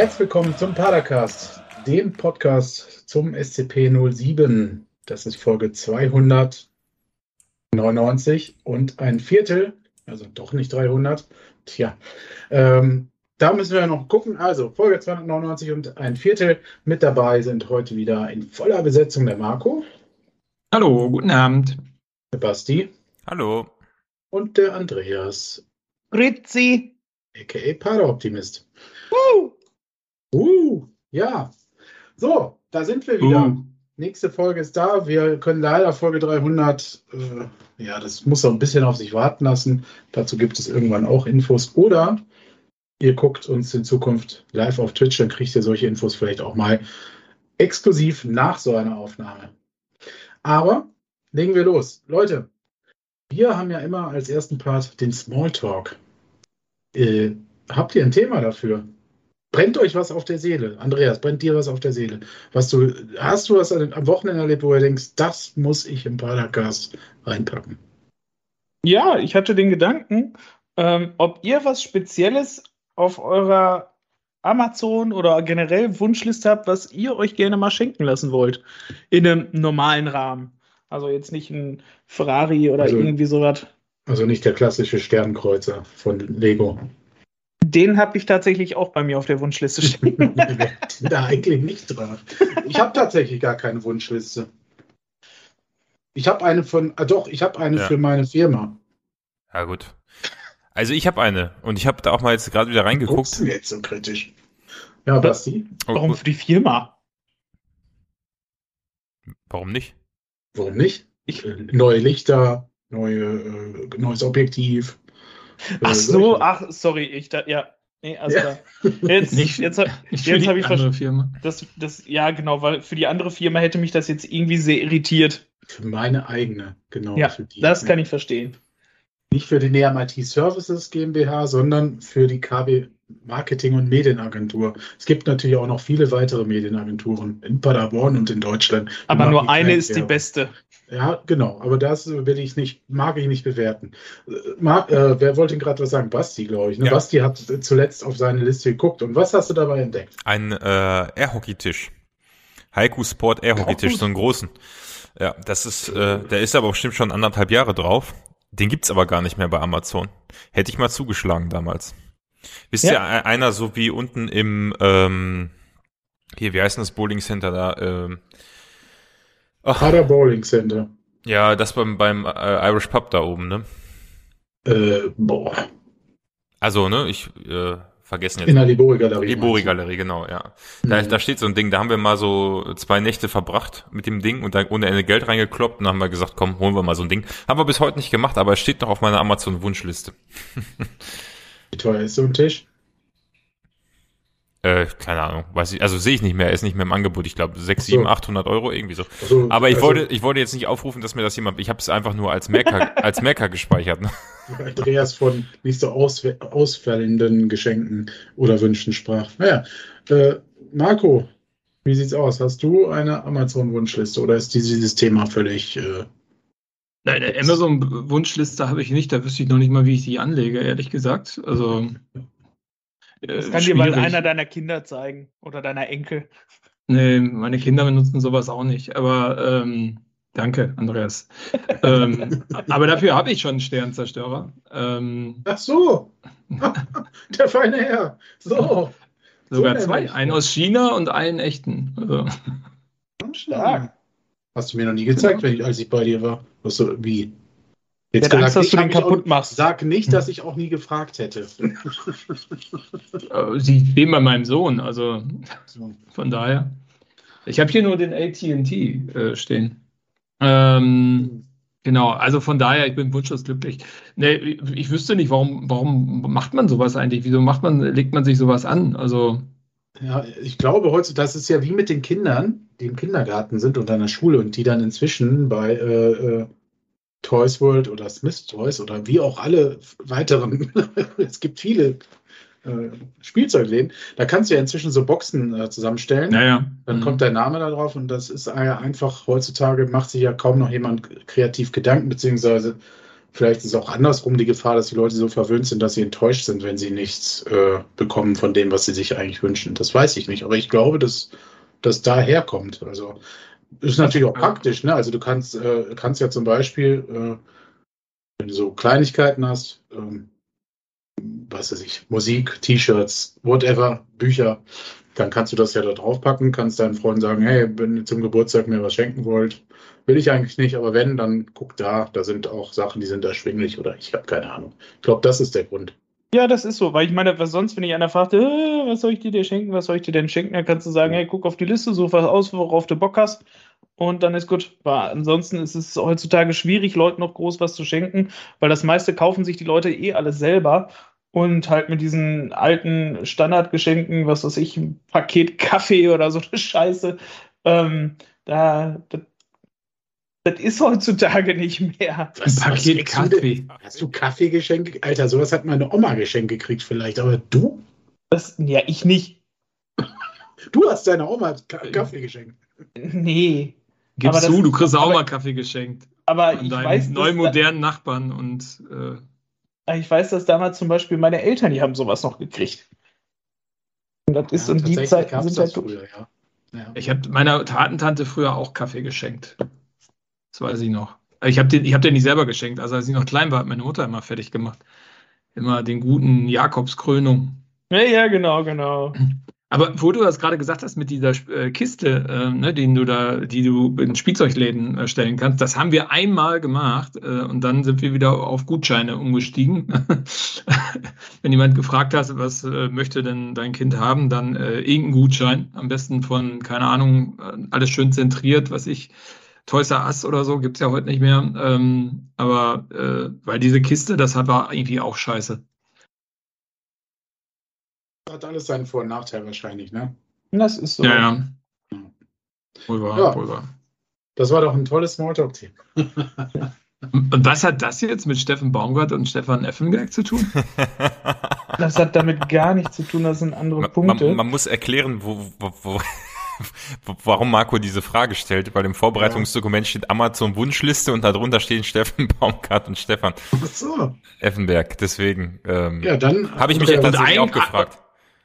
Herzlich willkommen zum Padercast, dem Podcast zum SCP 07. Das ist Folge 299 und ein Viertel, also doch nicht 300. Tja, ähm, da müssen wir noch gucken. Also Folge 299 und ein Viertel. Mit dabei sind heute wieder in voller Besetzung der Marco. Hallo, guten Abend. Der Basti. Hallo. Und der Andreas. Grüezi. A.k.a. Paderoptimist. Uh. Ja. So, da sind wir wieder. Uh. Nächste Folge ist da. Wir können leider Folge 300, äh, ja, das muss noch ein bisschen auf sich warten lassen. Dazu gibt es irgendwann auch Infos. Oder ihr guckt uns in Zukunft live auf Twitch, dann kriegt ihr solche Infos vielleicht auch mal exklusiv nach so einer Aufnahme. Aber legen wir los. Leute, wir haben ja immer als ersten Part den Smalltalk. Äh, habt ihr ein Thema dafür? Brennt euch was auf der Seele? Andreas, brennt dir was auf der Seele? Was du, hast du was am Wochenende erlebt, wo du denkst, das muss ich im Podcast reinpacken? Ja, ich hatte den Gedanken, ähm, ob ihr was Spezielles auf eurer Amazon oder generell Wunschliste habt, was ihr euch gerne mal schenken lassen wollt. In einem normalen Rahmen. Also jetzt nicht ein Ferrari oder also, irgendwie sowas. Also nicht der klassische Sternkreuzer von Lego. Den habe ich tatsächlich auch bei mir auf der Wunschliste stehen. da eigentlich nicht dran. Ich habe tatsächlich gar keine Wunschliste. Ich habe eine von, ah doch, ich habe eine ja. für meine Firma. Ja, gut. Also ich habe eine und ich habe da auch mal jetzt gerade wieder reingeguckt. Du jetzt so kritisch? Ja, Basti? Warum für die Firma? Warum nicht? Warum nicht? Ich, neue Lichter, neue, äh, neues Objektiv. Ach so, ach, sorry, ich da, ja. Nee, also ja. Da, jetzt, nicht, jetzt, jetzt, jetzt habe ich verstanden. Das, das, ja, genau, weil für die andere Firma hätte mich das jetzt irgendwie sehr irritiert. Für meine eigene, genau. Ja, das kann ich verstehen. Nicht für die NEAM IT Services GmbH, sondern für die KB Marketing- und Medienagentur. Es gibt natürlich auch noch viele weitere Medienagenturen in Paderborn und in Deutschland. Aber nur eine ist die beste. Ja, genau. Aber das will ich nicht, mag ich nicht bewerten. Marc, äh, wer wollte gerade was sagen? Basti, glaube ich. Ne? Ja. Basti hat zuletzt auf seine Liste geguckt. Und was hast du dabei entdeckt? Ein äh, Airhockey-Tisch. Haiku Sport Airhockey-Tisch, so einen großen. Ja, das ist, äh, der ist aber bestimmt schon anderthalb Jahre drauf. Den gibt's aber gar nicht mehr bei Amazon. Hätte ich mal zugeschlagen damals. Wisst ja. ihr, e-, einer so wie unten im, ähm, hier, wie heißt denn das Bowling Center da? Ähm, Pader Bowling Center. Ja, das beim, beim äh, Irish Pub da oben, ne? Äh, boah. Also, ne, ich äh, vergessen jetzt. In der Libori-Galerie. Libori-Galerie, genau, ja. Da, mhm. da steht so ein Ding, da haben wir mal so zwei Nächte verbracht mit dem Ding und dann ohne Ende Geld reingekloppt und dann haben wir gesagt, komm, holen wir mal so ein Ding. Haben wir bis heute nicht gemacht, aber es steht noch auf meiner Amazon-Wunschliste. Wie teuer ist so ein Tisch? Äh, keine Ahnung, weiß ich, also sehe ich nicht mehr, er ist nicht mehr im Angebot, ich glaube 6, 7, 800 Euro, irgendwie so. so Aber ich also, wollte, ich wollte jetzt nicht aufrufen, dass mir das jemand, ich habe es einfach nur als Merker, als Merker gespeichert. Ne? Andreas von nicht so aus, ausfällenden Geschenken oder Wünschen sprach. Naja, äh, Marco, wie sieht's aus? Hast du eine Amazon-Wunschliste oder ist dieses Thema völlig äh, Nein, eine Amazon-Wunschliste habe ich nicht, da wüsste ich noch nicht mal, wie ich die anlege, ehrlich gesagt. Also. Äh, das kann schwierig. dir mal einer deiner Kinder zeigen oder deiner Enkel. Nee, meine Kinder benutzen sowas auch nicht. Aber ähm, danke, Andreas. ähm, aber dafür habe ich schon einen Sternzerstörer. Ähm, Ach so. Der feine Herr. So. Sogar so zwei. Einen aus China und einen echten. Also. Stark. Hast du mir noch nie gezeigt, genau. ich, als ich bei dir war. Was so, wie? Jetzt ja, Angst, dass du den kaputt auch, machst. Sag nicht, dass ich auch nie gefragt hätte. Äh, sie stehen bei meinem Sohn, also von daher. Ich habe hier nur den AT&T äh, stehen. Ähm, genau, also von daher, ich bin wunschlos glücklich. Nee, ich wüsste nicht, warum, warum macht man sowas eigentlich? Wieso macht man, legt man sich sowas an? Also ja, ich glaube heutzutage, das ist ja wie mit den Kindern, die im Kindergarten sind und an der Schule und die dann inzwischen bei äh, äh, Toys World oder Smith Toys oder wie auch alle weiteren, es gibt viele äh, Spielzeugläden, da kannst du ja inzwischen so Boxen äh, zusammenstellen. Ja, Dann mhm. kommt dein Name da drauf und das ist ja einfach, heutzutage macht sich ja kaum noch jemand kreativ Gedanken, beziehungsweise vielleicht ist auch andersrum die Gefahr, dass die Leute so verwöhnt sind, dass sie enttäuscht sind, wenn sie nichts äh, bekommen von dem, was sie sich eigentlich wünschen. Das weiß ich nicht. Aber ich glaube, dass das daher kommt. Also ist natürlich auch praktisch. Ne? Also du kannst, äh, kannst ja zum Beispiel, äh, wenn du so Kleinigkeiten hast, ähm, was weiß ich, Musik, T-Shirts, whatever, Bücher, dann kannst du das ja da draufpacken, kannst deinen Freunden sagen, hey, wenn ihr zum Geburtstag mir was schenken wollt, will ich eigentlich nicht, aber wenn, dann guck da, da sind auch Sachen, die sind erschwinglich oder ich habe keine Ahnung. Ich glaube, das ist der Grund. Ja, das ist so, weil ich meine, was sonst, wenn ich einer fragt, äh, was soll ich dir, dir schenken, was soll ich dir denn schenken, dann kannst du sagen, hey, guck auf die Liste, such was aus, worauf du Bock hast und dann ist gut. Aber ansonsten ist es heutzutage schwierig, Leuten noch groß was zu schenken, weil das meiste kaufen sich die Leute eh alles selber und halt mit diesen alten Standardgeschenken, was weiß ich, ein Paket Kaffee oder so eine Scheiße, ähm, da, das, das ist heutzutage nicht mehr. Was, ein Paket Kaffee. Du hast du Kaffeegeschenke? Alter, sowas hat meine Oma geschenkt gekriegt vielleicht, aber du? Das, ja, ich nicht. Du hast deiner Oma Kaffee geschenkt. Nee. Gibst du, du kriegst auch mal Kaffee geschenkt. Aber Von ich weiß. Neu modernen Nachbarn und. Äh, ich weiß, dass damals zum Beispiel meine Eltern, die haben sowas noch gekriegt. Und das ist ja, und die Zeiten sind halt früher, ja. Ja. Ich habe meiner Tatentante früher auch Kaffee geschenkt. Das weiß ich noch. Ich habe den, hab den nicht selber geschenkt. Also als ich noch klein war, hat meine Mutter immer fertig gemacht. Immer den guten Jakobskrönung. Ja, ja, genau, genau. Aber wo du das gerade gesagt hast mit dieser äh, Kiste, äh, ne, die du da, die du in Spielzeugläden äh, stellen kannst, das haben wir einmal gemacht äh, und dann sind wir wieder auf Gutscheine umgestiegen. Wenn jemand gefragt hat, was äh, möchte denn dein Kind haben, dann äh, irgendein Gutschein, am besten von, keine Ahnung, alles schön zentriert, was ich, Toys R Us oder so, gibt's ja heute nicht mehr. Ähm, aber weil diese Kiste, das war irgendwie auch scheiße hat alles seinen Vor- und Nachteil wahrscheinlich, ne? Das ist so. Ja, ja. Wohl wahr, ja. wohl wahr. Das war doch ein tolles Smalltalk-Team. Und was hat das jetzt mit Steffen Baumgart und Stefan Effenberg zu tun? Das hat damit gar nichts zu tun, das sind andere man, Punkte. Man, man, muss erklären, wo, wo, wo, warum Marco diese Frage stellt. Bei dem Vorbereitungsdokument steht Amazon Wunschliste und darunter stehen Steffen Baumgart und Stefan so. Effenberg. Deswegen ähm, ja, habe ich mich ja tatsächlich auch gefragt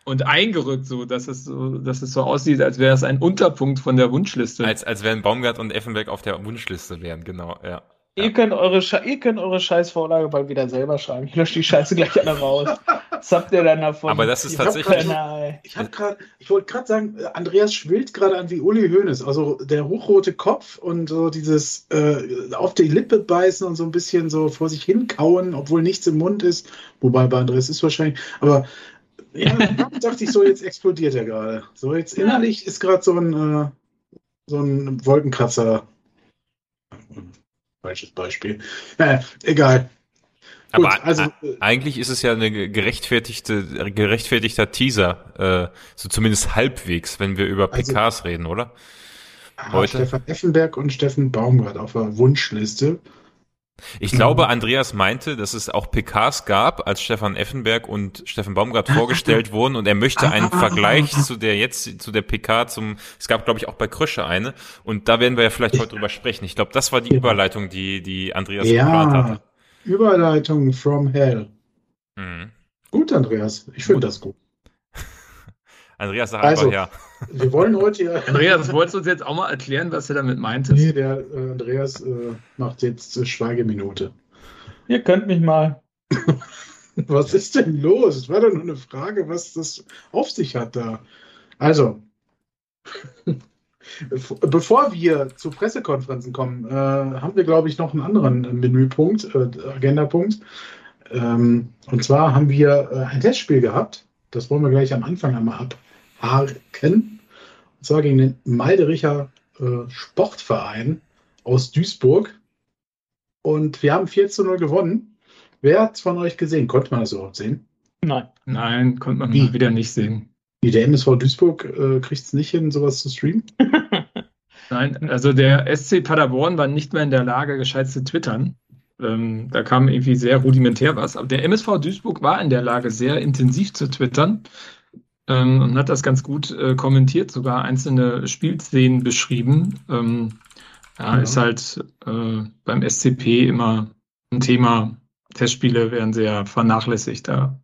und eingerückt, so dass es so, dass es so aussieht, als wäre es ein Unterpunkt von der Wunschliste. Als, als wären Baumgart und Effenberg auf der Wunschliste wären, genau, ja. Ihr könnt eure, ihr könnt eure Scheißvorlage bald wieder selber schreiben. Ich lösche die Scheiße gleich alle raus. Was habt ihr dann davon? Aber das ist ich tatsächlich. Hab ich habe gerade, ich wollte gerade sagen, Andreas schwillt gerade an wie Uli Hoeneß. Also der hochrote Kopf und so dieses äh, auf die Lippe beißen und so ein bisschen so vor sich hinkauen, obwohl nichts im Mund ist. Wobei bei Andreas ist wahrscheinlich. Aber ja, dachte ich so, jetzt explodiert er gerade. So, jetzt innerlich ist gerade so ein, äh, so ein Wolkenkratzer. Falsches Beispiel. Naja, egal. Aber Gut, also, eigentlich ist es ja eine gerechtfertigte, gerechtfertigter Teaser, äh, so zumindest halbwegs, wenn wir über PKs also, reden, oder? Heute. Stefan Effenberg und Steffen Baumgart auf der Wunschliste. Ich glaube, Andreas meinte, dass es auch PKs gab, als Stefan Effenberg und Steffen Baumgart vorgestellt wurden und er möchte einen Vergleich zu der jetzt, zu der PK zum, es gab glaube ich auch bei Krösche eine und da werden wir ja vielleicht heute drüber sprechen. Ich glaube, das war die Überleitung, die, die Andreas ja, geplant hatte. Überleitung from hell. Mhm. Gut, Andreas. Ich finde das gut. Andreas, sag also, einfach ja. Wir wollen heute ja. Andreas, wolltest du uns jetzt auch mal erklären, was du damit meintest? Nee, der äh, Andreas äh, macht jetzt äh, Schweigeminute. Ihr könnt mich mal. was ist denn los? Es war doch nur eine Frage, was das auf sich hat da. Also, bevor wir zu Pressekonferenzen kommen, äh, haben wir, glaube ich, noch einen anderen Menüpunkt, äh, Agendapunkt. Ähm, und zwar haben wir äh, ein Testspiel gehabt. Das wollen wir gleich am Anfang einmal ab Harken. Und zwar gegen den Meidericher äh, Sportverein aus Duisburg. Und wir haben 4 zu 0 gewonnen. Wer hat es von euch gesehen? Konnte man das überhaupt sehen? Nein. Nein, konnte man Wie? wieder nicht sehen. Wie der MSV Duisburg äh, kriegt es nicht hin, sowas zu streamen? Nein, also der SC Paderborn war nicht mehr in der Lage, gescheit zu twittern. Ähm, da kam irgendwie sehr rudimentär was. Aber der MSV Duisburg war in der Lage, sehr intensiv zu twittern ähm, und hat das ganz gut äh, kommentiert, sogar einzelne Spielszenen beschrieben. Ähm, ja, ja, ist halt äh, beim SCP immer Thema. Testspiele werden sehr vernachlässigt. Da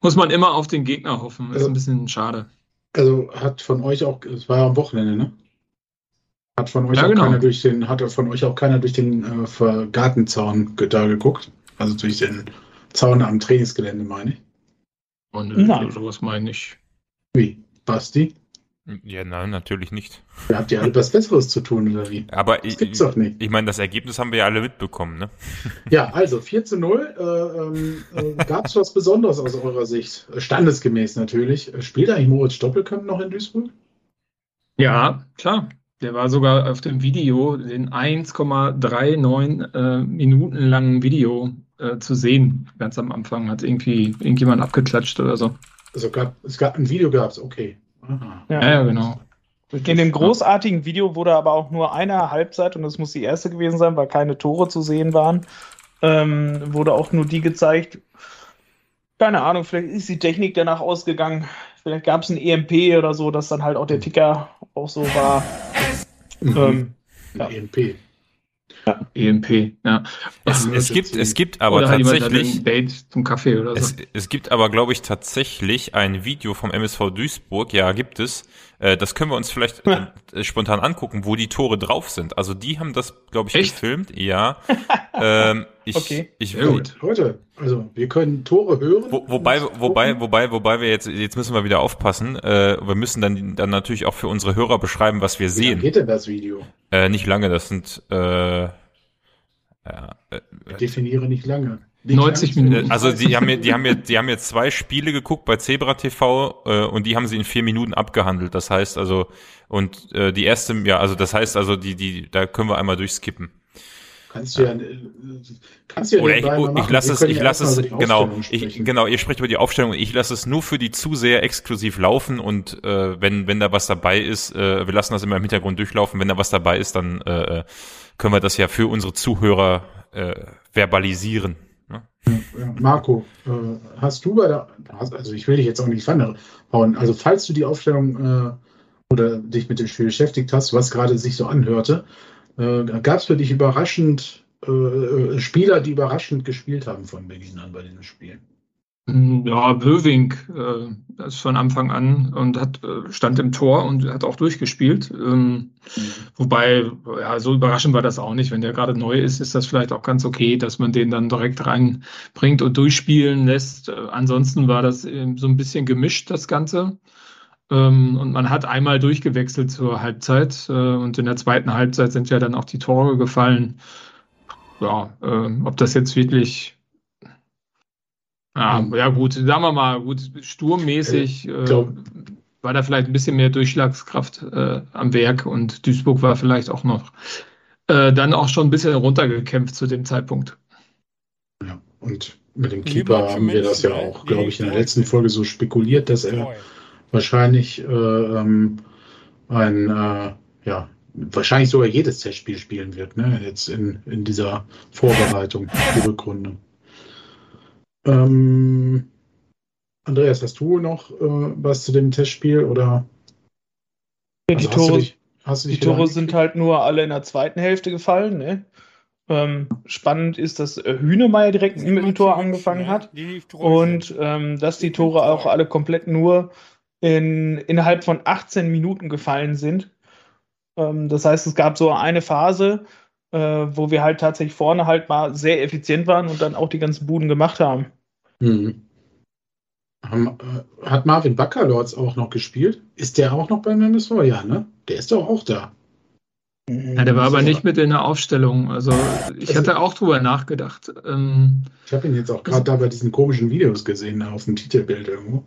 muss man immer auf den Gegner hoffen. Das ist ein bisschen schade. Also hat von euch auch, es war ja am Wochenende, ne? Hat von euch ja, auch genau. keiner durch den, hat von euch auch keiner durch den äh, Gartenzaun da geguckt? Also durch den Zaun am Trainingsgelände, meine ich. Und Nein. sowas meine ich. Wie? Basti? Ja, nein, natürlich nicht. Da habt ihr alle was Besseres zu tun, oder wie? Aber das ich, gibt's doch nicht. Ich meine, das Ergebnis haben wir ja alle mitbekommen, ne? Ja, also 4 zu 0. Äh, ähm, äh, Gab es was Besonderes aus eurer Sicht? Standesgemäß natürlich. Spielt eigentlich Moritz Stoppelkamp noch in Duisburg? Ja, klar. Der war sogar auf dem Video, den 1,39 äh, Minuten langen Video äh, zu sehen. Ganz am Anfang hat irgendwie irgendjemand abgeklatscht oder so. Also gab, es gab ein Video gab es, okay. Ja. ja, genau. In dem großartigen Video wurde aber auch nur eine Halbzeit, und das muss die erste gewesen sein, weil keine Tore zu sehen waren, ähm, wurde auch nur die gezeigt. Keine Ahnung, vielleicht ist die Technik danach ausgegangen. Vielleicht gab es ein EMP oder so, dass dann halt auch der Ticker auch so war. Mhm. Ähm, ja. EMP. Ja. EMP, ja. Es, es gibt, es gibt aber oder tatsächlich. Date zum Kaffee oder so. Es, es gibt aber, glaube ich, tatsächlich ein Video vom MSV Duisburg, ja, gibt es. Äh, das können wir uns vielleicht ja. äh, spontan angucken, wo die Tore drauf sind. Also die haben das, glaube ich, Echt? gefilmt. Ja. ähm, ich, okay. Ich, ja, gut. Heute. Also wir können Tore hören. Wo, wobei, wobei, wobei, wobei wir jetzt, jetzt müssen wir wieder aufpassen. Äh, wir müssen dann, dann natürlich auch für unsere Hörer beschreiben, was wir Wie sehen. Wie geht denn das Video? Äh, nicht lange, das sind äh, ja, äh, Definiere nicht lange. 90 Minuten. Also die haben mir, die haben mir, die haben mir zwei Spiele geguckt bei Zebra TV äh, und die haben sie in vier Minuten abgehandelt. Das heißt also und äh, die erste, ja, also das heißt also die, die, da können wir einmal durchskippen. Kannst du ja, kannst du ja Oder ich, oh, ich lasse es, ich lasse es, genau, ich, genau, ihr sprecht über die Aufstellung, ich lasse es nur für die Zuseher exklusiv laufen und äh, wenn, wenn da was dabei ist, äh, wir lassen das immer im Hintergrund durchlaufen, wenn da was dabei ist, dann äh, können wir das ja für unsere Zuhörer äh, verbalisieren. Ne? Marco, äh, hast du bei der, also ich will dich jetzt auch nicht hauen, also falls du die Aufstellung äh, oder dich mit dem Spiel beschäftigt hast, was gerade sich so anhörte, äh, Gab es für dich überraschend Spieler, die überraschend gespielt haben von Beginn an bei diesem Spiel? Mm, ja, Böwing äh, das von Anfang an und hat äh, stand im Tor und hat auch durchgespielt. Ähm, mhm. Wobei, ja, so überraschend war das auch nicht. Wenn der gerade neu ist, ist das vielleicht auch ganz okay, dass man den dann direkt reinbringt und durchspielen lässt. Äh, ansonsten war das äh, so ein bisschen gemischt, das Ganze. Ähm, und man hat einmal durchgewechselt zur Halbzeit. Äh, und in der zweiten Halbzeit sind ja dann auch die Tore gefallen. Ja, äh, ob das jetzt wirklich. Ja, mhm. ja, gut, sagen wir mal, gut, sturmmäßig äh, war da vielleicht ein bisschen mehr Durchschlagskraft äh, am Werk und Duisburg war vielleicht auch noch äh, dann auch schon ein bisschen runtergekämpft zu dem Zeitpunkt. Ja, und mit dem Keeper haben wir das ja auch, glaube ich, in der letzten Folge so spekuliert, dass er wahrscheinlich äh, ähm, ein, äh, ja, wahrscheinlich sogar jedes Testspiel spielen wird, ne? Jetzt in, in dieser Vorbereitung, die Rückrunde. Ähm, Andreas, hast du noch äh, was zu dem Testspiel oder? Ja, die also Tore, dich, die Tore sind halt nur alle in der zweiten Hälfte gefallen. Ne? Ähm, spannend ist, dass äh, Hühnemeier direkt mit dem Tor angefangen hat und ähm, dass die Tore auch alle komplett nur in, innerhalb von 18 Minuten gefallen sind. Ähm, das heißt, es gab so eine Phase, äh, wo wir halt tatsächlich vorne halt mal sehr effizient waren und dann auch die ganzen Buden gemacht haben. Mhm. Äh, hat Marvin Baccalords auch noch gespielt? Ist der auch noch beim MSV? Ja, ne? Der ist doch auch da. Ja, der war aber nicht mit in der Aufstellung. Also ich also, hatte auch drüber nachgedacht. Ähm, ich habe ihn jetzt auch gerade also, da bei diesen komischen Videos gesehen, auf dem Titelbild irgendwo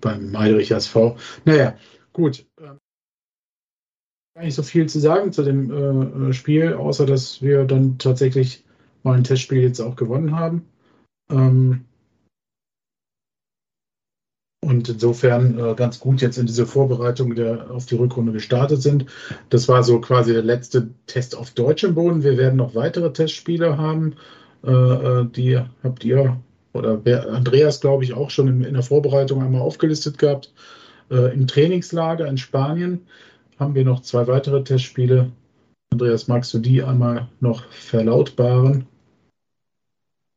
beim Heidrich SV. Naja, gut. Ähm, gar nicht so viel zu sagen zu dem äh, Spiel, außer dass wir dann tatsächlich mal ein Testspiel jetzt auch gewonnen haben. Ähm, und insofern äh, ganz gut jetzt in diese Vorbereitung der, auf die Rückrunde gestartet sind. Das war so quasi der letzte Test auf deutschem Boden. Wir werden noch weitere Testspiele haben. Äh, äh die habt ihr oder Andreas, glaube ich, auch schon in, in, der Vorbereitung einmal aufgelistet gehabt. Äh, Im Trainingslager in Spanien haben wir noch zwei weitere Testspiele. Andreas, magst du die einmal noch verlautbaren?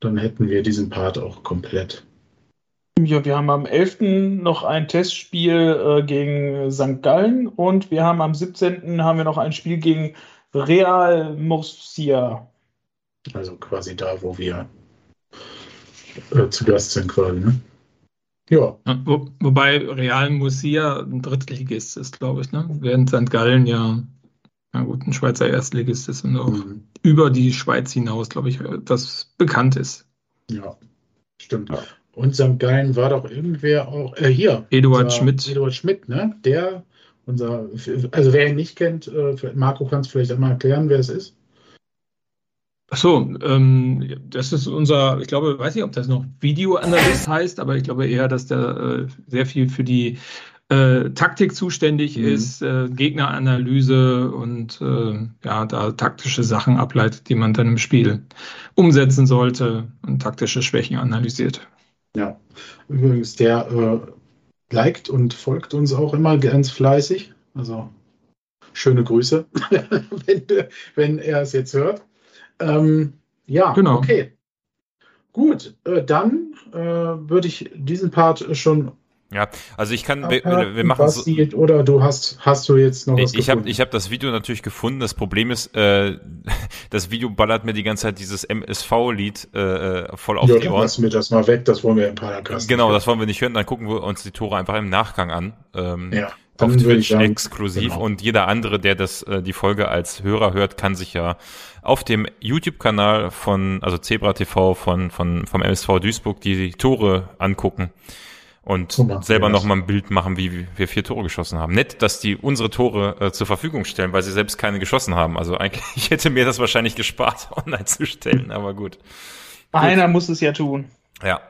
dann hätten wir diesen Part auch komplett. Ja, wir haben am 11. noch ein Testspiel äh, gegen St. Gallen und wir haben am 17. haben wir noch ein Spiel gegen Real Murcia. Also quasi da, wo wir äh, zu Gast sind quasi, ne? Ja. Wo, wobei Real Murcia ein Drittligist ist, glaube ich, ne? Während St. Gallen ja, na gut, ein Schweizer Erstligist ist und auch mhm. über die Schweiz hinaus, glaube ich, das bekannt ist. Ja, stimmt. Ja. Und St. Gallen war doch irgendwer auch, äh, hier. Eduard Schmidt. Eduard Schmidt, ne? Der, unser, also wer ihn nicht kennt, äh, Marco kann es vielleicht einmal erklären, wer es ist. Ach so, ähm, das ist unser, ich glaube, weiß nicht, ob das noch Videoanalyst heißt, aber ich glaube eher, dass der äh, sehr viel für die äh, Taktik zuständig mhm. ist, äh, Gegneranalyse und äh, ja, da taktische Sachen ableitet, die man dann im Spiel umsetzen sollte und taktische Schwächen analysiert. Ja, übrigens, der äh, liked und folgt uns auch immer ganz fleißig. Also schöne Grüße, wenn, wenn er es jetzt hört. Ähm, ja, genau. okay. Gut, äh, dann äh, würde ich diesen Part schon ja, also ich kann, wir, wir machen so, oder du hast, hast du jetzt noch was Ich habe ich hab das Video natürlich gefunden. Das Problem ist, äh, das Video ballert mir die ganze Zeit dieses MSV-Lied äh, voll auf ja, die Ohren. lassen wir das mal weg, das wollen wir im Podcast Genau, das wollen wir nicht hören. Dann gucken wir uns die Tore einfach im Nachgang an. Ähm, ja. Auf Twitch sagen, exklusiv genau. und jeder andere, der das äh, die Folge als Hörer hört, kann sich ja auf dem YouTube-Kanal von also Zebra TV von von vom MSV Duisburg die Tore angucken und so selber noch mal ein Bild machen, wie wir vier Tore geschossen haben. Nett, dass die unsere Tore äh, zur Verfügung stellen, weil sie selbst keine geschossen haben. Also eigentlich, ich hätte mir das wahrscheinlich gespart, online zu stellen, aber gut. Einer gut. muss es ja tun. Ja, ja.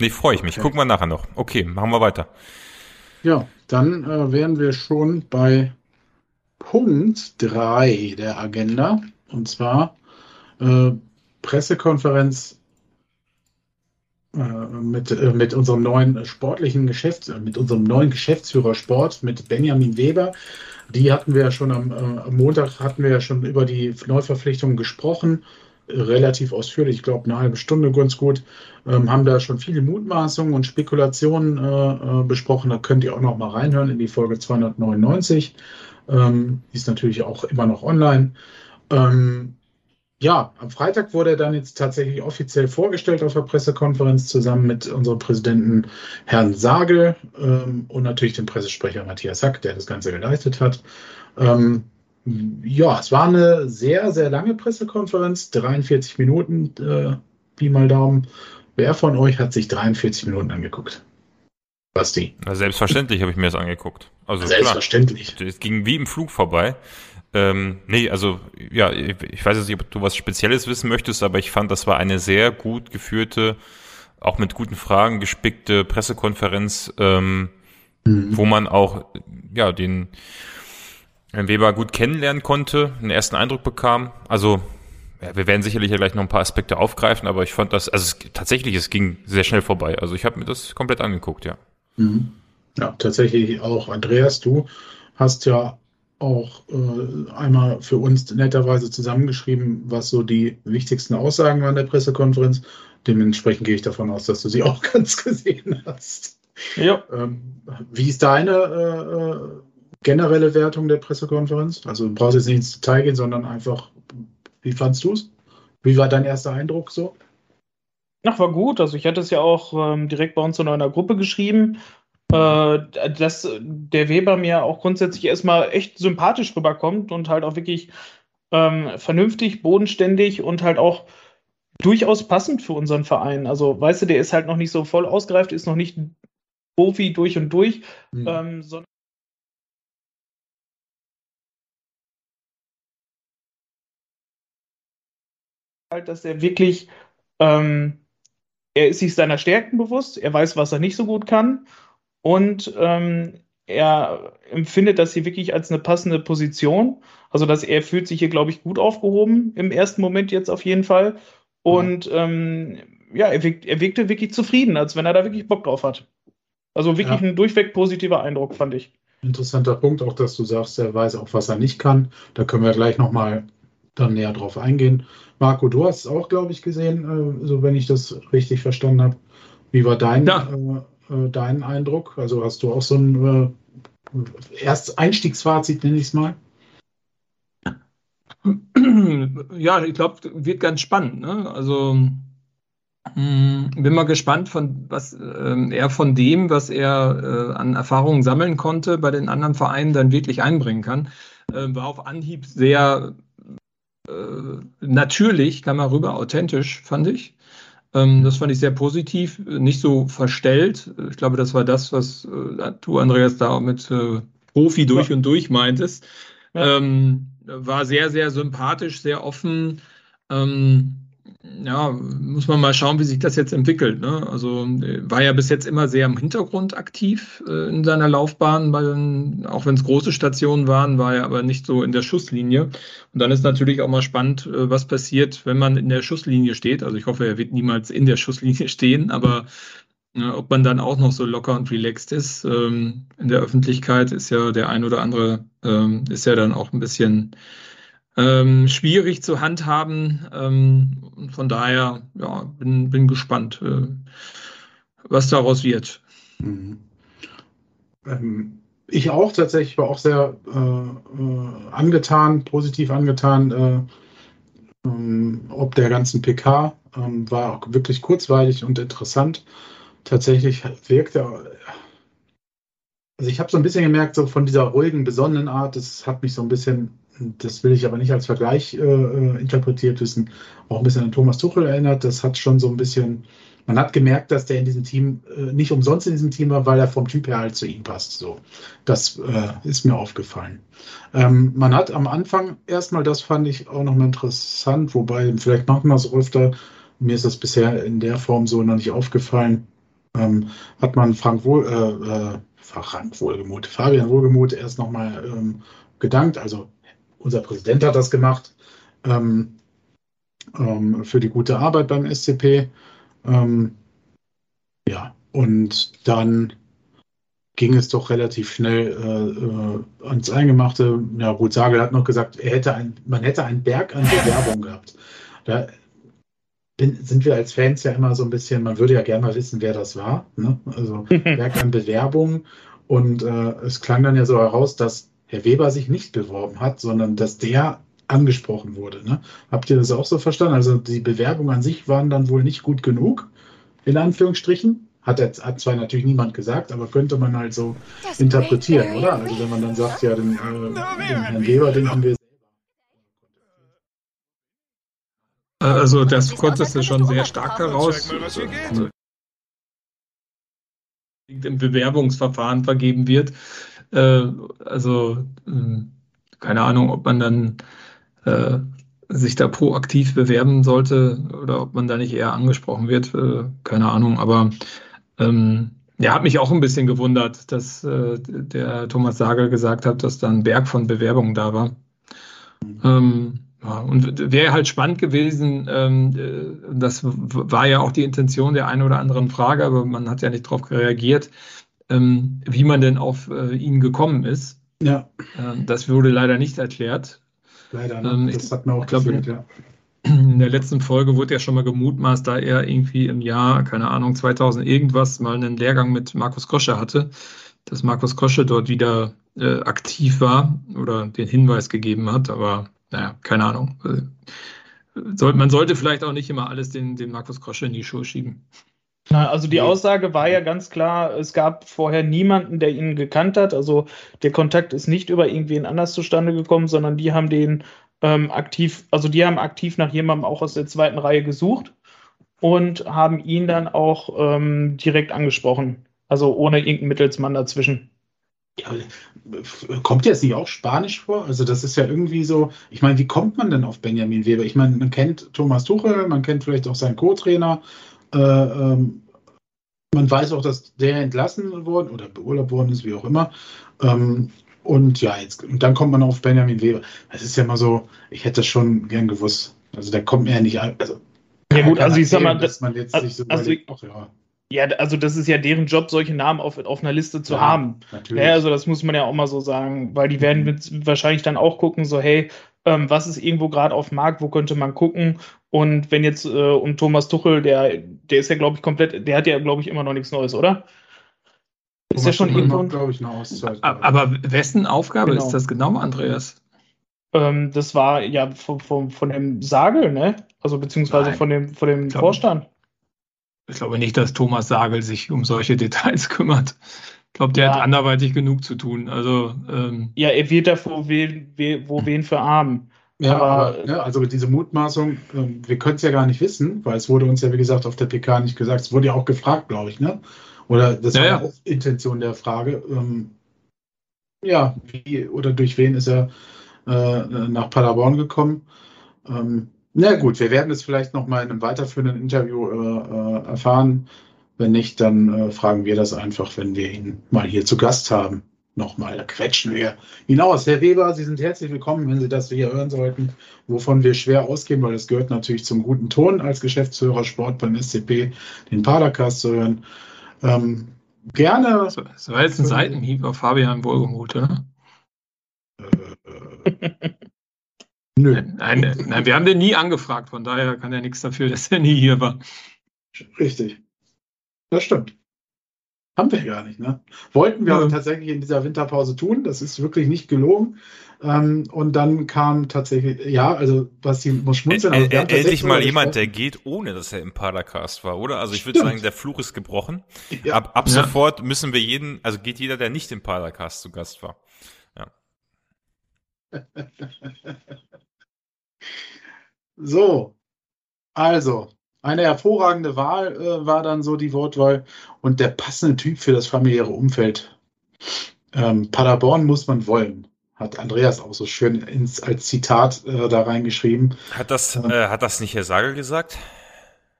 Nee, freue ich mich. Okay. Gucken wir nachher noch. Okay, machen wir weiter. Ja, dann äh, wären wir schon bei Punkt 3 der Agenda. Und zwar äh, Pressekonferenz äh, mit, äh, mit unserem neuen sportlichen Geschäfts-, äh, mit unserem neuen Geschäftsführer Sport, mit Benjamin Weber. Die hatten wir ja schon am, am Montag hatten wir ja schon über die Neuverpflichtungen gesprochen, relativ ausführlich, ich glaube eine halbe Stunde ganz gut, ähm, haben da schon viele Mutmaßungen und Spekulationen äh, besprochen. Da könnt ihr auch noch mal reinhören in die Folge 299. Ähm, die ist natürlich auch immer noch online. Ähm, ja, am Freitag wurde er dann jetzt tatsächlich offiziell vorgestellt auf der Pressekonferenz zusammen mit unserem Präsidenten Herrn Sagel ähm, und natürlich dem Pressesprecher Matthias Hack, der das Ganze geleitet hat. Ähm, ja, es war eine sehr, sehr lange Pressekonferenz, 43 Minuten, äh, Pi mal Daumen. Wer von euch hat sich 43 Minuten angeguckt? Basti. Na, selbstverständlich habe ich mir das angeguckt. Also selbstverständlich. Es ging wie im Flug vorbei. Ähm, nee, also ja, ich weiß jetzt nicht, ob du was Spezielles wissen möchtest, aber ich fand, das war eine sehr gut geführte, auch mit guten Fragen gespickte Pressekonferenz, ähm, mhm. wo man auch ja den Herrn Weber gut kennenlernen konnte, einen ersten Eindruck bekam. Also ja, wir werden sicherlich ja gleich noch ein paar Aspekte aufgreifen, aber ich fand das, also es, tatsächlich, es ging sehr schnell vorbei. Also ich habe mir das komplett angeguckt, ja. Mhm. Ja, tatsächlich auch. Andreas, du hast ja auch äh, einmal für uns netterweise zusammengeschrieben, was so die wichtigsten Aussagen waren der Pressekonferenz. Dementsprechend gehe ich davon aus, dass du sie auch ganz gesehen hast. Ja. Ähm, wie ist deine äh, äh, generelle Wertung der Pressekonferenz? Also du brauchst jetzt nicht ins Detail gehen, sondern einfach, wie fandst du es? Wie war dein erster Eindruck so? Ach, war gut. Also ich hatte es ja auch ähm, direkt bei uns in einer Gruppe geschrieben äh, dass der Weber mir auch grundsätzlich erstmal echt sympathisch rüberkommt und halt auch wirklich ähm, vernünftig, bodenständig und halt auch durchaus passend für unseren Verein. Also, weißt du, der ist halt noch nicht so voll ausgereift, ist noch nicht Profi durch und durch, mhm. ähm, sondern halt, dass er wirklich, ähm, er ist sich seiner Stärken bewusst, er weiß, was er nicht so gut kann und ähm, er empfindet das hier wirklich als eine passende Position. Also, dass er fühlt sich hier, glaube ich, gut aufgehoben im ersten Moment jetzt auf jeden Fall. Und ähm, ja, er, wirkt, er wirkte wirklich zufrieden, als wenn er da wirklich Bock drauf hat. Also wirklich ja. ein durchweg positiver Eindruck, fand ich. Interessanter Punkt auch, dass du sagst, er weiß auch, was er nicht kann. Da können wir gleich nochmal dann näher drauf eingehen. Marco, du hast es auch, glaube ich, gesehen, äh, so wenn ich das richtig verstanden habe. Wie war dein, ja. äh, äh dein Eindruck? Also hast du auch so ein äh, erst Einstiegsfazit, nenne ich es mal? Ja, ich glaube, wird ganz spannend. Ne? Also hm, bin mal gespannt, von was äh, er von dem, was er äh, an Erfahrungen sammeln konnte, bei den anderen Vereinen dann wirklich einbringen kann. Äh, war auf Anhieb sehr natürlich, kam er rüber, authentisch, fand ich. Ähm, das fand ich sehr positiv, nicht so verstellt. Ich glaube, das war das, was äh, du, Andreas, da mit äh, Profi durch ja. und durch meintest. Ja. Ähm, war sehr, sehr sympathisch, sehr offen. Ähm, ja, muss man mal schauen, wie sich das jetzt entwickelt. Ne? Also war ja bis jetzt immer sehr im Hintergrund aktiv äh, in seiner Laufbahn, weil, auch wenn es große Stationen waren, war er aber nicht so in der Schusslinie. Und dann ist natürlich auch mal spannend, äh, was passiert, wenn man in der Schusslinie steht. Also ich hoffe, er wird niemals in der Schusslinie stehen, aber äh, ob man dann auch noch so locker und relaxed ist. Ähm, in der Öffentlichkeit ist ja der ein oder andere, ähm, ist ja dann auch ein bisschen ähm, schwierig zu handhaben. Ähm, von daher, ja, bin, bin gespannt, äh, was daraus wird. Mhm. Ähm, ich auch tatsächlich war auch sehr äh, äh, angetan, positiv angetan, äh, ähm, ob der ganzen PK. Ähm, war auch wirklich kurzweilig und interessant. Tatsächlich wirkt er. Also ich habe so ein bisschen gemerkt, so von dieser ruhigen, besonnenen Art, das hat mich so ein bisschen das will ich aber nicht als Vergleich äh, äh, interpretiert wissen, auch ein bisschen an Thomas Tuchel erinnert. Das hat schon so ein bisschen, man hat gemerkt, dass der in diesem Team äh, nicht umsonst in diesem Team war, weil er vom Typ her halt zu ihm passt. So, das äh, ist mir aufgefallen. Ähm, man hat am Anfang erstmal, das fand ich auch nochmal interessant, wobei vielleicht machen wir es öfter. Mir ist das bisher in der Form so noch nicht aufgefallen. Ähm, hat man Frank Wohl, äh, äh Frank Wohlgemuth, Fabian Wohlgemuth erst nochmal ähm, gedankt, also unser Präsident hat das gemacht ähm, ähm, für die gute Arbeit beim SCP. Ähm, ja, und dann ging es doch relativ schnell äh, äh, ans Eingemachte. Ja, gut, Sagel hat noch gesagt, er hätte ein, man hätte einen Berg an Bewerbung gehabt. Da bin, sind wir als Fans ja immer so ein bisschen, man würde ja gerne mal wissen, wer das war. Ne? Also Berg an Bewerbung. Und äh, es klang dann ja so heraus, dass Herr Weber sich nicht beworben hat, sondern dass der angesprochen wurde. Ne? Habt ihr das auch so verstanden? Also die Bewerbungen an sich waren dann wohl nicht gut genug, in Anführungsstrichen. Hat, jetzt, hat zwar natürlich niemand gesagt, aber könnte man halt so das interpretieren, oder? Also wenn man dann sagt, ja, den, äh, den Herrn Weber, den haben wir also das konntest du schon sehr stark heraus. Also, im Bewerbungsverfahren vergeben wird. Äh, also äh, keine Ahnung, ob man dann äh, sich da proaktiv bewerben sollte oder ob man da nicht eher angesprochen wird. Äh, keine Ahnung, aber ähm, ja, hat mich auch ein bisschen gewundert, dass äh, der Thomas Sagel gesagt hat, dass da ein Berg von Bewerbungen da war. Ähm, ja, und wäre halt spannend gewesen, ähm, äh, das war ja auch die Intention der einen oder anderen Frage, aber man hat ja nicht darauf reagiert, ähm, wie man denn auf äh, ihn gekommen ist. Ja. Ähm, das wurde leider nicht erklärt. Leider, ne? ähm, das hat mir auch glaube, gefehlt, ja. In der letzten Folge wurde ja schon mal gemutmaßt, da er irgendwie im Jahr, keine Ahnung, 2000 irgendwas mal einen Lehrgang mit Markus Kosche hatte, dass Markus Kosche dort wieder äh, aktiv war oder den Hinweis gegeben hat, aber naja, keine Ahnung. Äh, soll, man sollte vielleicht auch nicht immer alles den, den Markus Kosche in die Schuhe schieben. Na, also die Aussage war ja ganz klar, es gab vorher niemanden, der ihn gekannt hat. Also der Kontakt ist nicht über irgendwen anders zustande gekommen, sondern die haben den ähm, aktiv, also die haben aktiv nach jemandem auch aus der zweiten Reihe gesucht und haben ihn dann auch ähm, direkt angesprochen. Also ohne irgendeinen Mittelsmann dazwischen. Ja, kommt jetzt nicht auch Spanisch vor? Also das ist ja irgendwie so, ich meine, wie kommt man denn auf Benjamin Weber? Ich meine, man kennt Thomas Tuchel, man kennt vielleicht auch seinen Co-Trainer äh, ähm, man weiß auch, dass der entlassen worden oder beurlaubt worden ist, wie auch immer. Ähm, und ja, jetzt, und dann kommt man auf Benjamin Weber. Das ist ja mal so, ich hätte das schon gern gewusst. Also der kommt mir ja nicht, also ja gut, also ich sag mal, dass man jetzt also, nicht so also, ach, ja. Ja, also das ist ja deren Job, solche Namen auf, auf einer Liste zu ja, haben. Natürlich. Ja, also das muss man ja auch mal so sagen, weil die werden mhm. mit, wahrscheinlich dann auch gucken, so hey, ähm, was ist irgendwo gerade auf dem Markt, wo könnte man gucken? Und wenn jetzt äh, um Thomas Tuchel, der, der ist ja, glaube ich, komplett, der hat ja, glaube ich, immer noch nichts Neues, oder? Ist ja schon irgendwo. glaube ich, eine Auszeit. Aber wessen Aufgabe genau. ist das genau, Andreas? Ähm, das war ja von, von, von dem Sagel, ne? Also beziehungsweise Nein. von dem, von dem ich Vorstand. ich glaube nicht, dass Thomas Sagel sich um solche Details kümmert. Ich glaube, der ja. hat anderweitig genug zu tun. Also, ähm, ja, er wird da wo wen, wo wen für arm. Ja, aber, aber ja, also diese Mutmaßung, ähm, wir können es ja gar nicht wissen, weil es wurde uns ja, wie gesagt, auf der PK nicht gesagt. Es wurde ja auch gefragt, glaube ich, ne? Oder das ja, war ja auch Intention der Frage. Ähm, ja, wie oder durch wen ist er äh, nach Paderborn gekommen? Ähm, na gut, wir werden es vielleicht noch mal in einem weiterführenden Interview äh, äh, erfahren. Wenn nicht, dann äh, fragen wir das einfach, wenn wir ihn mal hier zu Gast haben. Nochmal, da quetschen wir hinaus. Herr Weber, Sie sind herzlich willkommen, wenn Sie das hier hören sollten, wovon wir schwer ausgehen, weil es gehört natürlich zum guten Ton als Geschäftsführer Sport beim SCP, den Padercast zu hören. Ähm, gerne. Das war jetzt ein Seitenhieb auf Fabian Wohlgemuth, oder? Äh, Nö. Nein, nein, wir haben den nie angefragt, von daher kann er nichts dafür, dass er nie hier war. Richtig. Das stimmt. Haben wir gar nicht, ne? Wollten wir ja. tatsächlich in dieser Winterpause tun, das ist wirklich nicht gelogen. Ähm, und dann kam tatsächlich, ja, also was die muss schmunzeln. Also endlich mal jemand, der geht, ohne dass er im Padercast war, oder? Also ich würde sagen, der Fluch ist gebrochen. Ja. Ab, ab ja. sofort müssen wir jeden, also geht jeder, der nicht im Padercast zu Gast war. Ja. So, also, eine hervorragende Wahl äh, war dann so die Wortwahl und der passende Typ für das familiäre Umfeld. Ähm, Paderborn muss man wollen, hat Andreas auch so schön ins, als Zitat äh, da reingeschrieben. Hat das, ähm, äh, hat das nicht Herr Sagel gesagt?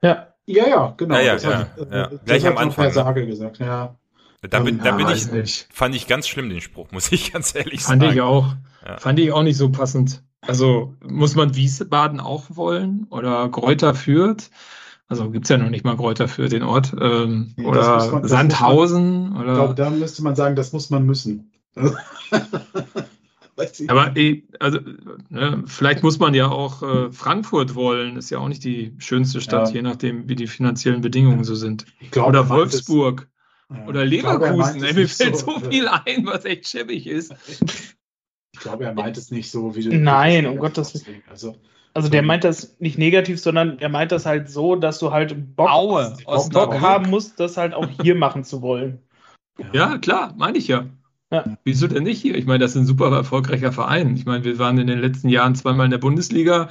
Ja. Ja, ja, genau. Ja, ja, ja, hat, äh, ja. Gleich am Anfang. Herr ne? Sagel gesagt, ja. Da bin, da bin ich, nicht. fand ich ganz schlimm den Spruch, muss ich ganz ehrlich fand sagen. Fand ich auch. Fand ich auch nicht so passend. Also muss man Wiesbaden auch wollen oder Gräuter führt? Also gibt es ja noch nicht mal Gräuter für den Ort. Ähm, nee, oder man, Sandhausen. Man, oder, ich glaube, da müsste man sagen, das muss man müssen. Aber also, ne, vielleicht muss man ja auch äh, Frankfurt wollen. Ist ja auch nicht die schönste Stadt, ja. je nachdem, wie die finanziellen Bedingungen so sind. Glaub, oder Wolfsburg. Ja. Oder Leverkusen. Glaub, Mir fällt so, so viel ein, was echt schäbig ist. Ich glaube, er meint es nicht so, wie du. Nein, um Gottes Willen. Also, also der meint das nicht negativ, sondern er meint das halt so, dass du halt Bock, Aue, Bock, Bock haben musst, das halt auch hier machen zu wollen. Ja, klar, meine ich ja. ja. Wieso denn nicht hier? Ich meine, das ist ein super erfolgreicher Verein. Ich meine, wir waren in den letzten Jahren zweimal in der Bundesliga.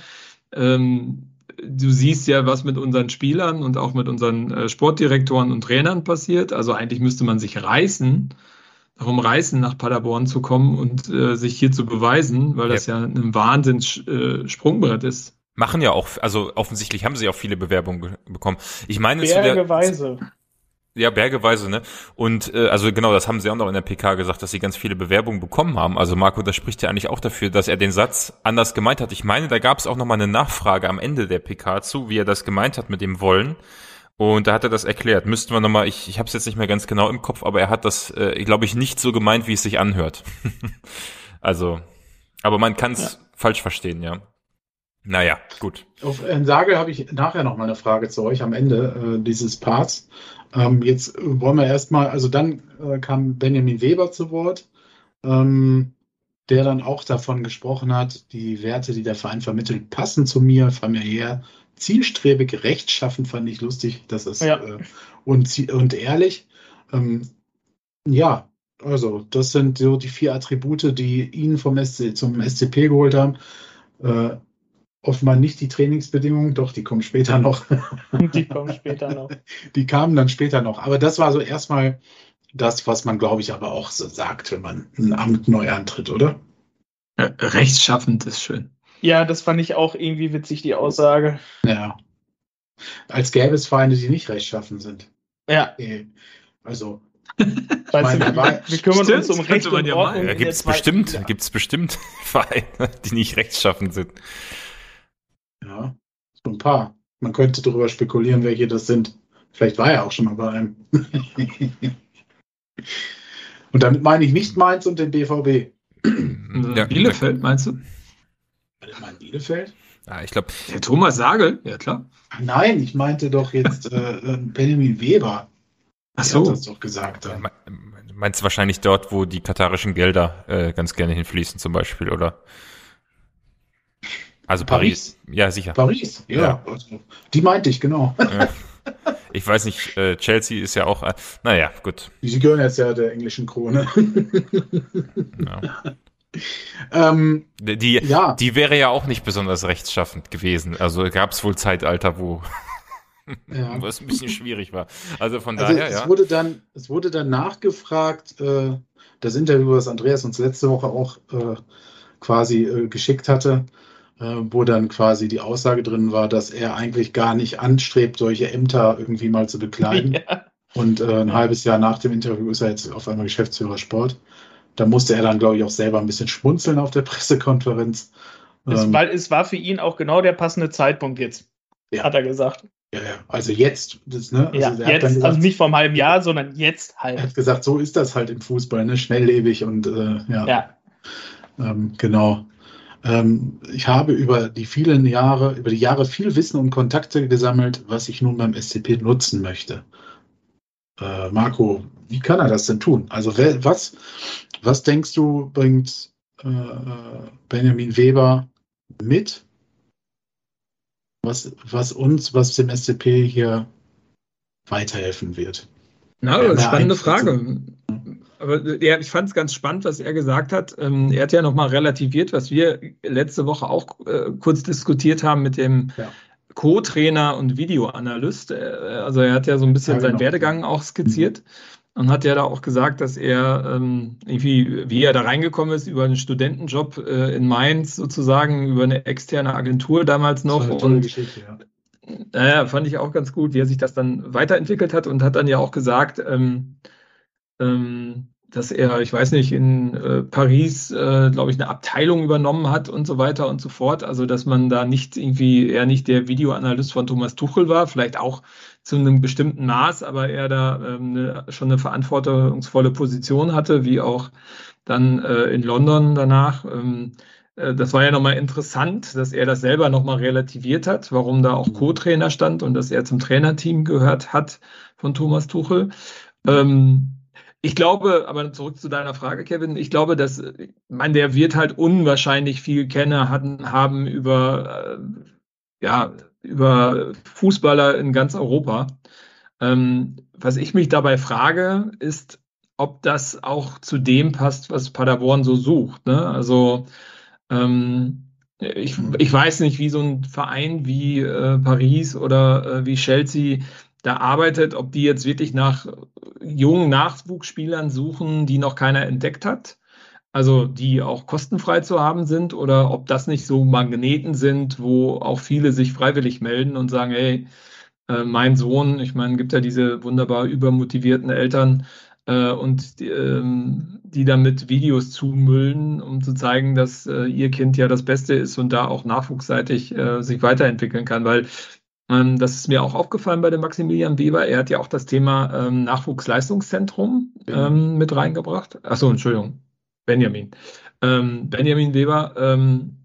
Ähm, du siehst ja, was mit unseren Spielern und auch mit unseren äh, Sportdirektoren und Trainern passiert. Also eigentlich müsste man sich reißen, darum reißen, nach Paderborn zu kommen und äh, sich hier zu beweisen, weil das ja, ja ein Wahnsinns-Sprungbrett äh, ist. Machen ja auch, also offensichtlich haben sie auch viele Bewerbungen bekommen. Ich meine, Bergeweise. Ja, bergeweise, ne? Und äh, also genau, das haben sie auch noch in der PK gesagt, dass sie ganz viele Bewerbungen bekommen haben. Also Marco, das spricht ja eigentlich auch dafür, dass er den Satz anders gemeint hat. Ich meine, da gab es auch noch mal eine Nachfrage am Ende der PK zu, wie er das gemeint hat mit dem Wollen. Und da hat er das erklärt. Müssten wir nochmal, ich, ich habe es jetzt nicht mehr ganz genau im Kopf, aber er hat das, äh, glaube ich, nicht so gemeint, wie es sich anhört. also, aber man kann es ja. falsch verstehen, ja. Naja, gut. Auf Herrn Sagel habe ich nachher noch mal eine Frage zu euch am Ende äh, dieses Parts. Ähm, jetzt wollen wir erstmal, also dann äh, kam Benjamin Weber zu Wort, ähm, der dann auch davon gesprochen hat, die Werte, die der Verein vermittelt, passen zu mir, familiär, zielstrebig, rechtschaffen fand ich lustig. Das ist ja. äh, und, und ehrlich. Ähm, ja, also das sind so die vier Attribute, die ihn vom SC, zum SCP geholt haben. Äh, offenbar nicht die Trainingsbedingungen, doch, die kommen später noch. die kommen später noch. Die kamen dann später noch. Aber das war so erstmal das, was man, glaube ich, aber auch so sagt, wenn man ein Amt neu antritt, oder? Ja, rechtschaffend ist schön. Ja, das fand ich auch irgendwie witzig, die Aussage. Ja. Als gäbe es Feinde, die nicht rechtschaffen sind. Ja. Also. Weißt du, wir, wir kümmern Stimmt, uns um Recht und ja Ordnung. Ja, gibt es bestimmt, gibt's bestimmt Vereine, die nicht rechtschaffen sind. Ja, so ein paar. Man könnte darüber spekulieren, welche das sind. Vielleicht war er auch schon mal bei einem. und damit meine ich nicht Mainz und den BVB. Ja, Bielefeld meinst du? Warte mal, Bielefeld? Ja, ich glaube. Der Thomas Sagel, ja klar. Nein, ich meinte doch jetzt äh, äh Benjamin Weber. Ach so. Hat das doch gesagt. Dann. Meinst du wahrscheinlich dort, wo die katarischen Gelder äh, ganz gerne hinfließen, zum Beispiel, oder? Also Paris. Paris. Ja, sicher. Paris, ja. ja. Also, die meinte ich, genau. Ja. Ich weiß nicht, äh, Chelsea ist ja auch, äh, naja, gut. Sie gehören jetzt ja der englischen Krone. ja. ähm, die, ja. die wäre ja auch nicht besonders rechtschaffend gewesen. Also gab es wohl Zeitalter, wo, ja. wo es ein bisschen schwierig war. Also von also daher, es ja. Wurde dann, es wurde dann nachgefragt, äh, das Interview, was Andreas uns letzte Woche auch äh, quasi äh, geschickt hatte, äh, wo dann quasi die Aussage drin war, dass er eigentlich gar nicht anstrebt, solche Ämter irgendwie mal zu bekleiden. Ja. Und äh, ein halbes Jahr nach dem Interview ist er jetzt auf einmal Geschäftsführer Sport. Da musste er dann, glaube ich, auch selber ein bisschen schmunzeln auf der Pressekonferenz. Es, ähm, weil es war für ihn auch genau der passende Zeitpunkt jetzt, ja. hat er gesagt. Ja, ja. Also jetzt, das, ne? Also ja, jetzt, gesagt, also nicht vom halben Jahr, sondern jetzt halt. Er hat gesagt, so ist das halt im Fußball, ne? Schnelllebig und äh, ja. ja. Ähm, genau. Ähm, ich habe über die vielen Jahre, über die Jahre viel Wissen und Kontakte gesammelt, was ich nun beim SCP nutzen möchte. Äh, Marco, wie kann er das denn tun? Also was, was denkst du, bringt äh, Benjamin Weber mit, was, was uns, was dem SCP hier weiterhelfen wird? Na, spannende Frage. Aber ja, ich fand es ganz spannend, was er gesagt hat. Ähm, er hat ja nochmal relativiert, was wir letzte Woche auch äh, kurz diskutiert haben mit dem ja. Co-Trainer und Videoanalyst. Äh, also er hat ja so ein bisschen ja, genau. seinen Werdegang auch skizziert mhm. Und hat ja da auch gesagt, dass er ähm, irgendwie, wie er da reingekommen ist, über einen Studentenjob äh, in Mainz sozusagen, über eine externe Agentur damals noch. und ja. Naja, fand ich auch ganz gut, wie er sich das dann weiterentwickelt hat und hat dann ja auch gesagt, ähm, ähm, dass er, ich weiß nicht, in äh, Paris, äh, glaube ich, eine Abteilung übernommen hat und so weiter und so fort. Also, dass man da nicht irgendwie, er nicht der Videoanalyst von Thomas Tuchel war, vielleicht auch zu einem bestimmten Maß, aber er da ähm, eine, schon eine verantwortungsvolle Position hatte, wie auch dann äh, in London danach. Ähm, äh, das war ja nochmal interessant, dass er das selber nochmal relativiert hat, warum da auch Co-Trainer stand und dass er zum Trainerteam gehört hat von Thomas Tuchel. Ähm, ich glaube, aber zurück zu deiner Frage, Kevin, ich glaube, dass, ich meine, der wird halt unwahrscheinlich viel Kenner hatten, haben über, äh, ja, über Fußballer in ganz Europa. Ähm, was ich mich dabei frage, ist, ob das auch zu dem passt, was Paderborn so sucht. Ne? Also ähm, ich, ich weiß nicht, wie so ein Verein wie äh, Paris oder äh, wie Chelsea da arbeitet, ob die jetzt wirklich nach jungen Nachwuchsspielern suchen, die noch keiner entdeckt hat, also die auch kostenfrei zu haben sind, oder ob das nicht so Magneten sind, wo auch viele sich freiwillig melden und sagen, hey, äh, mein Sohn, ich meine, gibt ja diese wunderbar übermotivierten Eltern, äh, und die, ähm, die damit Videos zumüllen, um zu zeigen, dass äh, ihr Kind ja das Beste ist und da auch nachwuchsseitig äh, sich weiterentwickeln kann, weil ähm, das ist mir auch aufgefallen bei dem Maximilian Weber. Er hat ja auch das Thema ähm, Nachwuchsleistungszentrum ähm, mit reingebracht. Achso, Entschuldigung, Benjamin. Ähm, Benjamin Weber, ähm,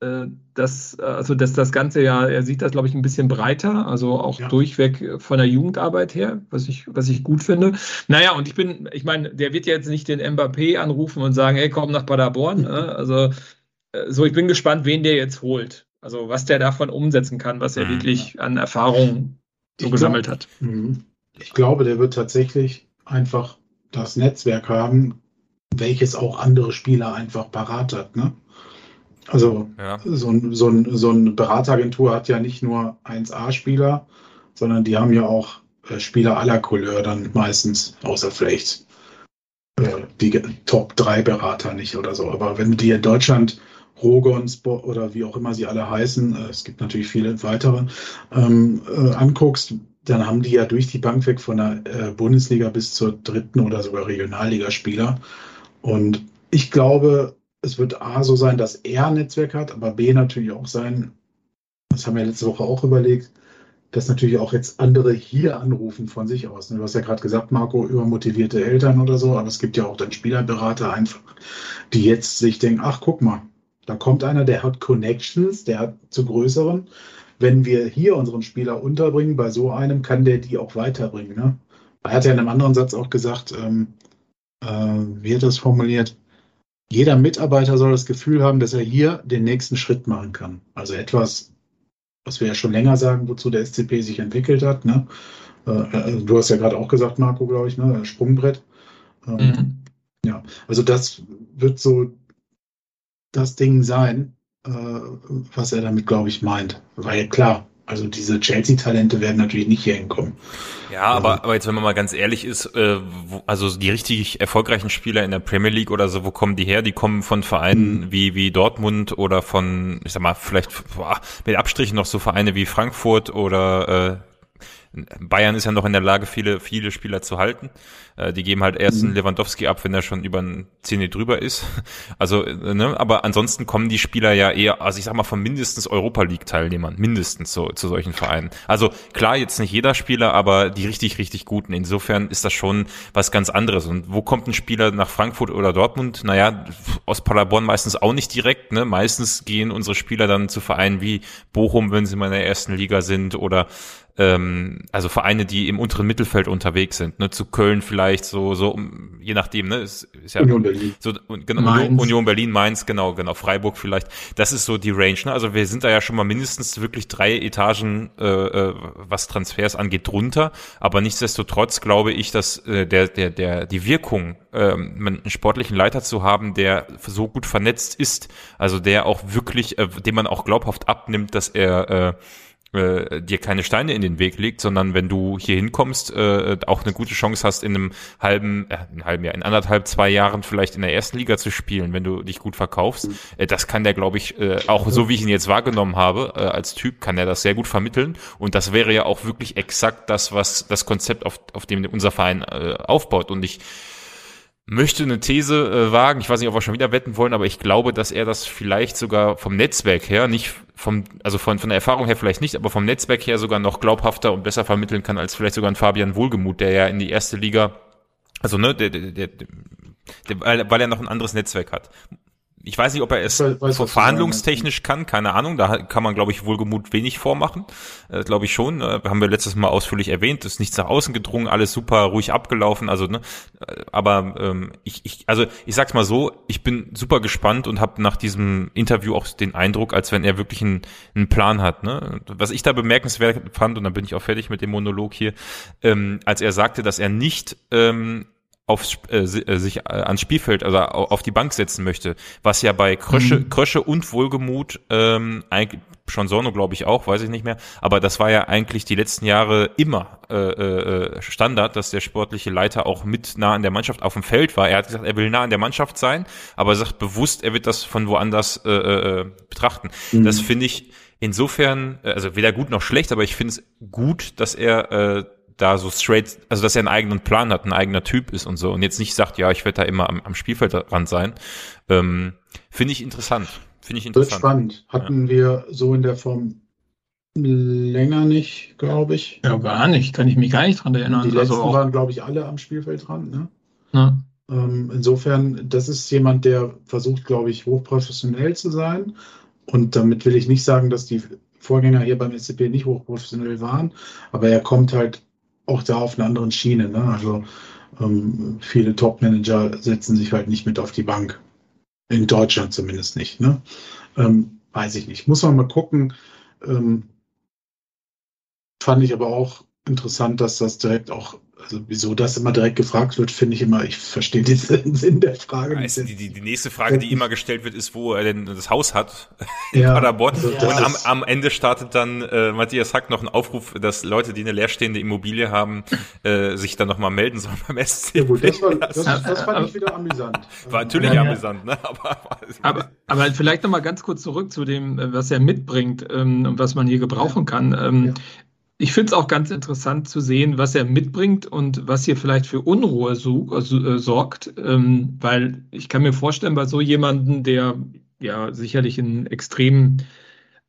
äh, das, also dass das Ganze ja, er sieht das, glaube ich, ein bisschen breiter, also auch ja. durchweg von der Jugendarbeit her, was ich, was ich gut finde. Naja, und ich bin, ich meine, der wird ja jetzt nicht den Mbappé anrufen und sagen, hey, komm nach Paderborn. Ne? Also äh, so, ich bin gespannt, wen der jetzt holt. Also was der davon umsetzen kann, was er mhm. wirklich an Erfahrung so ich gesammelt glaub, hat. Mhm. Ich glaube, der wird tatsächlich einfach das Netzwerk haben, welches auch andere Spieler einfach parat hat. Ne? Also ja. so, ein, so, ein, so eine Berateragentur hat ja nicht nur 1A-Spieler, sondern die haben ja auch äh, Spieler aller Couleur dann meistens, außer vielleicht äh, die Top 3 Berater nicht oder so. Aber wenn du dir in Deutschland Rogons oder wie auch immer sie alle heißen, äh, es gibt natürlich viele weitere, ähm, äh, anguckst, dann haben die ja durch die Bank weg von der Bundesliga bis zur dritten oder sogar Regionalligaspieler. Und ich glaube, es wird A so sein, dass er ein Netzwerk hat, aber B natürlich auch sein, das haben wir letzte Woche auch überlegt, dass natürlich auch jetzt andere hier anrufen von sich aus. Du hast ja gerade gesagt, Marco, übermotivierte Eltern oder so, aber es gibt ja auch dann Spielerberater einfach, die jetzt sich denken, ach guck mal, da kommt einer, der hat Connections, der hat zu größeren. Wenn wir hier unseren Spieler unterbringen, bei so einem kann der die auch weiterbringen. Ne? Er hat ja in einem anderen Satz auch gesagt, ähm, äh, wie hat er das formuliert? Jeder Mitarbeiter soll das Gefühl haben, dass er hier den nächsten Schritt machen kann. Also etwas, was wir ja schon länger sagen, wozu der SCP sich entwickelt hat. Ne? Äh, äh, du hast ja gerade auch gesagt, Marco, glaube ich, ne? Sprungbrett. Ähm, mhm. Ja, also das wird so das Ding sein, äh, was er damit, glaube ich, meint. Weil klar, also diese Chelsea-Talente werden natürlich nicht hier hinkommen. Ja, aber, also aber jetzt, wenn man mal ganz ehrlich ist, äh, wo, also die richtig erfolgreichen Spieler in der Premier League oder so, wo kommen die her? Die kommen von Vereinen mhm. wie, wie Dortmund oder von, ich sag mal, vielleicht boah, mit Abstrichen noch so Vereine wie Frankfurt oder äh, Bayern ist ja noch in der Lage, viele, viele Spieler zu halten. Äh, die geben halt erst einen mhm. Lewandowski ab, wenn er schon über ein Zehni drüber ist. Also, äh, ne, aber ansonsten kommen die Spieler ja eher, also ich sag mal, von mindestens Europa League Teilnehmern, mindestens so zu solchen Vereinen. Also klar, jetzt nicht jeder Spieler, aber die richtig, richtig guten. Insofern ist das schon was ganz anderes. Und wo kommt ein Spieler nach Frankfurt oder Dortmund? Naja, aus Paderborn meistens auch nicht direkt. Ne? Meistens gehen unsere Spieler dann zu Vereinen wie Bochum, wenn sie mal in der ersten Liga sind oder ähm, also Vereine, die im unteren Mittelfeld unterwegs sind, ne, zu Köln vielleicht so, so, je nachdem, ne, ist, ist ja Union Berlin, so, genau, Mainz. Union Berlin, Mainz, genau, genau, Freiburg vielleicht. Das ist so die Range, ne? Also wir sind da ja schon mal mindestens wirklich drei Etagen, äh, äh, was Transfers angeht, drunter. Aber nichtsdestotrotz glaube ich, dass äh, der, der, der, die Wirkung, äh, einen sportlichen Leiter zu haben, der so gut vernetzt ist, also der auch wirklich, äh, dem man auch glaubhaft abnimmt, dass er äh, äh, dir keine Steine in den Weg legt, sondern wenn du hier hinkommst, äh, auch eine gute Chance hast, in einem halben, äh, einem halben Jahr, in anderthalb, zwei Jahren vielleicht in der ersten Liga zu spielen, wenn du dich gut verkaufst. Äh, das kann der, glaube ich, äh, auch so wie ich ihn jetzt wahrgenommen habe, äh, als Typ, kann er das sehr gut vermitteln. Und das wäre ja auch wirklich exakt das, was das Konzept, auf, auf dem unser Verein äh, aufbaut. Und ich möchte eine These äh, wagen. Ich weiß nicht, ob wir schon wieder wetten wollen, aber ich glaube, dass er das vielleicht sogar vom Netzwerk her, nicht vom, also von, von der Erfahrung her vielleicht nicht, aber vom Netzwerk her sogar noch glaubhafter und besser vermitteln kann als vielleicht sogar ein Fabian Wohlgemuth, der ja in die erste Liga, also ne, der, der, der, der weil, weil er noch ein anderes Netzwerk hat. Ich weiß nicht, ob er es weiß, verhandlungstechnisch kann, keine Ahnung. Da kann man, glaube ich, wohlgemut wenig vormachen. Äh, glaube ich schon. Äh, haben wir letztes Mal ausführlich erwähnt. Ist nichts nach außen gedrungen, alles super ruhig abgelaufen. Also, ne, äh, aber ähm, ich, ich, also ich sag's mal so, ich bin super gespannt und habe nach diesem Interview auch den Eindruck, als wenn er wirklich einen, einen Plan hat. Ne? Was ich da bemerkenswert fand, und dann bin ich auch fertig mit dem Monolog hier, ähm, als er sagte, dass er nicht ähm, aufs, äh, äh, sich äh, ans Spielfeld, also auf die Bank setzen möchte, was ja bei Krösche, mhm. Krösche und Wohlgemut ähm, eigentlich schon Sorno, glaube ich auch, weiß ich nicht mehr, aber das war ja eigentlich die letzten Jahre immer äh, äh, Standard, dass der sportliche Leiter auch mit nah an der Mannschaft auf dem Feld war. Er hat gesagt, er will nah an der Mannschaft sein, aber er sagt bewusst, er wird das von woanders äh, äh, betrachten. Mhm. Das finde ich insofern, also weder gut noch schlecht, aber ich finde es gut, dass er äh, da so straight, also dass er einen eigenen Plan hat, ein eigener Typ ist und so und jetzt nicht sagt, ja, ich werde da immer am, am Spielfeldrand sein, ähm, finde ich interessant. Finde ich interessant. Wird spannend. Hatten ja. wir so in der Form länger nicht, glaube ich. Ja, gar nicht. Kann ich mich gar nicht dran erinnern. Die letzten also waren, glaube ich, alle am Spielfeldrand. Ne? Ja. Ähm, insofern, das ist jemand, der versucht, glaube ich, hochprofessionell zu sein. Und damit will ich nicht sagen, dass die Vorgänger hier beim SCP nicht hochprofessionell waren, aber er kommt halt auch da auf einer anderen Schiene. Ne? Also ähm, viele Top-Manager setzen sich halt nicht mit auf die Bank. In Deutschland zumindest nicht. Ne? Ähm, weiß ich nicht. Muss man mal gucken. Ähm, fand ich aber auch interessant, dass das direkt auch also wieso das immer direkt gefragt wird, finde ich immer, ich verstehe den Sinn der Frage. nicht. die, die, die nächste Frage, die immer gestellt wird, ist, wo er denn das Haus hat in ja, Paderborn. Also und am, am Ende startet dann äh, Matthias Hack noch einen Aufruf, dass Leute, die eine leerstehende Immobilie haben, äh, sich dann nochmal melden sollen beim SC. Ja, gut, das, war, das, das fand ich wieder amüsant. War natürlich ja, amüsant, ne? Aber, aber, aber vielleicht nochmal ganz kurz zurück zu dem, äh, was er mitbringt ähm, und was man hier gebrauchen kann. Ähm, ich finde es auch ganz interessant zu sehen, was er mitbringt und was hier vielleicht für Unruhe so, äh, sorgt, ähm, weil ich kann mir vorstellen, bei so jemandem, der ja sicherlich einen extremen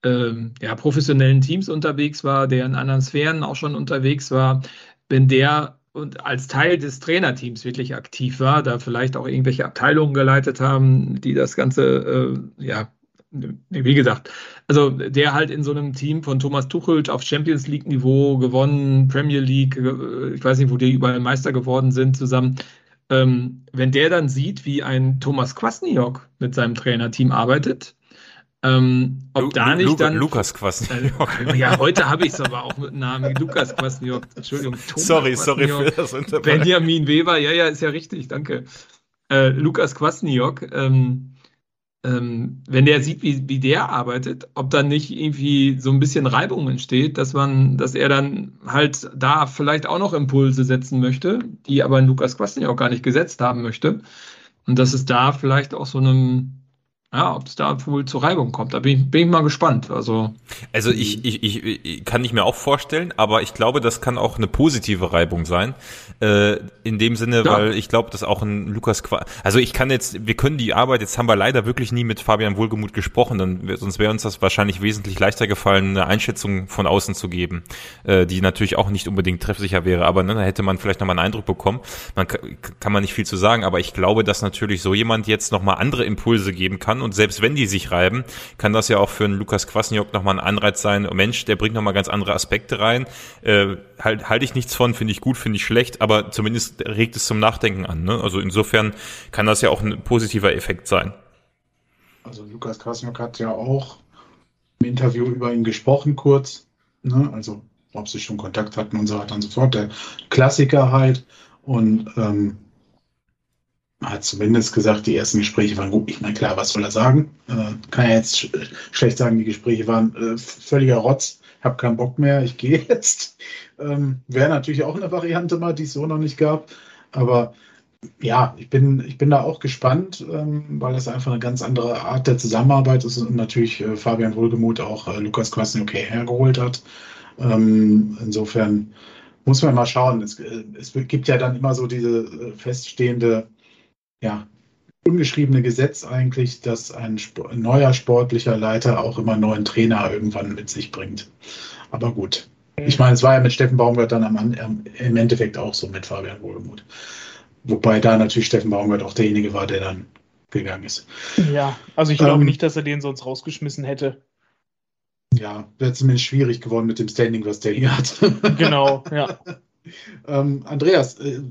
ähm, ja, professionellen Teams unterwegs war, der in anderen Sphären auch schon unterwegs war, wenn der und als Teil des Trainerteams wirklich aktiv war, da vielleicht auch irgendwelche Abteilungen geleitet haben, die das Ganze, äh, ja, wie gesagt, also der halt in so einem Team von Thomas Tuchel auf Champions League Niveau gewonnen, Premier League, äh, ich weiß nicht, wo die überall Meister geworden sind zusammen. Ähm, wenn der dann sieht, wie ein Thomas Kwasniok mit seinem Trainerteam arbeitet, ähm, ob Lu da nicht Lu dann. Lukas Kwasniok. Ja, heute habe ich es aber auch mit Namen. Lukas Kwasniok. Entschuldigung. Thomas sorry, sorry für das Unterbrechen. Benjamin Weber. Ja, ja, ist ja richtig. Danke. Äh, Lukas Kwasniok. Ähm, ähm, wenn der sieht, wie, wie der arbeitet, ob dann nicht irgendwie so ein bisschen Reibung entsteht, dass man, dass er dann halt da vielleicht auch noch Impulse setzen möchte, die aber Lukas Kwasniok gar nicht gesetzt haben möchte. Und dass es da vielleicht auch so einem ja, ob es da wohl zur Reibung kommt. Da bin ich, bin ich mal gespannt. Also, also ich, ich, ich, ich kann ich mir auch vorstellen, aber ich glaube, das kann auch eine positive Reibung sein. Äh, in dem Sinne, ja. weil ich glaube, dass auch ein Lukas Qua also ich kann jetzt, wir können die Arbeit, jetzt haben wir leider wirklich nie mit Fabian Wohlgemuth gesprochen, dann sonst wäre uns das wahrscheinlich wesentlich leichter gefallen, eine Einschätzung von außen zu geben, äh, die natürlich auch nicht unbedingt treffsicher wäre, aber ne, da hätte man vielleicht nochmal einen Eindruck bekommen. Man kann man nicht viel zu sagen, aber ich glaube, dass natürlich so jemand jetzt nochmal andere Impulse geben kann und selbst wenn die sich reiben, kann das ja auch für einen Lukas Kwasniok nochmal ein Anreiz sein. Oh Mensch, der bringt nochmal ganz andere Aspekte rein. Äh, halt, halte ich nichts von, finde ich gut, finde ich schlecht, aber zumindest regt es zum Nachdenken an. Ne? Also insofern kann das ja auch ein positiver Effekt sein. Also Lukas Kwasniok hat ja auch im Interview über ihn gesprochen kurz. Ne? Also ob sie schon Kontakt hatten und so weiter und so fort. Der Klassiker halt. Und ähm, hat zumindest gesagt, die ersten Gespräche waren gut. Ich meine, klar, was soll er sagen? Äh, kann er jetzt sch schlecht sagen, die Gespräche waren äh, völliger Rotz. Habe keinen Bock mehr, ich gehe jetzt. Ähm, Wäre natürlich auch eine Variante mal, die es so noch nicht gab. Aber ja, ich bin, ich bin da auch gespannt, ähm, weil das einfach eine ganz andere Art der Zusammenarbeit ist und natürlich äh, Fabian Wohlgemuth auch äh, Lukas Kwasny okay hergeholt hat. Ähm, insofern muss man mal schauen. Es, äh, es, gibt ja dann immer so diese äh, feststehende ja, ungeschriebene Gesetz eigentlich, dass ein, ein neuer sportlicher Leiter auch immer einen neuen Trainer irgendwann mit sich bringt. Aber gut. Ich meine, es war ja mit Steffen Baumgart dann am, im Endeffekt auch so mit Fabian Wohlgemuth. Wobei da natürlich Steffen Baumgart auch derjenige war, der dann gegangen ist. Ja, also ich glaube ähm, nicht, dass er den sonst rausgeschmissen hätte. Ja, wäre zumindest schwierig geworden mit dem Standing, was der hier hat. Genau, ja. Ähm, Andreas, äh,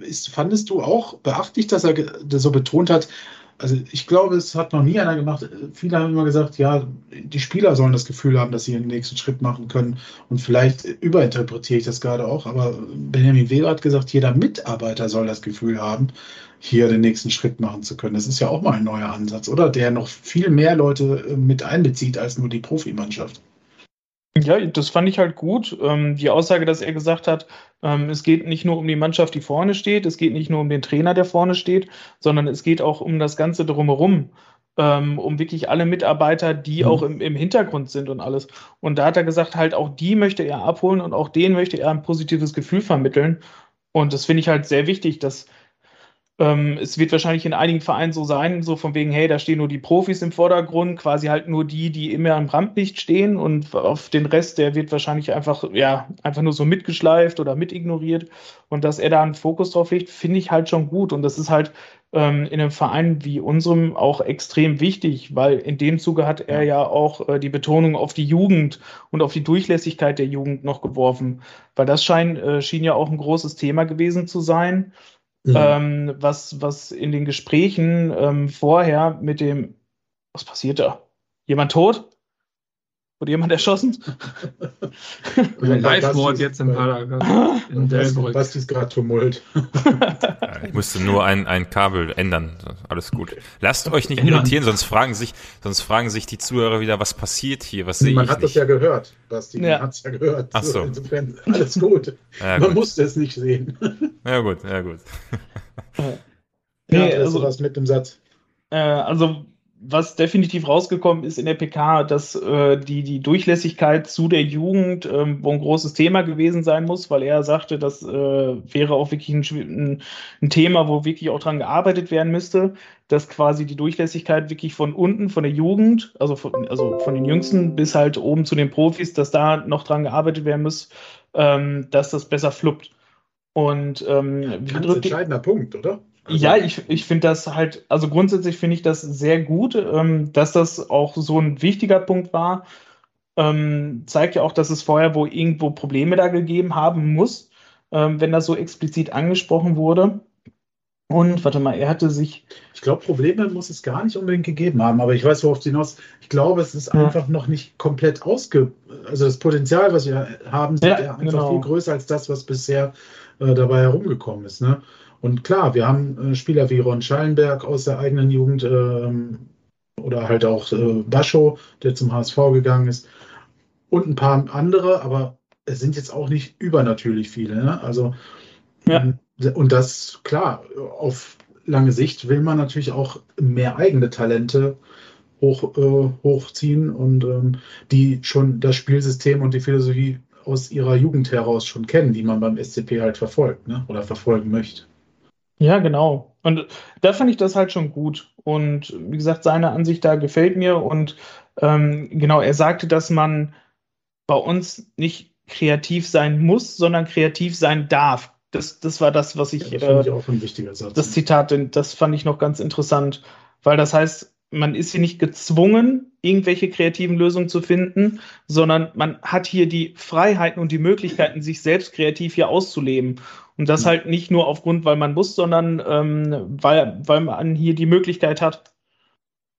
ist, fandest du auch beachtlich, dass er das so betont hat? Also ich glaube, es hat noch nie einer gemacht. Viele haben immer gesagt, ja, die Spieler sollen das Gefühl haben, dass sie den nächsten Schritt machen können. Und vielleicht überinterpretiere ich das gerade auch, aber Benjamin Weber hat gesagt, jeder Mitarbeiter soll das Gefühl haben, hier den nächsten Schritt machen zu können. Das ist ja auch mal ein neuer Ansatz, oder? Der noch viel mehr Leute äh, mit einbezieht als nur die Profimannschaft. Ja, das fand ich halt gut. Ähm, die Aussage, dass er gesagt hat, ähm, es geht nicht nur um die Mannschaft, die vorne steht, es geht nicht nur um den Trainer, der vorne steht, sondern es geht auch um das Ganze drumherum, ähm, um wirklich alle Mitarbeiter, die mhm. auch im, im Hintergrund sind und alles. Und da hat er gesagt, halt auch die möchte er abholen und auch denen möchte er ein positives Gefühl vermitteln. Und das finde ich halt sehr wichtig, dass ähm, es wird wahrscheinlich in einigen Vereinen so sein, so von wegen, hey, da stehen nur die Profis im Vordergrund, quasi halt nur die, die immer am Rampenlicht stehen und auf den Rest, der wird wahrscheinlich einfach, ja, einfach nur so mitgeschleift oder mitignoriert. Und dass er da einen Fokus drauf legt, finde ich halt schon gut. Und das ist halt ähm, in einem Verein wie unserem auch extrem wichtig, weil in dem Zuge hat er ja auch äh, die Betonung auf die Jugend und auf die Durchlässigkeit der Jugend noch geworfen, weil das schein, äh, schien ja auch ein großes Thema gewesen zu sein. Mhm. Ähm, was, was in den Gesprächen ähm, vorher mit dem, was passiert da? Jemand tot? Wurde jemand erschossen? Live-Mord jetzt im Paragraph. Ist gerade Tumult. ja, ich musste nur ein, ein Kabel ändern. Alles gut. Lasst euch nicht irritieren, sonst fragen sich, sonst fragen sich die Zuhörer wieder, was passiert hier? Was sehe ich? Man hat nicht? das ja gehört, Basti. Man hat es ja gehört. Ach so. Insofern alles gut. Ja, Man gut. musste es nicht sehen. Ja, gut, ja, gut. ja, nee, also, was mit dem Satz. Äh, also was definitiv rausgekommen ist in der PK, dass äh, die, die Durchlässigkeit zu der Jugend ähm, wo ein großes Thema gewesen sein muss, weil er sagte, das äh, wäre auch wirklich ein, ein, Thema, wo wirklich auch dran gearbeitet werden müsste, dass quasi die Durchlässigkeit wirklich von unten, von der Jugend, also von, also von den Jüngsten bis halt oben zu den Profis, dass da noch dran gearbeitet werden muss, ähm, dass das besser fluppt. Und ähm, Ganz entscheidender Punkt, oder? Also, ja, ich, ich finde das halt, also grundsätzlich finde ich das sehr gut, ähm, dass das auch so ein wichtiger Punkt war. Ähm, zeigt ja auch, dass es vorher wohl irgendwo Probleme da gegeben haben muss, ähm, wenn das so explizit angesprochen wurde. Und warte mal, er hatte sich. Ich glaube, Probleme muss es gar nicht unbedingt gegeben haben, aber ich weiß, worauf du hinaus. Ich glaube, es ist ja. einfach noch nicht komplett ausge. Also das Potenzial, was wir haben, ist ja, ja einfach genau. viel größer als das, was bisher äh, dabei herumgekommen ist. Ne? Und klar, wir haben äh, Spieler wie Ron Schallenberg aus der eigenen Jugend ähm, oder halt auch äh, Bascho, der zum HSV gegangen ist und ein paar andere, aber es sind jetzt auch nicht übernatürlich viele. Ne? Also, ja. Ähm, und das, klar, auf lange Sicht will man natürlich auch mehr eigene Talente hoch, äh, hochziehen und ähm, die schon das Spielsystem und die Philosophie aus ihrer Jugend heraus schon kennen, die man beim SCP halt verfolgt ne? oder verfolgen möchte. Ja, genau. Und da fand ich das halt schon gut. Und wie gesagt, seine Ansicht da gefällt mir. Und ähm, genau, er sagte, dass man bei uns nicht kreativ sein muss, sondern kreativ sein darf. Das, das war das, was ich. Ja, das fand ich äh, auch ein wichtiger Satz. Das Zitat, das fand ich noch ganz interessant, weil das heißt, man ist hier nicht gezwungen, irgendwelche kreativen Lösungen zu finden, sondern man hat hier die Freiheiten und die Möglichkeiten, sich selbst kreativ hier auszuleben. Und das halt nicht nur aufgrund, weil man muss, sondern ähm, weil, weil man hier die Möglichkeit hat.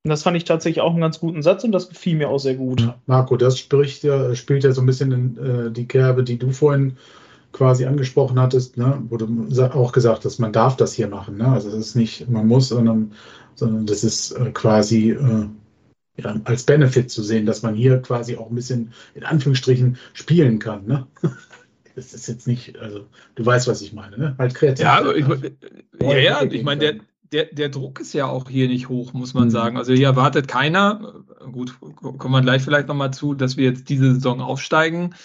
Und das fand ich tatsächlich auch einen ganz guten Satz und das gefiel mir auch sehr gut. Marco, das spricht ja, spielt ja so ein bisschen in äh, die Kerbe, die du vorhin quasi angesprochen hattest, ne? wo du auch gesagt hast, man darf das hier machen. Ne? Also es ist nicht, man muss, sondern, sondern das ist äh, quasi äh, ja, als Benefit zu sehen, dass man hier quasi auch ein bisschen in Anführungsstrichen spielen kann. Ne? Das ist jetzt nicht, also du weißt, was ich meine, ne? Halt kreativ. Ja, ich, ja, ja, ich meine, der, der, der Druck ist ja auch hier nicht hoch, muss man mhm. sagen. Also hier erwartet keiner, gut, kommen wir gleich vielleicht nochmal zu, dass wir jetzt diese Saison aufsteigen.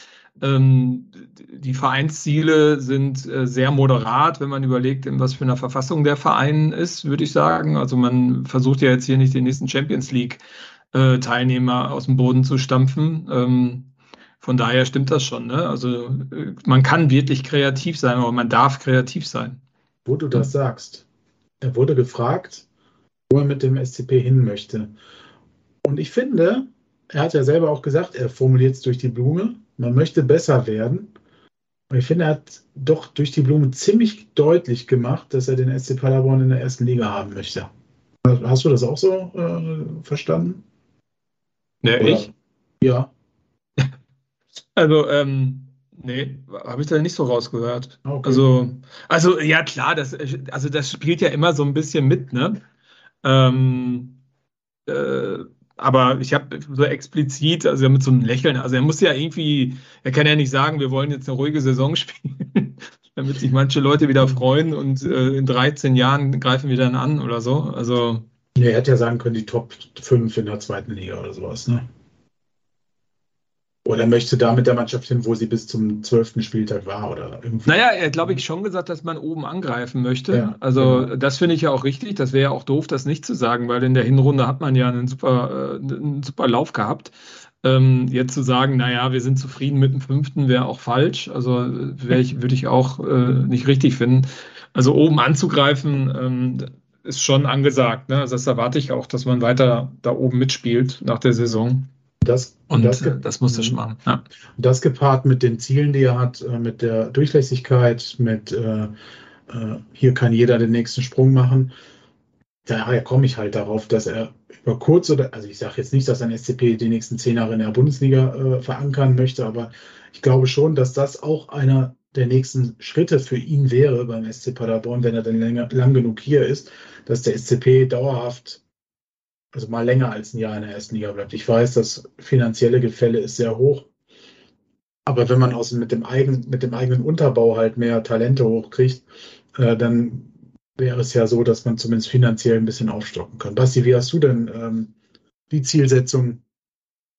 Ähm, die Vereinsziele sind äh, sehr moderat, wenn man überlegt, in was für einer Verfassung der Verein ist, würde ich sagen. Also man versucht ja jetzt hier nicht den nächsten Champions League äh, aus dem Boden zu stampfen. Ähm, von daher stimmt das schon. Ne? Also äh, man kann wirklich kreativ sein, aber man darf kreativ sein. Wo du das sagst, er wurde gefragt, wo er mit dem SCP hin möchte. Und ich finde, er hat ja selber auch gesagt, er formuliert es durch die Blume, man möchte besser werden. Und ich finde, er hat doch durch die Blume ziemlich deutlich gemacht, dass er den SC Paderborn in der ersten Liga haben möchte. Hast du das auch so äh, verstanden? Ja, ich? Ja. Also, ähm, nee, habe ich da nicht so rausgehört. Okay. Also, also, ja, klar, das, also das spielt ja immer so ein bisschen mit, ne? Ähm, äh, aber ich habe so explizit, also mit so einem Lächeln, also er muss ja irgendwie, er kann ja nicht sagen, wir wollen jetzt eine ruhige Saison spielen, damit sich manche Leute wieder freuen und äh, in 13 Jahren greifen wir dann an oder so. Also. Ja, er hätte ja sagen können, die Top 5 in der zweiten Liga oder sowas, ne? Oder möchte da mit der Mannschaft hin, wo sie bis zum zwölften Spieltag war oder irgendwie? Naja, er hat, glaube ich, schon gesagt, dass man oben angreifen möchte. Ja, also genau. das finde ich ja auch richtig. Das wäre ja auch doof, das nicht zu sagen, weil in der Hinrunde hat man ja einen super, äh, einen super Lauf gehabt. Ähm, jetzt zu sagen, naja, wir sind zufrieden mit dem fünften, wäre auch falsch. Also ich, würde ich auch äh, nicht richtig finden. Also oben anzugreifen, ähm, ist schon angesagt. Ne? Also das erwarte ich auch, dass man weiter da oben mitspielt nach der Saison. Das, und das, das musst du schon machen. Ja. Das gepaart mit den Zielen, die er hat, äh, mit der Durchlässigkeit, mit äh, äh, hier kann jeder den nächsten Sprung machen. Daher komme ich halt darauf, dass er über kurz oder, also ich sage jetzt nicht, dass ein SCP die nächsten zehn Jahre in der Bundesliga äh, verankern möchte, aber ich glaube schon, dass das auch einer der nächsten Schritte für ihn wäre beim SC Paderborn, wenn er dann länger, lang genug hier ist, dass der SCP dauerhaft also mal länger als ein Jahr in der ersten Liga bleibt. Ich weiß, das finanzielle Gefälle ist sehr hoch. Aber wenn man aus, mit, dem eigenen, mit dem eigenen Unterbau halt mehr Talente hochkriegt, äh, dann wäre es ja so, dass man zumindest finanziell ein bisschen aufstocken kann. Basti, wie hast du denn ähm, die Zielsetzung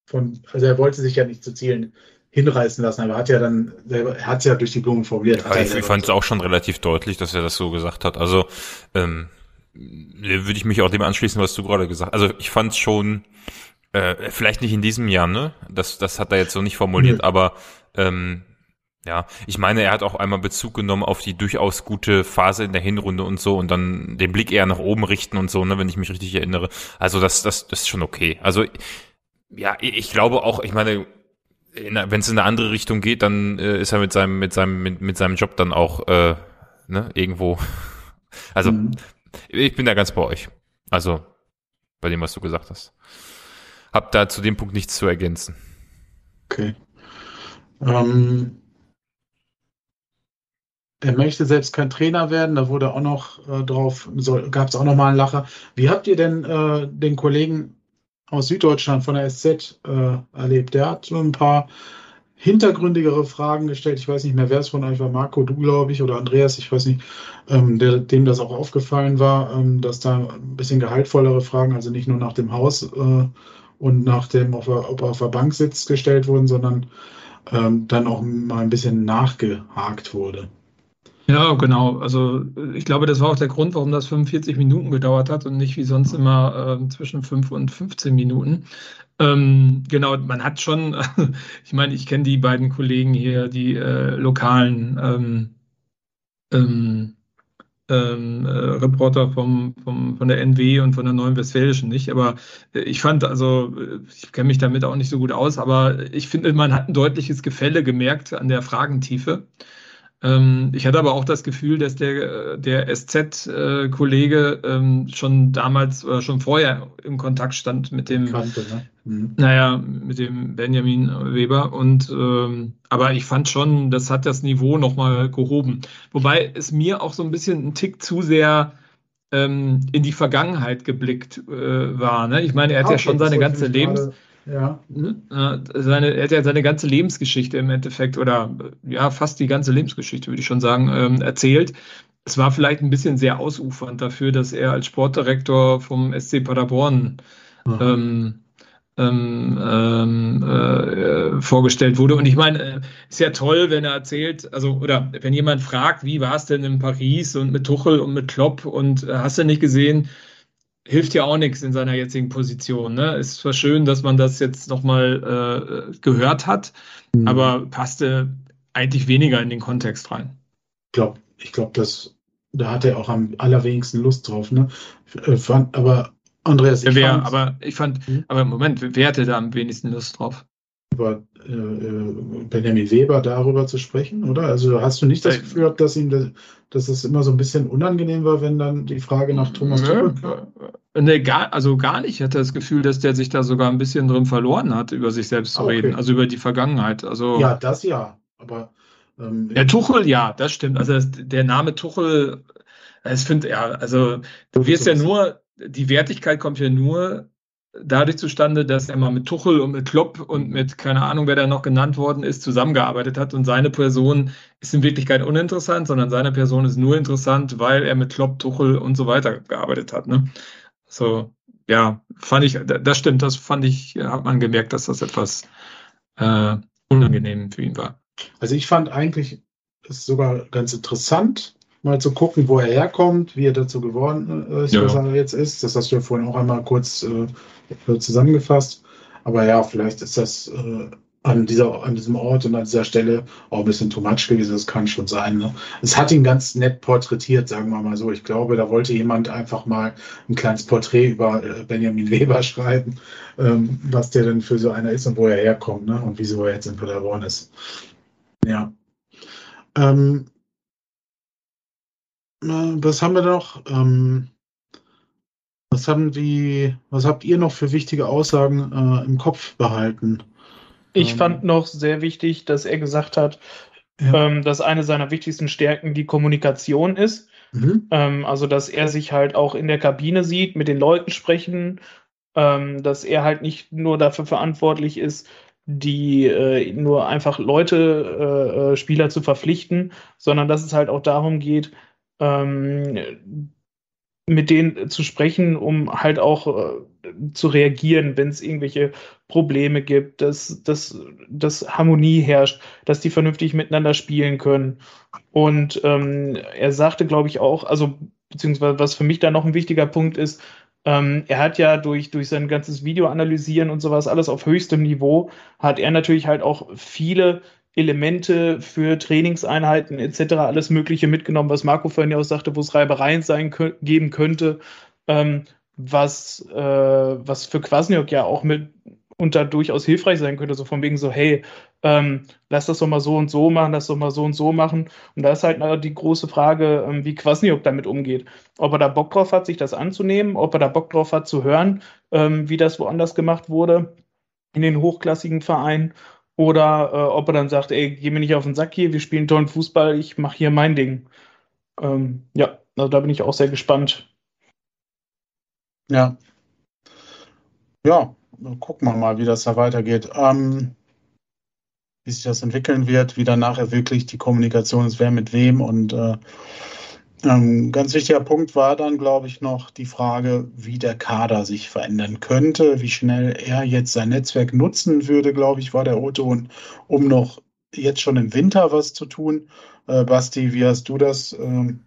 von, also er wollte sich ja nicht zu Zielen hinreißen lassen, aber hat ja dann, er hat es ja durch die Blumen formuliert. Ja, ich, ich fand es auch schon relativ deutlich, dass er das so gesagt hat. Also ähm, würde ich mich auch dem anschließen, was du gerade gesagt hast. Also ich fand es schon, äh, vielleicht nicht in diesem Jahr, ne? Das, das hat er jetzt so nicht formuliert, mhm. aber ähm, ja, ich meine, er hat auch einmal Bezug genommen auf die durchaus gute Phase in der Hinrunde und so und dann den Blick eher nach oben richten und so, ne, wenn ich mich richtig erinnere. Also das, das, das ist schon okay. Also ja, ich glaube auch, ich meine, wenn es in eine andere Richtung geht, dann äh, ist er mit seinem, mit seinem, mit, mit seinem Job dann auch äh, ne, irgendwo. Also mhm. Ich bin da ganz bei euch. Also bei dem, was du gesagt hast. Hab da zu dem Punkt nichts zu ergänzen. Okay. Ähm, er möchte selbst kein Trainer werden, da wurde auch noch äh, drauf, gab es auch noch mal einen Lacher. Wie habt ihr denn äh, den Kollegen aus Süddeutschland von der SZ äh, erlebt? Der hat so ein paar hintergründigere Fragen gestellt. Ich weiß nicht mehr, wer es von euch war, Marco, du glaube ich, oder Andreas, ich weiß nicht, ähm, der, dem das auch aufgefallen war, ähm, dass da ein bisschen gehaltvollere Fragen, also nicht nur nach dem Haus äh, und nach dem, ob er, ob er auf der Bank sitzt, gestellt wurden, sondern ähm, dann auch mal ein bisschen nachgehakt wurde. Ja, genau. Also ich glaube, das war auch der Grund, warum das 45 Minuten gedauert hat und nicht wie sonst immer äh, zwischen 5 und 15 Minuten. Ähm, genau, man hat schon, ich meine, ich kenne die beiden Kollegen hier, die äh, lokalen ähm, ähm, ähm, äh, Reporter vom, vom, von der NW und von der Neuen Westfälischen nicht. Aber äh, ich fand, also äh, ich kenne mich damit auch nicht so gut aus, aber ich finde, man hat ein deutliches Gefälle gemerkt an der Fragentiefe. Ähm, ich hatte aber auch das Gefühl, dass der, der SZ-Kollege ähm, schon damals oder schon vorher im Kontakt stand mit dem, Kannte, ne? mhm. naja, mit dem Benjamin Weber. Und ähm, aber ich fand schon, das hat das Niveau nochmal gehoben. Wobei es mir auch so ein bisschen ein Tick zu sehr ähm, in die Vergangenheit geblickt äh, war. Ne? Ich meine, er hat okay, ja schon seine ganze Lebens. Gerade ja. Ne? Seine, er hat ja seine ganze Lebensgeschichte im Endeffekt oder ja, fast die ganze Lebensgeschichte, würde ich schon sagen, ähm, erzählt. Es war vielleicht ein bisschen sehr ausufernd dafür, dass er als Sportdirektor vom SC Paderborn ähm, ähm, ähm, äh, vorgestellt wurde. Und ich meine, äh, ist ja toll, wenn er erzählt, also oder wenn jemand fragt, wie war es denn in Paris und mit Tuchel und mit Klopp und äh, hast du nicht gesehen, hilft ja auch nichts in seiner jetzigen Position. Ne? Ist zwar schön, dass man das jetzt nochmal äh, gehört hat, mhm. aber passte eigentlich weniger in den Kontext rein. Ich glaube, ich glaube, dass da hat er auch am allerwenigsten Lust drauf. Ne? Äh, fand, aber Andreas, ich wer, aber ich fand, hm? aber Moment, wer hatte da am wenigsten Lust drauf? Über äh, äh, Benjamin Weber darüber zu sprechen, oder? Also hast du nicht das Gefühl gehabt, dass ihm das, dass es immer so ein bisschen unangenehm war, wenn dann die Frage nach Thomas Tuchel Nee, gar, also gar nicht. Ich hatte das Gefühl, dass der sich da sogar ein bisschen drin verloren hat, über sich selbst zu ah, okay. reden, also über die Vergangenheit. Also, ja, das ja. Aber ähm, der Tuchel, ja, das stimmt. Also das, der Name Tuchel, ich finde, ja, also du wirst ja nur, die Wertigkeit kommt ja nur dadurch zustande, dass er mal mit Tuchel und mit Klopp und mit, keine Ahnung, wer da noch genannt worden ist, zusammengearbeitet hat. Und seine Person ist in Wirklichkeit uninteressant, sondern seine Person ist nur interessant, weil er mit Klopp, Tuchel und so weiter gearbeitet hat. Ne? So, ja, fand ich, das stimmt, das fand ich, hat man gemerkt, dass das etwas äh, unangenehm für ihn war. Also ich fand eigentlich es sogar ganz interessant, mal zu gucken, wo er herkommt, wie er dazu geworden ist, ja. was er jetzt ist. Das hast du ja vorhin auch einmal kurz äh, zusammengefasst. Aber ja, vielleicht ist das äh, an, dieser, an diesem Ort und an dieser Stelle auch ein bisschen too much gewesen. Das kann schon sein. Ne? Es hat ihn ganz nett porträtiert, sagen wir mal so. Ich glaube, da wollte jemand einfach mal ein kleines Porträt über äh, Benjamin Weber schreiben, ähm, was der denn für so einer ist und wo er herkommt ne? und wieso er jetzt in Paderborn ist. Ja. Ähm, was haben wir noch? Ähm, was haben die, was habt ihr noch für wichtige Aussagen äh, im Kopf behalten? Ich ähm, fand noch sehr wichtig, dass er gesagt hat, ja. ähm, dass eine seiner wichtigsten Stärken die Kommunikation ist. Mhm. Ähm, also, dass er sich halt auch in der Kabine sieht, mit den Leuten sprechen, ähm, dass er halt nicht nur dafür verantwortlich ist, die äh, nur einfach Leute, äh, äh Spieler zu verpflichten, sondern dass es halt auch darum geht, ähm, mit denen zu sprechen, um halt auch äh, zu reagieren, wenn es irgendwelche Probleme gibt, dass, dass, dass Harmonie herrscht, dass die vernünftig miteinander spielen können. Und ähm, er sagte, glaube ich, auch, also beziehungsweise was für mich da noch ein wichtiger Punkt ist, ähm, er hat ja durch, durch sein ganzes Video analysieren und sowas alles auf höchstem Niveau, hat er natürlich halt auch viele Elemente für Trainingseinheiten etc. alles Mögliche mitgenommen, was Marco vorhin ja auch sagte, wo es Reibereien sein geben könnte, ähm, was, äh, was für Kwasniok ja auch mit unter durchaus hilfreich sein könnte, so von wegen so, hey, ähm, lass das doch mal so und so machen, lass doch mal so und so machen. Und da ist halt die große Frage, ähm, wie Kwasniok damit umgeht. Ob er da Bock drauf hat, sich das anzunehmen, ob er da Bock drauf hat zu hören, ähm, wie das woanders gemacht wurde in den hochklassigen Vereinen oder äh, ob er dann sagt, ey, geh mir nicht auf den Sack hier, wir spielen tollen Fußball, ich mache hier mein Ding. Ähm, ja, also da bin ich auch sehr gespannt. Ja. Ja, gucken wir mal, wie das da weitergeht. Ähm, wie sich das entwickeln wird, wie dann nachher wirklich die Kommunikation ist, wer mit wem und äh, ein ganz wichtiger Punkt war dann, glaube ich, noch die Frage, wie der Kader sich verändern könnte, wie schnell er jetzt sein Netzwerk nutzen würde, glaube ich, war der O-Ton, um noch jetzt schon im Winter was zu tun. Äh, Basti, wie hast du das ähm,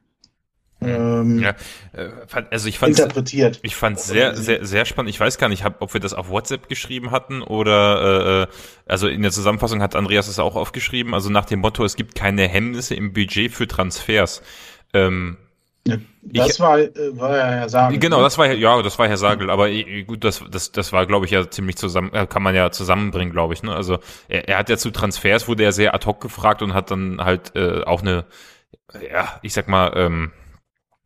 ähm, ja, äh, also ich fand interpretiert. Ich fand sehr, sehr, sehr spannend. Ich weiß gar nicht, ob wir das auf WhatsApp geschrieben hatten oder äh, also in der Zusammenfassung hat Andreas es auch aufgeschrieben. Also nach dem Motto: Es gibt keine Hemmnisse im Budget für Transfers. Ähm, das ich, war, äh, war ja Herr Sagel. Genau, ne? das war ja, das war Herr Sagel, aber gut, das, das, das war, glaube ich, ja ziemlich zusammen, äh, kann man ja zusammenbringen, glaube ich. Ne? Also er, er hat ja zu Transfers wurde er sehr ad hoc gefragt und hat dann halt äh, auch eine, ja, ich sag mal, ähm,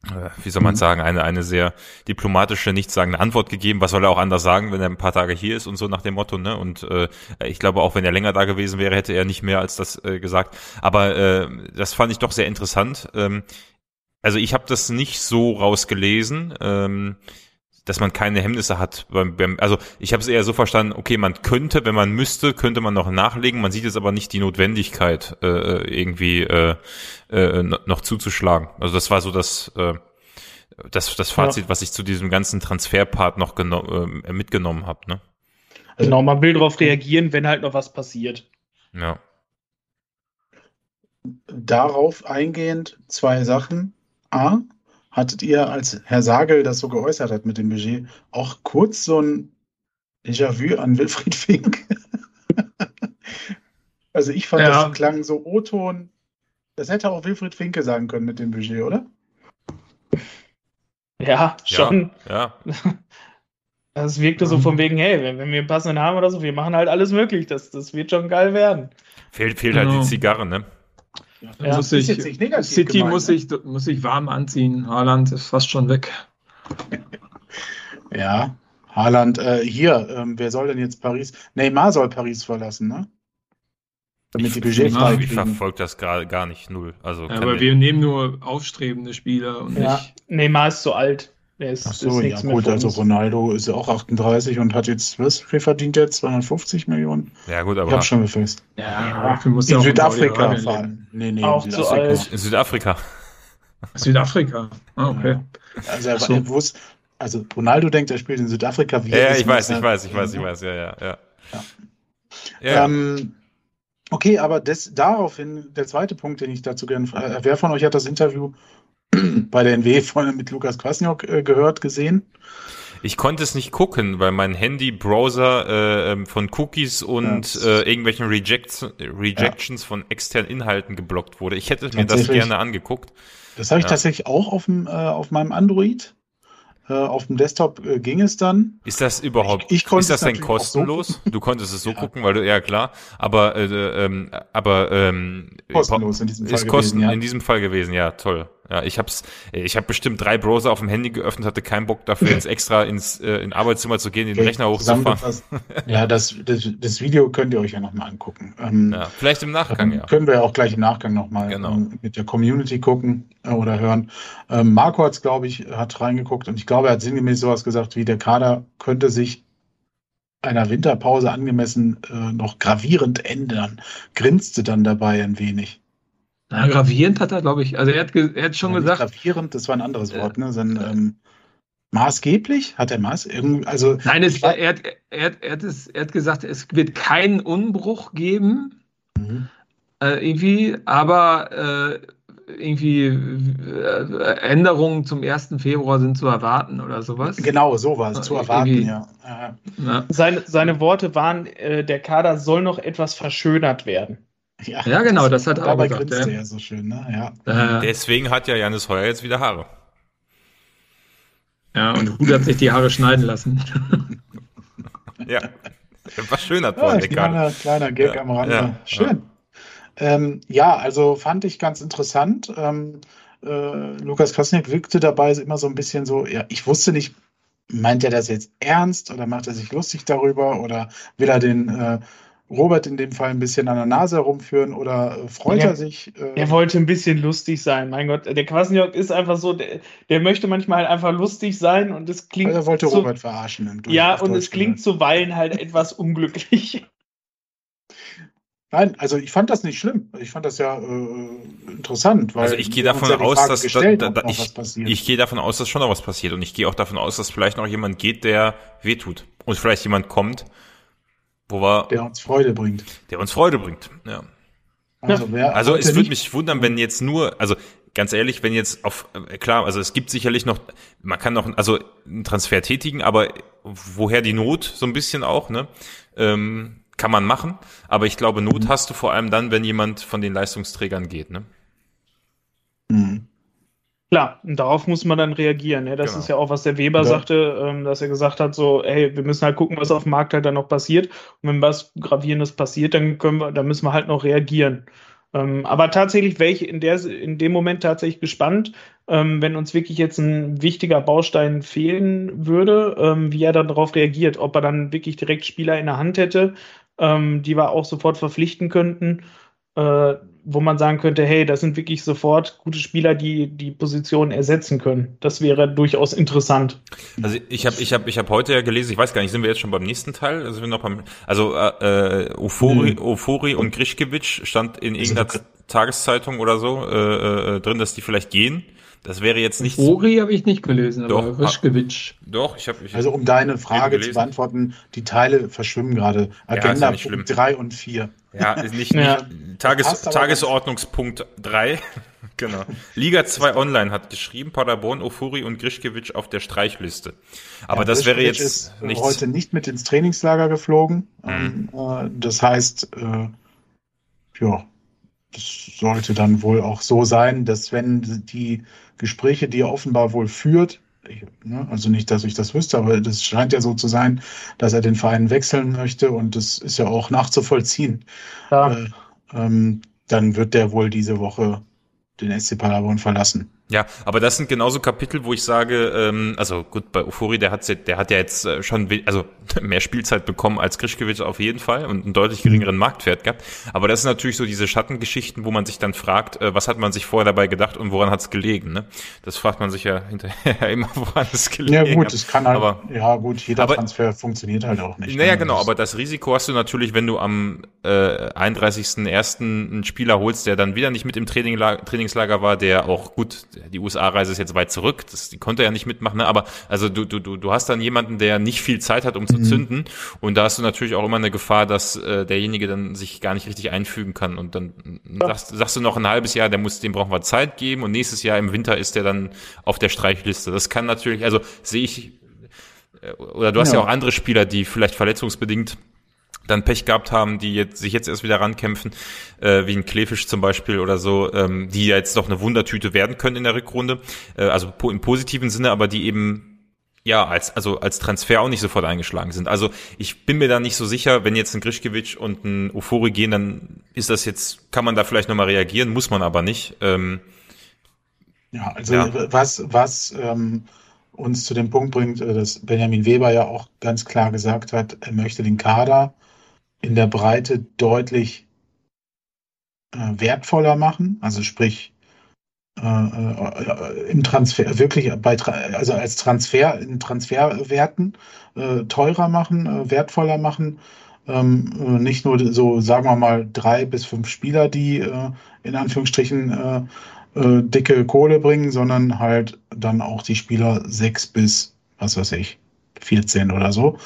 äh, wie soll man mhm. sagen, eine, eine sehr diplomatische, nichtssagende Antwort gegeben. Was soll er auch anders sagen, wenn er ein paar Tage hier ist und so nach dem Motto, ne? Und äh, ich glaube, auch wenn er länger da gewesen wäre, hätte er nicht mehr als das äh, gesagt. Aber äh, das fand ich doch sehr interessant. Ähm, also ich habe das nicht so rausgelesen, ähm, dass man keine Hemmnisse hat. Beim, beim, also ich habe es eher so verstanden, okay, man könnte, wenn man müsste, könnte man noch nachlegen. Man sieht jetzt aber nicht die Notwendigkeit, äh, irgendwie äh, äh, noch zuzuschlagen. Also das war so das, äh, das, das Fazit, ja. was ich zu diesem ganzen Transferpart noch äh, mitgenommen habe. Ne? Genau, man will darauf reagieren, wenn halt noch was passiert. Ja. Darauf eingehend zwei Sachen. A, hattet ihr, als Herr Sagel das so geäußert hat mit dem Budget, auch kurz so ein Déjà-vu an Wilfried Fink? also ich fand, ja. das klang so O-Ton. Das hätte auch Wilfried Finke sagen können mit dem Budget, oder? Ja, schon. Ja. ja. Das wirkte so von wegen, hey, wenn, wenn wir einen passenden haben oder so, wir machen halt alles möglich. Das, das wird schon geil werden. Fehlt, fehlt halt die genau. Zigarre, ne? Ja, muss ich, City gemeint, muss, ne? ich, muss ich warm anziehen. Haaland ist fast schon weg. ja, Haaland, äh, hier, ähm, wer soll denn jetzt Paris? Neymar soll Paris verlassen, ne? Damit ich, die Budget frei Ich verfolge das gar, gar nicht null. Also ja, aber wir nehmen nur aufstrebende Spieler und ja, nicht. Neymar ist zu alt. Der ist, Ach so, ist ja gut, also Ronaldo ist ja auch 38 und hat jetzt, was, wie verdient der? 250 Millionen? Ja gut, aber... Ich hab schon gefasst. Ja, ja muss in Südafrika fahren. Nee, nee, auch Südafrika. Zu alt. Südafrika. Südafrika, ah, okay. Also, er, so. er wusste, also Ronaldo denkt, er spielt in Südafrika. Wie ja, ich weiß, ich weiß, ich weiß, ich weiß, ja, ja, ja. ja. ja. Ähm, okay, aber das, daraufhin, der zweite Punkt, den ich dazu gerne frage, wer von euch hat das Interview bei der NW von, mit Lukas Kwasniok äh, gehört, gesehen. Ich konnte es nicht gucken, weil mein Handy-Browser äh, ähm, von Cookies und ja, äh, irgendwelchen Rejects, Rejections ja. von externen Inhalten geblockt wurde. Ich hätte mir das gerne angeguckt. Das habe ich ja. tatsächlich auch auf, dem, äh, auf meinem Android. Äh, auf dem Desktop äh, ging es dann. Ist das überhaupt, ich, ich ist das denn kostenlos? So du konntest es so ja. gucken, weil du, ja klar, aber, äh, ähm, aber ähm, kostenlos in diesem Fall ist gewesen, kosten, ja. in diesem Fall gewesen, ja, toll. Ja, ich hab's, ich habe bestimmt drei Browser auf dem Handy geöffnet, hatte keinen Bock dafür, jetzt extra ins äh, in Arbeitszimmer zu gehen, den okay, Rechner hochzufahren. ja, das, das, das Video könnt ihr euch ja nochmal angucken. Ähm, ja, vielleicht im Nachgang, ja. Können wir ja auch gleich im Nachgang nochmal genau. ähm, mit der Community gucken äh, oder hören. Ähm, Marco hat's, glaube ich, hat reingeguckt und ich glaube, er hat sinngemäß sowas gesagt wie, der Kader könnte sich einer Winterpause angemessen äh, noch gravierend ändern. Grinste dann dabei ein wenig. Na, gravierend hat er, glaube ich. Also er hat, er hat schon ja, gesagt. Gravierend, das war ein anderes Wort, ne? Sondern, ähm, maßgeblich? Hat er Maß? Also, Nein, es, er, er, hat, er, hat, er, hat es, er hat gesagt, es wird keinen Unbruch geben. Mhm. Äh, irgendwie, aber äh, irgendwie äh, Änderungen zum 1. Februar sind zu erwarten oder sowas. Genau, sowas, zu erwarten, ja. ja. Seine, seine Worte waren, äh, der Kader soll noch etwas verschönert werden. Ja, ja genau, das, hat er auch gesagt. Ja. ja so schön, ne? ja. Deswegen hat ja Janis Heuer jetzt wieder Haare. Ja, und Hut hat sich die Haare schneiden lassen. ja, was schön hat ja, kleiner, kleiner Gag ja, am Rande. Schön. Ähm, ja, also fand ich ganz interessant. Ähm, äh, Lukas Krasniak wirkte dabei immer so ein bisschen so, ja, ich wusste nicht, meint er das jetzt ernst oder macht er sich lustig darüber oder will er den äh, Robert in dem Fall ein bisschen an der Nase herumführen oder äh, freut ja, er sich? Äh, er wollte ein bisschen lustig sein, mein Gott. Der Kwasniok ist einfach so, der, der, möchte manchmal einfach lustig sein und es klingt. Also er wollte so, Robert verarschen. ja, und es klingt zuweilen halt etwas unglücklich. Nein, also ich fand das nicht schlimm. Ich fand das ja äh, interessant. also ich gehe davon ja aus, dass da, da, da, ich, ich gehe davon aus, dass schon noch was passiert und ich gehe auch davon aus, dass vielleicht noch jemand geht, der wehtut und vielleicht jemand kommt, wo wir, der uns Freude bringt. Der uns Freude bringt. Ja. Also, also es würde mich wundern, wenn jetzt nur, also ganz ehrlich, wenn jetzt auf äh, klar, also es gibt sicherlich noch, man kann noch also einen Transfer tätigen, aber woher die Not so ein bisschen auch, ne? Ähm, kann man machen, aber ich glaube, Not mhm. hast du vor allem dann, wenn jemand von den Leistungsträgern geht, ne? Mhm. Klar, und darauf muss man dann reagieren. Ne? Das genau. ist ja auch, was der Weber ja. sagte, ähm, dass er gesagt hat, so, hey, wir müssen halt gucken, was auf dem Markt halt dann noch passiert. Und wenn was Gravierendes passiert, dann können wir, dann müssen wir halt noch reagieren. Ähm, aber tatsächlich wäre ich in, der, in dem Moment tatsächlich gespannt, ähm, wenn uns wirklich jetzt ein wichtiger Baustein fehlen würde, ähm, wie er dann darauf reagiert, ob er dann wirklich direkt Spieler in der Hand hätte, ähm, die wir auch sofort verpflichten könnten, äh, wo man sagen könnte, hey, das sind wirklich sofort gute Spieler, die die Position ersetzen können. Das wäre durchaus interessant. Also ich habe ich hab, ich hab heute ja gelesen, ich weiß gar nicht, sind wir jetzt schon beim nächsten Teil? Also, wir noch beim, also äh, Ofori, mhm. Ofori und Grischkewitsch stand in irgendeiner Tageszeitung oder so äh, äh, drin, dass die vielleicht gehen. Das wäre jetzt nicht. Ori habe ich nicht gelesen, doch, aber Rischkewitsch. Doch, ich habe. Also um deine Frage zu beantworten, die Teile verschwimmen gerade. Agenda ja, Punkt 3 und 4. Ja, ist nicht, ja. nicht Tages, Tagesordnungspunkt 3. genau. Liga 2 Online hat geschrieben, Paderborn, Ofuri und Grischkewitsch auf der Streichliste. Aber ja, das wäre jetzt ist äh, nichts. heute nicht mit ins Trainingslager geflogen. Mhm. Ähm, das heißt, äh, ja, das sollte dann wohl auch so sein, dass wenn die Gespräche, die er offenbar wohl führt, ne, also nicht, dass ich das wüsste, aber das scheint ja so zu sein, dass er den Verein wechseln möchte und das ist ja auch nachzuvollziehen. Ja. Äh, ähm, dann wird der wohl diese Woche den SC Paderborn verlassen. Ja, aber das sind genauso Kapitel, wo ich sage, ähm, also gut, bei Ufori, der hat, der hat ja jetzt äh, schon also mehr Spielzeit bekommen als Grischkewitsch auf jeden Fall und einen deutlich geringeren mhm. Marktwert gehabt. Aber das sind natürlich so diese Schattengeschichten, wo man sich dann fragt, äh, was hat man sich vorher dabei gedacht und woran hat es gelegen? Ne? Das fragt man sich ja hinterher immer, woran es gelegen hat. Ja gut, es kann halt, aber, ja gut, jeder aber, Transfer funktioniert halt auch nicht. Naja, ne? genau, aber das Risiko hast du natürlich, wenn du am äh, 31.01. einen Spieler holst, der dann wieder nicht mit im Trainingslager war, der auch gut die USA-Reise ist jetzt weit zurück, das, die konnte er ja nicht mitmachen, ne? aber also du, du, du hast dann jemanden, der nicht viel Zeit hat, um zu mhm. zünden und da hast du natürlich auch immer eine Gefahr, dass äh, derjenige dann sich gar nicht richtig einfügen kann und dann ja. sagst, sagst du noch ein halbes Jahr, der muss, dem brauchen wir Zeit geben und nächstes Jahr im Winter ist der dann auf der Streichliste. Das kann natürlich, also sehe ich, äh, oder du hast ja. ja auch andere Spieler, die vielleicht verletzungsbedingt dann Pech gehabt haben, die jetzt, sich jetzt erst wieder rankämpfen, äh, wie ein Klefisch zum Beispiel oder so, ähm, die jetzt doch eine Wundertüte werden können in der Rückrunde, äh, also po im positiven Sinne, aber die eben ja, als, also als Transfer auch nicht sofort eingeschlagen sind. Also ich bin mir da nicht so sicher, wenn jetzt ein Grischkewitsch und ein Ufori gehen, dann ist das jetzt, kann man da vielleicht nochmal reagieren, muss man aber nicht. Ähm, ja, also ja. was, was ähm, uns zu dem Punkt bringt, äh, dass Benjamin Weber ja auch ganz klar gesagt hat, er möchte den Kader in der Breite deutlich äh, wertvoller machen, also sprich äh, äh, im Transfer wirklich bei also als Transfer in Transferwerten äh, teurer machen, äh, wertvoller machen. Ähm, äh, nicht nur so, sagen wir mal, drei bis fünf Spieler, die in Anführungsstrichen dicke Kohle bringen, sondern halt dann auch die Spieler sechs bis, was weiß ich, 14 oder so.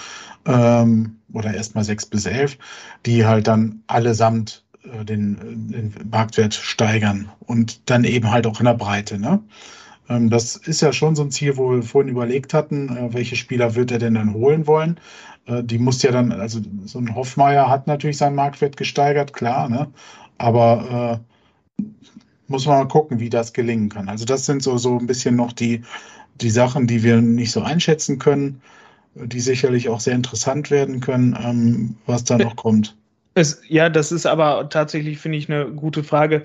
Ähm, oder erstmal sechs bis elf, die halt dann allesamt äh, den, den Marktwert steigern und dann eben halt auch in der Breite. Ne? Ähm, das ist ja schon so ein Ziel, wo wir vorhin überlegt hatten, äh, welche Spieler wird er denn dann holen wollen. Äh, die muss ja dann, also so ein Hoffmeier hat natürlich seinen Marktwert gesteigert, klar, ne? aber äh, muss man mal gucken, wie das gelingen kann. Also das sind so, so ein bisschen noch die, die Sachen, die wir nicht so einschätzen können, die sicherlich auch sehr interessant werden können, ähm, was da noch kommt. Es, ja, das ist aber tatsächlich, finde ich, eine gute Frage.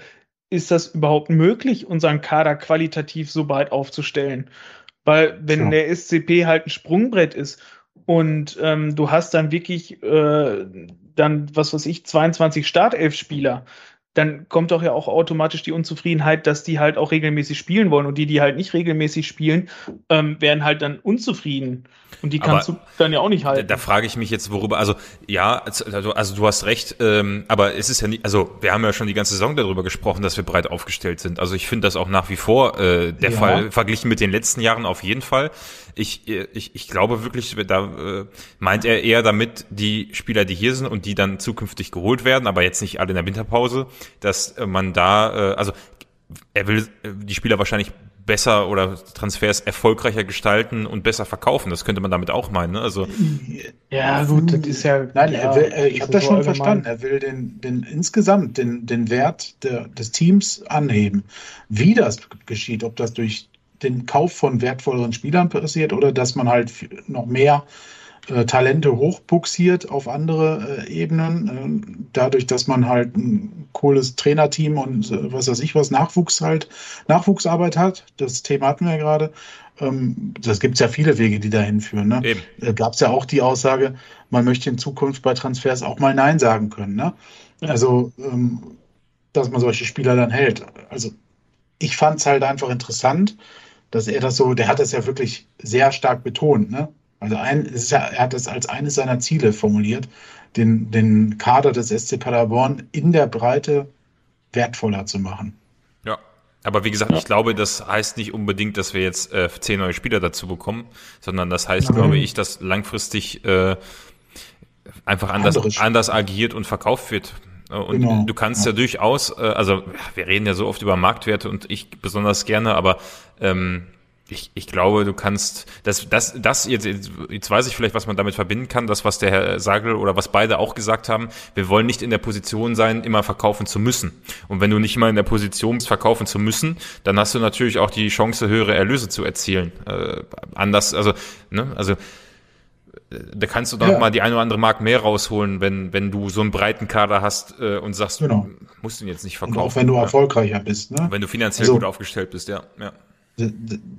Ist das überhaupt möglich, unseren Kader qualitativ so weit aufzustellen? Weil wenn ja. der SCP halt ein Sprungbrett ist und ähm, du hast dann wirklich äh, dann, was weiß ich, 22 Startelf-Spieler, dann kommt doch ja auch automatisch die Unzufriedenheit, dass die halt auch regelmäßig spielen wollen. Und die, die halt nicht regelmäßig spielen, ähm, werden halt dann unzufrieden. Und die kannst aber du dann ja auch nicht halten. Da, da frage ich mich jetzt, worüber, also ja, also, also du hast recht, ähm, aber es ist ja nicht, also wir haben ja schon die ganze Saison darüber gesprochen, dass wir breit aufgestellt sind. Also ich finde das auch nach wie vor äh, der ja. Fall, verglichen mit den letzten Jahren auf jeden Fall. Ich, ich, ich glaube wirklich, da äh, meint er eher damit die Spieler, die hier sind und die dann zukünftig geholt werden, aber jetzt nicht alle in der Winterpause, dass äh, man da, äh, also er will äh, die Spieler wahrscheinlich besser oder Transfers erfolgreicher gestalten und besser verkaufen. Das könnte man damit auch meinen. Ne? Also ja, gut, das ist ja. Nein, ja, will, äh, ich habe das schon verstanden. Er will den, den insgesamt den, den Wert der, des Teams anheben. Wie das geschieht, ob das durch den Kauf von wertvolleren Spielern passiert oder dass man halt noch mehr äh, Talente hochbuxiert auf andere äh, Ebenen, äh, dadurch, dass man halt ein cooles Trainerteam und äh, was weiß ich was, Nachwuchs halt, Nachwuchsarbeit hat. Das Thema hatten wir ja gerade. Ähm, das gibt es ja viele Wege, die dahin führen. Ne? Da gab es ja auch die Aussage, man möchte in Zukunft bei Transfers auch mal Nein sagen können. Ne? Also, ähm, dass man solche Spieler dann hält. Also, ich fand es halt einfach interessant, dass er das so, der hat das ja wirklich sehr stark betont, ne? Also ein, ist ja, er hat das als eines seiner Ziele formuliert, den, den Kader des SC Paderborn in der Breite wertvoller zu machen. Ja, aber wie gesagt, ja. ich glaube, das heißt nicht unbedingt, dass wir jetzt äh, zehn neue Spieler dazu bekommen, sondern das heißt, Nein. glaube ich, dass langfristig äh, einfach anders, anders agiert und verkauft wird. Und genau. du kannst ja, ja durchaus, äh, also wir reden ja so oft über Marktwerte und ich besonders gerne, aber ähm, ich, ich glaube, du kannst, das, das, das jetzt, jetzt weiß ich vielleicht, was man damit verbinden kann, das, was der Herr Sagel oder was beide auch gesagt haben, wir wollen nicht in der Position sein, immer verkaufen zu müssen. Und wenn du nicht immer in der Position bist, verkaufen zu müssen, dann hast du natürlich auch die Chance, höhere Erlöse zu erzielen. Äh, anders, also, ne, also, da kannst du doch ja. mal die eine oder andere Mark mehr rausholen, wenn, wenn du so einen breiten Kader hast äh, und sagst, genau. du musst ihn jetzt nicht verkaufen. Und auch wenn du erfolgreicher bist, ne? Wenn du finanziell also, gut aufgestellt bist, ja. ja das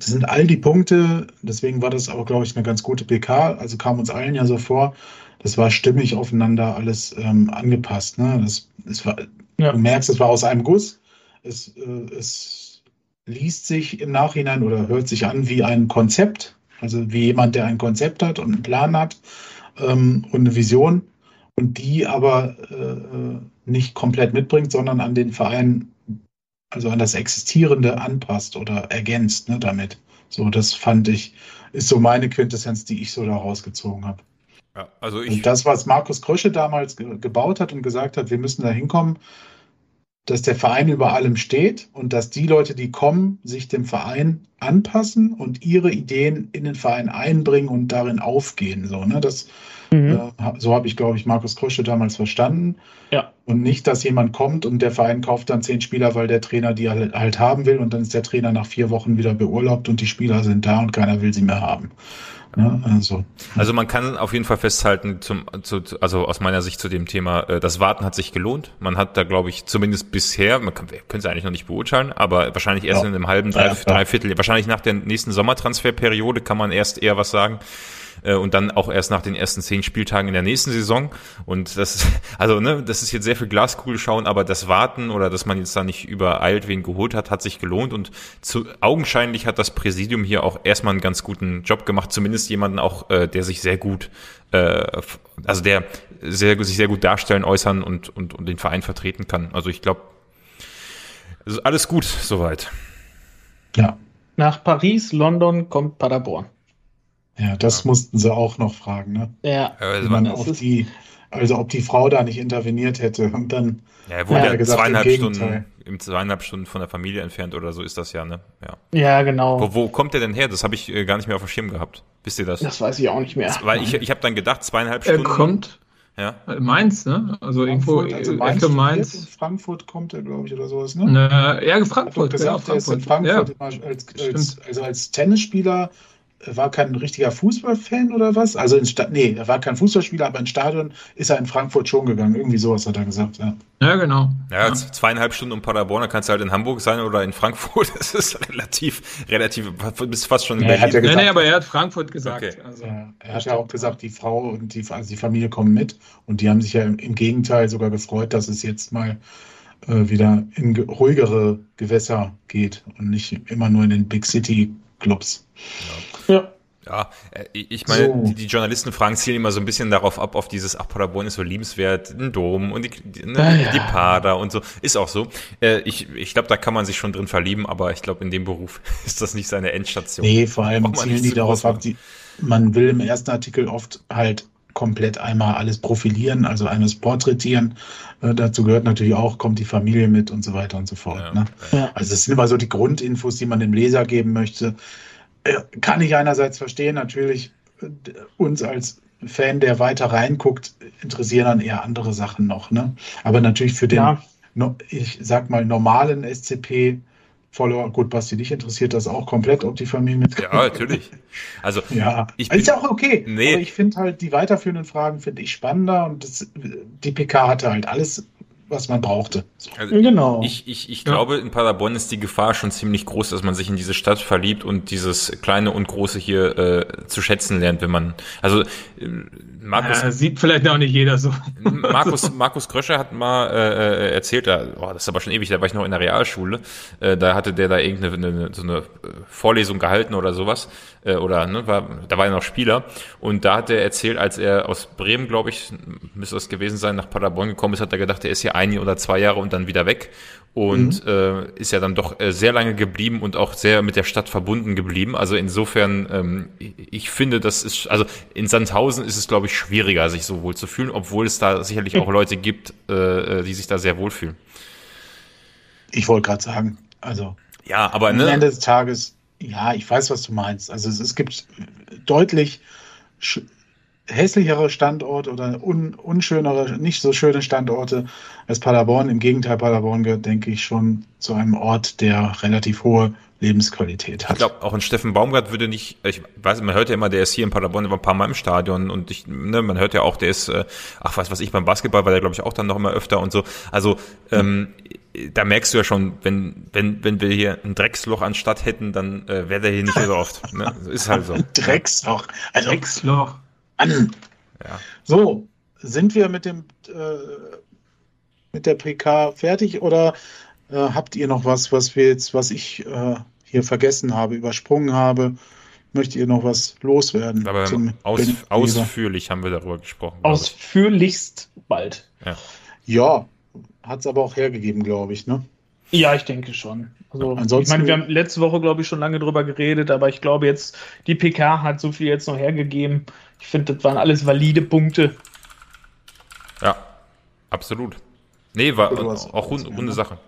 sind all die Punkte, deswegen war das auch, glaube ich, eine ganz gute PK, also kam uns allen ja so vor, das war stimmig aufeinander alles ähm, angepasst. Ne? Das, das war, ja. Du merkst, es war aus einem Guss. Es, äh, es liest sich im Nachhinein oder hört sich an wie ein Konzept, also wie jemand, der ein Konzept hat und einen Plan hat ähm, und eine Vision und die aber äh, äh nicht komplett mitbringt, sondern an den Verein also an das Existierende anpasst oder ergänzt ne, damit. So, das fand ich, ist so meine Quintessenz, die ich so da rausgezogen habe. Ja, also ich. Und das, was Markus Krösche damals ge gebaut hat und gesagt hat, wir müssen da hinkommen, dass der Verein über allem steht und dass die Leute, die kommen, sich dem Verein anpassen und ihre Ideen in den Verein einbringen und darin aufgehen. So, ne? das, Mhm. Äh, so habe ich, glaube ich, Markus Krösche damals verstanden. Ja. Und nicht, dass jemand kommt und der Verein kauft dann zehn Spieler, weil der Trainer die halt haben will und dann ist der Trainer nach vier Wochen wieder beurlaubt und die Spieler sind da und keiner will sie mehr haben. Ja, also. also man kann auf jeden Fall festhalten, zum, zu, also aus meiner Sicht zu dem Thema, äh, das Warten hat sich gelohnt. Man hat da, glaube ich, zumindest bisher, man kann, wir können es eigentlich noch nicht beurteilen, aber wahrscheinlich erst ja. in einem halben, drei, ja, Dreiviertel, wahrscheinlich nach der nächsten Sommertransferperiode kann man erst eher was sagen äh, und dann auch erst nach den ersten zehn Spieltagen in der nächsten Saison. Und das, also ne, das ist jetzt sehr viel Glaskugel schauen, aber das Warten oder dass man jetzt da nicht übereilt wen geholt hat, hat sich gelohnt und zu, augenscheinlich hat das Präsidium hier auch erstmal einen ganz guten Job gemacht, zumindest jemanden auch, äh, der sich sehr gut, äh, also der sehr, sich sehr gut darstellen, äußern und, und, und den Verein vertreten kann. Also ich glaube, alles gut soweit. Ja. Nach Paris, London kommt Paderborn. Ja, das ja. mussten sie auch noch fragen, ne? Ja. Also, man auf die, also ob die Frau da nicht interveniert hätte und dann. Ja, er wurde ja, gesagt, zweieinhalb Stunden, im zweieinhalb Stunden von der Familie entfernt oder so ist das ja, ne? Ja, ja genau. Wo, wo kommt der denn her? Das habe ich äh, gar nicht mehr auf dem Schirm gehabt. Wisst ihr das? Das weiß ich auch nicht mehr. Weil ich, ich habe dann gedacht, zweieinhalb Stunden. Er kommt. Ja. Mainz, ne? Also Frankfurt, irgendwo also Mainz, Ecke Mainz. Frankfurt kommt er, glaube ich, oder sowas, ne? ne ja, Frankfurt. Gesagt, ja, Frankfurt. Er ist in Frankfurt ja. als, als, also als Tennisspieler er war kein richtiger Fußballfan oder was? Also in Sta nee, er war kein Fußballspieler, aber ins Stadion ist er in Frankfurt schon gegangen. Irgendwie sowas hat er gesagt, ja. Ja, genau. Ja, ja. zweieinhalb Stunden um Paderborn, da kannst du halt in Hamburg sein oder in Frankfurt. Das ist relativ, relativ, bist fast schon in ja, Berlin. Ja nee, nee, aber er hat Frankfurt gesagt. Okay. Also, ja, er hat ja auch gesagt, die Frau und die, also die Familie kommen mit und die haben sich ja im, im Gegenteil sogar gefreut, dass es jetzt mal äh, wieder in ruhigere Gewässer geht und nicht immer nur in den Big City Clubs. Ja. Ja. Ja, äh, ich meine, so. die, die, Journalisten fragen zielen immer so ein bisschen darauf ab, auf dieses, ach, Paderborn ist so liebenswert, ein Dom und die, ne, ah, ja. die Pader und so. Ist auch so. Äh, ich ich glaube, da kann man sich schon drin verlieben, aber ich glaube, in dem Beruf ist das nicht seine Endstation. Nee, vor allem zielen die darauf ab, die, man will im ersten Artikel oft halt komplett einmal alles profilieren, also eines porträtieren. Äh, dazu gehört natürlich auch, kommt die Familie mit und so weiter und so fort. Ja, ne? ja. Also es sind immer so die Grundinfos, die man dem Leser geben möchte. Äh, kann ich einerseits verstehen, natürlich äh, uns als Fan, der weiter reinguckt, interessieren dann eher andere Sachen noch. Ne? Aber natürlich für den, ja. ich sag mal, normalen SCP Follower. Gut, Basti, dich interessiert das auch komplett, ob die Familie mit. Ja, natürlich. Also, ja, ich bin, ist ja auch okay. Nee. Aber ich finde halt, die weiterführenden Fragen finde ich spannender und das, die PK hatte halt alles was man brauchte. So. Also genau. Ich, ich, ich ja. glaube, in Paderborn ist die Gefahr schon ziemlich groß, dass man sich in diese Stadt verliebt und dieses kleine und große hier äh, zu schätzen lernt, wenn man. Also äh, Markus ja, sieht vielleicht auch nicht jeder so. Markus Markus Kröscher hat mal äh, äh, erzählt, da, oh, das ist aber schon ewig, da war ich noch in der Realschule, äh, da hatte der da irgendeine eine, so eine Vorlesung gehalten oder sowas äh, oder ne, war, da war er noch Spieler und da hat er erzählt, als er aus Bremen, glaube ich, müsste das gewesen sein, nach Paderborn gekommen ist, hat er gedacht, er ist hier ein oder zwei Jahre und dann wieder weg und mhm. äh, ist ja dann doch äh, sehr lange geblieben und auch sehr mit der Stadt verbunden geblieben. Also insofern, ähm, ich finde, das ist, also in Sandhausen ist es, glaube ich, schwieriger, sich so wohl zu fühlen, obwohl es da sicherlich auch Leute gibt, äh, äh, die sich da sehr wohlfühlen. Ich wollte gerade sagen, also ja, aber ne? am Ende des Tages, ja, ich weiß, was du meinst. Also es, es gibt deutlich hässlichere Standorte oder un, unschönere, nicht so schöne Standorte als Paderborn. Im Gegenteil, Paderborn gehört, denke ich, schon zu einem Ort, der relativ hohe Lebensqualität hat. Ich glaube, auch ein Steffen Baumgart würde nicht, ich weiß, man hört ja immer, der ist hier in Paderborn, der war ein paar Mal im Stadion und ich, ne, man hört ja auch, der ist, äh, ach, was was ich, beim Basketball war der, glaube ich, auch dann noch immer öfter und so. Also, ähm, da merkst du ja schon, wenn, wenn, wenn wir hier ein Drecksloch anstatt hätten, dann äh, wäre der hier nicht so oft. Ne? Ist halt so. Drecksloch. Also, Drecksloch an. Ja. So, sind wir mit dem äh, mit der PK fertig oder äh, habt ihr noch was, was wir jetzt, was ich äh, hier vergessen habe, übersprungen habe? Möchtet ihr noch was loswerden? Aber aus, ausführlich haben wir darüber gesprochen. Ausführlichst bald. Ja, ja hat es aber auch hergegeben, glaube ich, ne? Ja, ich denke schon. Also, Ansonsten, ich meine, wir haben letzte Woche, glaube ich, schon lange drüber geredet, aber ich glaube jetzt, die PK hat so viel jetzt noch hergegeben. Ich finde, das waren alles valide Punkte. Ja, absolut. Nee, war auch runde, runde Sache.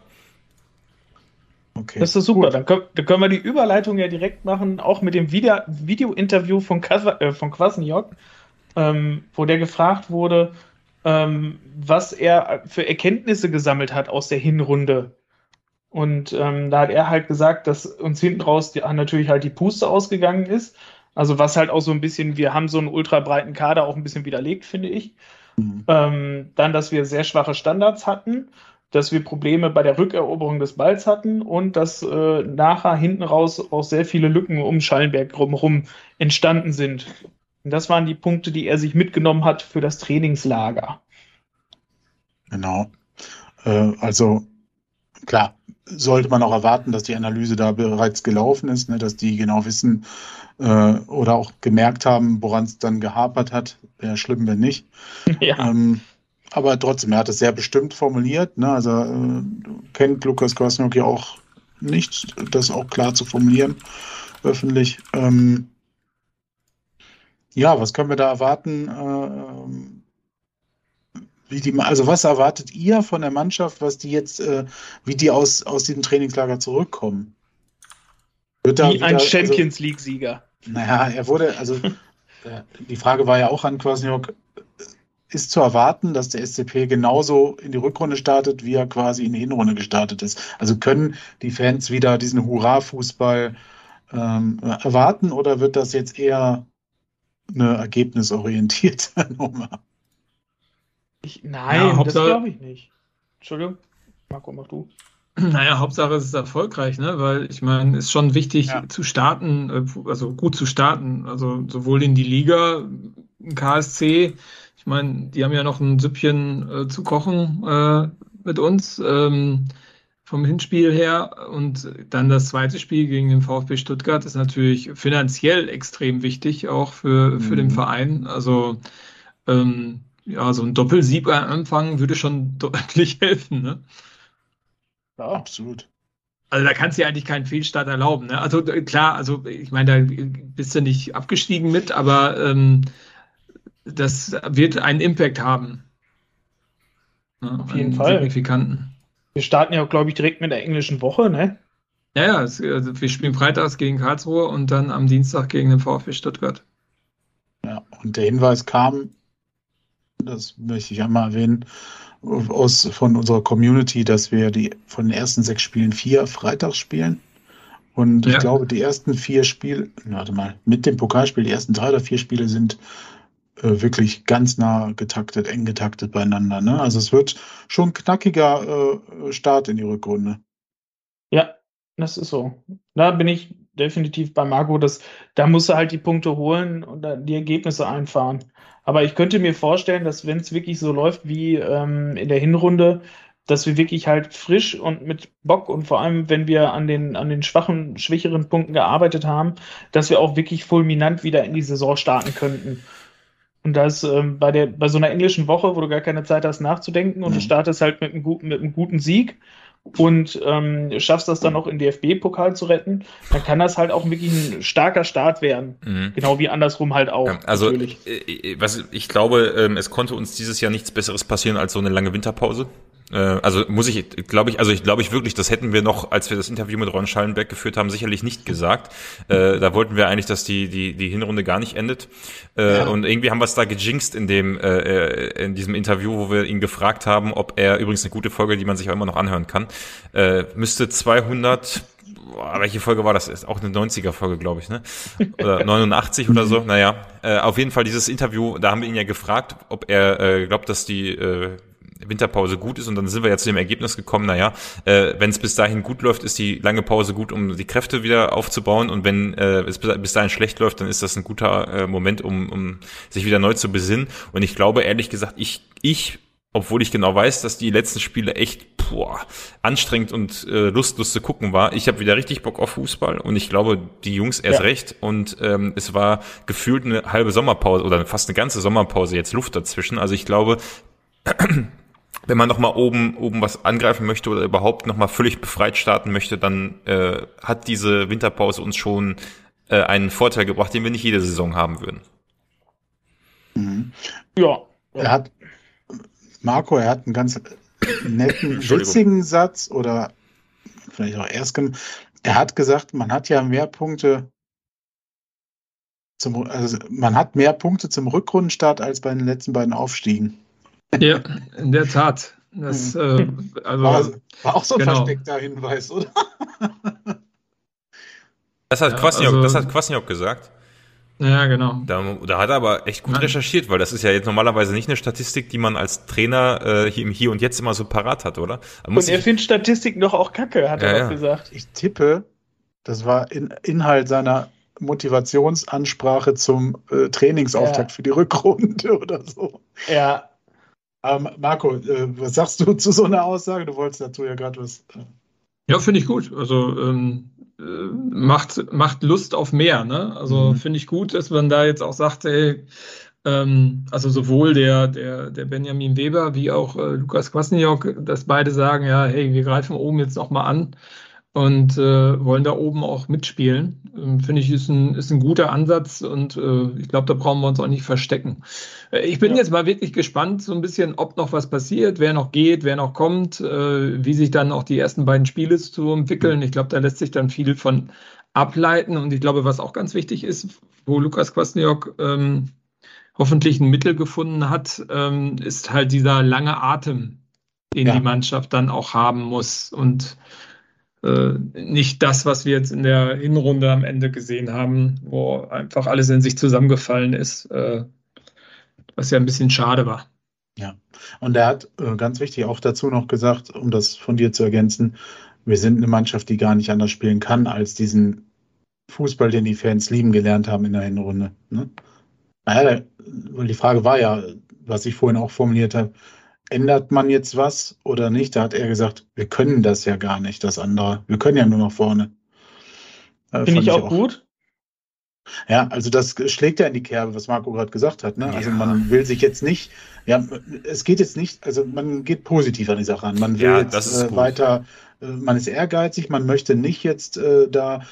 Okay. Das ist super. Dann können, dann können, wir die Überleitung ja direkt machen, auch mit dem Video-Interview von, äh, von Kwasniok, ähm, wo der gefragt wurde, ähm, was er für Erkenntnisse gesammelt hat aus der Hinrunde und ähm, da hat er halt gesagt, dass uns hinten raus die, natürlich halt die Puste ausgegangen ist. Also was halt auch so ein bisschen, wir haben so einen ultra breiten Kader auch ein bisschen widerlegt, finde ich. Mhm. Ähm, dann, dass wir sehr schwache Standards hatten, dass wir Probleme bei der Rückeroberung des Balls hatten und dass äh, nachher hinten raus auch sehr viele Lücken um Schallenberg drumherum entstanden sind. Und das waren die Punkte, die er sich mitgenommen hat für das Trainingslager. Genau. Äh, also klar, sollte man auch erwarten, dass die Analyse da bereits gelaufen ist, ne, dass die genau wissen äh, oder auch gemerkt haben, woran es dann gehapert hat. Wäre schlimm, wenn nicht. Ja. Ähm, aber trotzdem, er hat es sehr bestimmt formuliert. Ne? Also äh, kennt Lukas Kwasniok ja auch nicht, das auch klar zu formulieren öffentlich. Ähm, ja, was können wir da erwarten? Äh, wie die, also was erwartet ihr von der Mannschaft, was die jetzt, äh, wie die aus, aus diesem Trainingslager zurückkommen? Wird wie wieder, ein also Champions also, League-Sieger. Naja, er wurde, also äh, die Frage war ja auch an Kwasniok, ist zu erwarten, dass der SCP genauso in die Rückrunde startet, wie er quasi in die Hinrunde gestartet ist. Also können die Fans wieder diesen Hurra-Fußball ähm, erwarten oder wird das jetzt eher eine ergebnisorientierte Nummer? Ich, nein, ja, das glaube ich nicht. Entschuldigung, Marco, mach du. Naja, Hauptsache es ist erfolgreich, ne? Weil ich meine, es ist schon wichtig ja. zu starten, äh, also gut zu starten. Also sowohl in die Liga, im KSC, ich meine, die haben ja noch ein Süppchen äh, zu kochen äh, mit uns ähm, vom Hinspiel her. Und dann das zweite Spiel gegen den VfB Stuttgart ist natürlich finanziell extrem wichtig, auch für, für mhm. den Verein. Also ähm, ja, so ein Doppelsieg am Anfang würde schon deutlich helfen, ne? Ja, absolut. Also da kannst du ja eigentlich keinen Fehlstart erlauben. Ne? Also klar, also ich meine, da bist du nicht abgestiegen mit, aber ähm, das wird einen Impact haben. Ne? Auf jeden Fall. Signifikanten. Wir starten ja, glaube ich, direkt mit der englischen Woche, ne? Ja, ja, es, also wir spielen freitags gegen Karlsruhe und dann am Dienstag gegen den VfB Stuttgart. Ja, und der Hinweis kam das möchte ich einmal erwähnen, aus, von unserer Community, dass wir die von den ersten sechs Spielen vier freitags spielen. Und ja. ich glaube, die ersten vier Spiele, warte mal, mit dem Pokalspiel, die ersten drei oder vier Spiele sind äh, wirklich ganz nah getaktet, eng getaktet beieinander. Ne? Also es wird schon knackiger äh, Start in die Rückrunde. Ja, das ist so. Da bin ich definitiv bei Marco. Das, da musst du halt die Punkte holen und die Ergebnisse einfahren. Aber ich könnte mir vorstellen, dass wenn es wirklich so läuft wie ähm, in der Hinrunde, dass wir wirklich halt frisch und mit Bock und vor allem, wenn wir an den, an den schwachen, schwächeren Punkten gearbeitet haben, dass wir auch wirklich fulminant wieder in die Saison starten könnten. Und das ähm, bei, der, bei so einer englischen Woche, wo du gar keine Zeit hast nachzudenken und mhm. du startest halt mit einem, guten, mit einem guten Sieg, und ähm, schaffst das dann noch in DFB-Pokal zu retten, dann kann das halt auch wirklich ein starker Start werden. Mhm. Genau wie andersrum halt auch. Ja, also, natürlich. Äh, äh, was ich glaube, ähm, es konnte uns dieses Jahr nichts Besseres passieren als so eine lange Winterpause. Äh, also muss ich, glaube ich, also ich glaube ich wirklich, das hätten wir noch, als wir das Interview mit Ron Schallenberg geführt haben, sicherlich nicht gesagt. Äh, da wollten wir eigentlich, dass die die die Hinrunde gar nicht endet. Äh, ja. Und irgendwie haben wir es da gejinxt in dem äh, äh, in diesem Interview, wo wir ihn gefragt haben, ob er übrigens eine gute Folge, die man sich auch immer noch anhören kann, äh, müsste 200 Boah, welche Folge war das? Ist auch eine 90er-Folge, glaube ich, ne? Oder 89 oder so. Naja, äh, auf jeden Fall dieses Interview, da haben wir ihn ja gefragt, ob er äh, glaubt, dass die äh, Winterpause gut ist und dann sind wir ja zu dem Ergebnis gekommen, naja, äh, wenn es bis dahin gut läuft, ist die lange Pause gut, um die Kräfte wieder aufzubauen und wenn äh, es bis dahin schlecht läuft, dann ist das ein guter äh, Moment, um, um sich wieder neu zu besinnen und ich glaube, ehrlich gesagt, ich, ich obwohl ich genau weiß, dass die letzten Spiele echt boah, anstrengend und äh, lustlos zu gucken war. Ich habe wieder richtig Bock auf Fußball und ich glaube, die Jungs erst ja. recht. Und ähm, es war gefühlt eine halbe Sommerpause oder fast eine ganze Sommerpause jetzt Luft dazwischen. Also ich glaube, wenn man nochmal oben, oben was angreifen möchte oder überhaupt nochmal völlig befreit starten möchte, dann äh, hat diese Winterpause uns schon äh, einen Vorteil gebracht, den wir nicht jede Saison haben würden. Mhm. Ja. Er hat, Marco, er hat einen ganz netten, witzigen Satz oder vielleicht auch erst, er hat gesagt, man hat ja mehr Punkte zum, also man hat mehr Punkte zum Rückrundenstart als bei den letzten beiden Aufstiegen. Ja, in der Tat. Das, äh, also, war, war, auch so ein genau. versteckter Hinweis, oder? Das hat, ja, Kwasniok, also, das hat Kwasniok gesagt. Ja, genau. Da, da, hat er aber echt gut Nein. recherchiert, weil das ist ja jetzt normalerweise nicht eine Statistik, die man als Trainer äh, hier im Hier und Jetzt immer so parat hat, oder? und er findet Statistiken doch auch kacke, hat ja, er ja. gesagt. Ich tippe, das war in, Inhalt seiner Motivationsansprache zum äh, Trainingsauftakt ja. für die Rückrunde oder so. Ja. Ähm, Marco, äh, was sagst du zu so einer Aussage? Du wolltest dazu ja gerade was. Äh ja, finde ich gut. Also ähm, äh, macht, macht Lust auf mehr. Ne? Also mhm. finde ich gut, dass man da jetzt auch sagt, ey, ähm, also sowohl der, der, der Benjamin Weber wie auch äh, Lukas Kwasniok, dass beide sagen, ja, hey, wir greifen oben jetzt nochmal an und äh, wollen da oben auch mitspielen. Ähm, Finde ich, ist ein, ist ein guter Ansatz und äh, ich glaube, da brauchen wir uns auch nicht verstecken. Äh, ich bin ja. jetzt mal wirklich gespannt, so ein bisschen, ob noch was passiert, wer noch geht, wer noch kommt, äh, wie sich dann auch die ersten beiden Spiele zu entwickeln. Ich glaube, da lässt sich dann viel von ableiten und ich glaube, was auch ganz wichtig ist, wo Lukas Kwasniok ähm, hoffentlich ein Mittel gefunden hat, ähm, ist halt dieser lange Atem, den ja. die Mannschaft dann auch haben muss und äh, nicht das, was wir jetzt in der Hinrunde am Ende gesehen haben, wo einfach alles in sich zusammengefallen ist, äh, was ja ein bisschen schade war. Ja, und er hat äh, ganz wichtig auch dazu noch gesagt, um das von dir zu ergänzen, wir sind eine Mannschaft, die gar nicht anders spielen kann, als diesen Fußball, den die Fans lieben gelernt haben in der Hinrunde. Ne? Naja, weil die Frage war ja, was ich vorhin auch formuliert habe, ändert man jetzt was oder nicht? Da hat er gesagt, wir können das ja gar nicht, das andere. Wir können ja nur nach vorne. Äh, Finde ich auch, auch gut. Ja, also das schlägt ja in die Kerbe, was Marco gerade gesagt hat. Ne? Ja. Also man will sich jetzt nicht, ja, es geht jetzt nicht, also man geht positiv an die Sache an. Man will ja, jetzt äh, weiter, äh, man ist ehrgeizig, man möchte nicht jetzt äh, da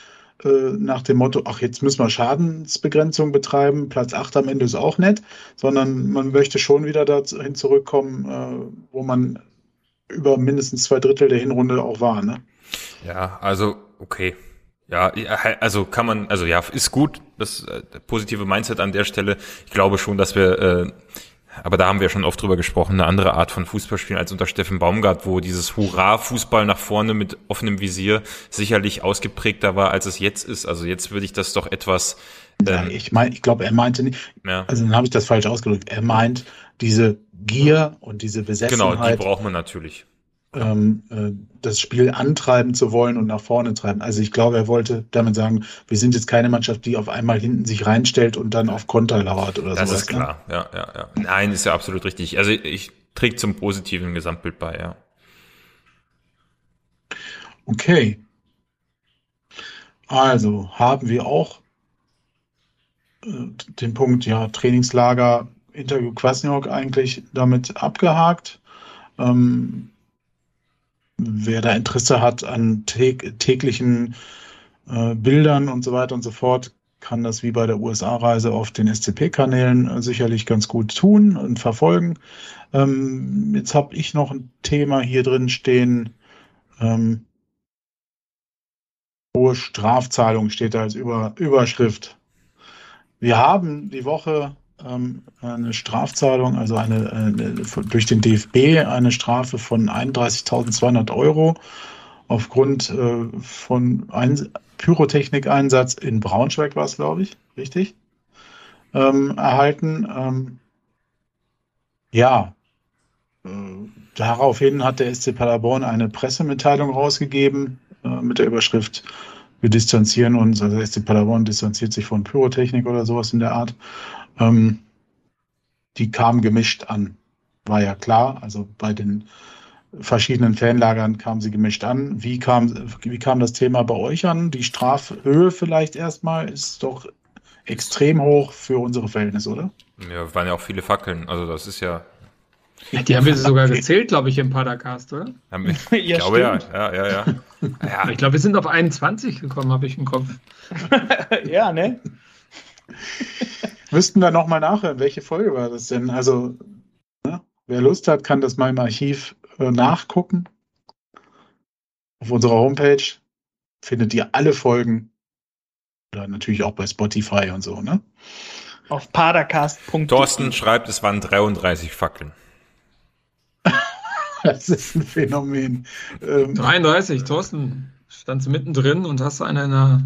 äh, nach dem Motto, ach, jetzt müssen wir Schadensbegrenzung betreiben, Platz 8 am Ende ist auch nett, sondern man möchte schon wieder dahin zurückkommen, äh, wo man über mindestens zwei Drittel der Hinrunde auch war. Ne? Ja, also okay. Ja, also kann man, also ja, ist gut, das äh, positive Mindset an der Stelle. Ich glaube schon, dass wir äh, aber da haben wir schon oft drüber gesprochen, eine andere Art von Fußballspielen als unter Steffen Baumgart, wo dieses Hurra-Fußball nach vorne mit offenem Visier sicherlich ausgeprägter war, als es jetzt ist. Also jetzt würde ich das doch etwas. Ähm, ja, ich meine, ich glaube, er meinte nicht, ja. also dann habe ich das falsch ausgedrückt. Er meint diese Gier und diese Besessenheit. Genau, die braucht man natürlich ähm, äh, das Spiel antreiben zu wollen und nach vorne treiben. Also ich glaube, er wollte damit sagen, wir sind jetzt keine Mannschaft, die auf einmal hinten sich reinstellt und dann auf Konter lauert oder so. Das sowas, ist ne? klar, ne? ja, ja, ja. Nein, ist ja absolut richtig. Also ich trägt zum positiven Gesamtbild bei, ja. Okay. Also haben wir auch äh, den Punkt, ja, Trainingslager, Interview Kwasniok eigentlich damit abgehakt. Ähm, wer da Interesse hat an täglichen äh, Bildern und so weiter und so fort, kann das wie bei der USA-Reise auf den SCP-Kanälen äh, sicherlich ganz gut tun und verfolgen. Ähm, jetzt habe ich noch ein Thema hier drin stehen. Ähm, hohe Strafzahlung steht da als Über Überschrift. Wir haben die Woche eine Strafzahlung, also eine, eine, durch den DFB eine Strafe von 31.200 Euro aufgrund äh, von ein Pyrotechnikeinsatz in Braunschweig war es, glaube ich, richtig, ähm, erhalten. Ähm, ja, äh, daraufhin hat der SC Paderborn eine Pressemitteilung rausgegeben äh, mit der Überschrift wir distanzieren uns, also SC Paderborn distanziert sich von Pyrotechnik oder sowas in der Art. Ähm, die kamen gemischt an, war ja klar. Also bei den verschiedenen Fanlagern kamen sie gemischt an. Wie kam, wie kam das Thema bei euch an? Die Strafhöhe vielleicht erstmal ist doch extrem hoch für unsere Verhältnisse, oder? Ja, waren ja auch viele Fackeln. Also das ist ja. ja die haben wir sogar gezählt, glaube ich, im Padercast, oder? ich ja, glaube ja. ja, ja, ja. ja. Ich glaube, wir sind auf 21 gekommen, habe ich im Kopf. ja, ne? Müssten wir nochmal nachhören, welche Folge war das denn? Also, ne? wer Lust hat, kann das mal im Archiv äh, nachgucken. Auf unserer Homepage findet ihr alle Folgen. Oder natürlich auch bei Spotify und so, ne? Auf padercast.de. Thorsten schreibt, es waren 33 Fackeln. das ist ein Phänomen. Ähm, 33, Thorsten. Standst du mittendrin und hast eine in der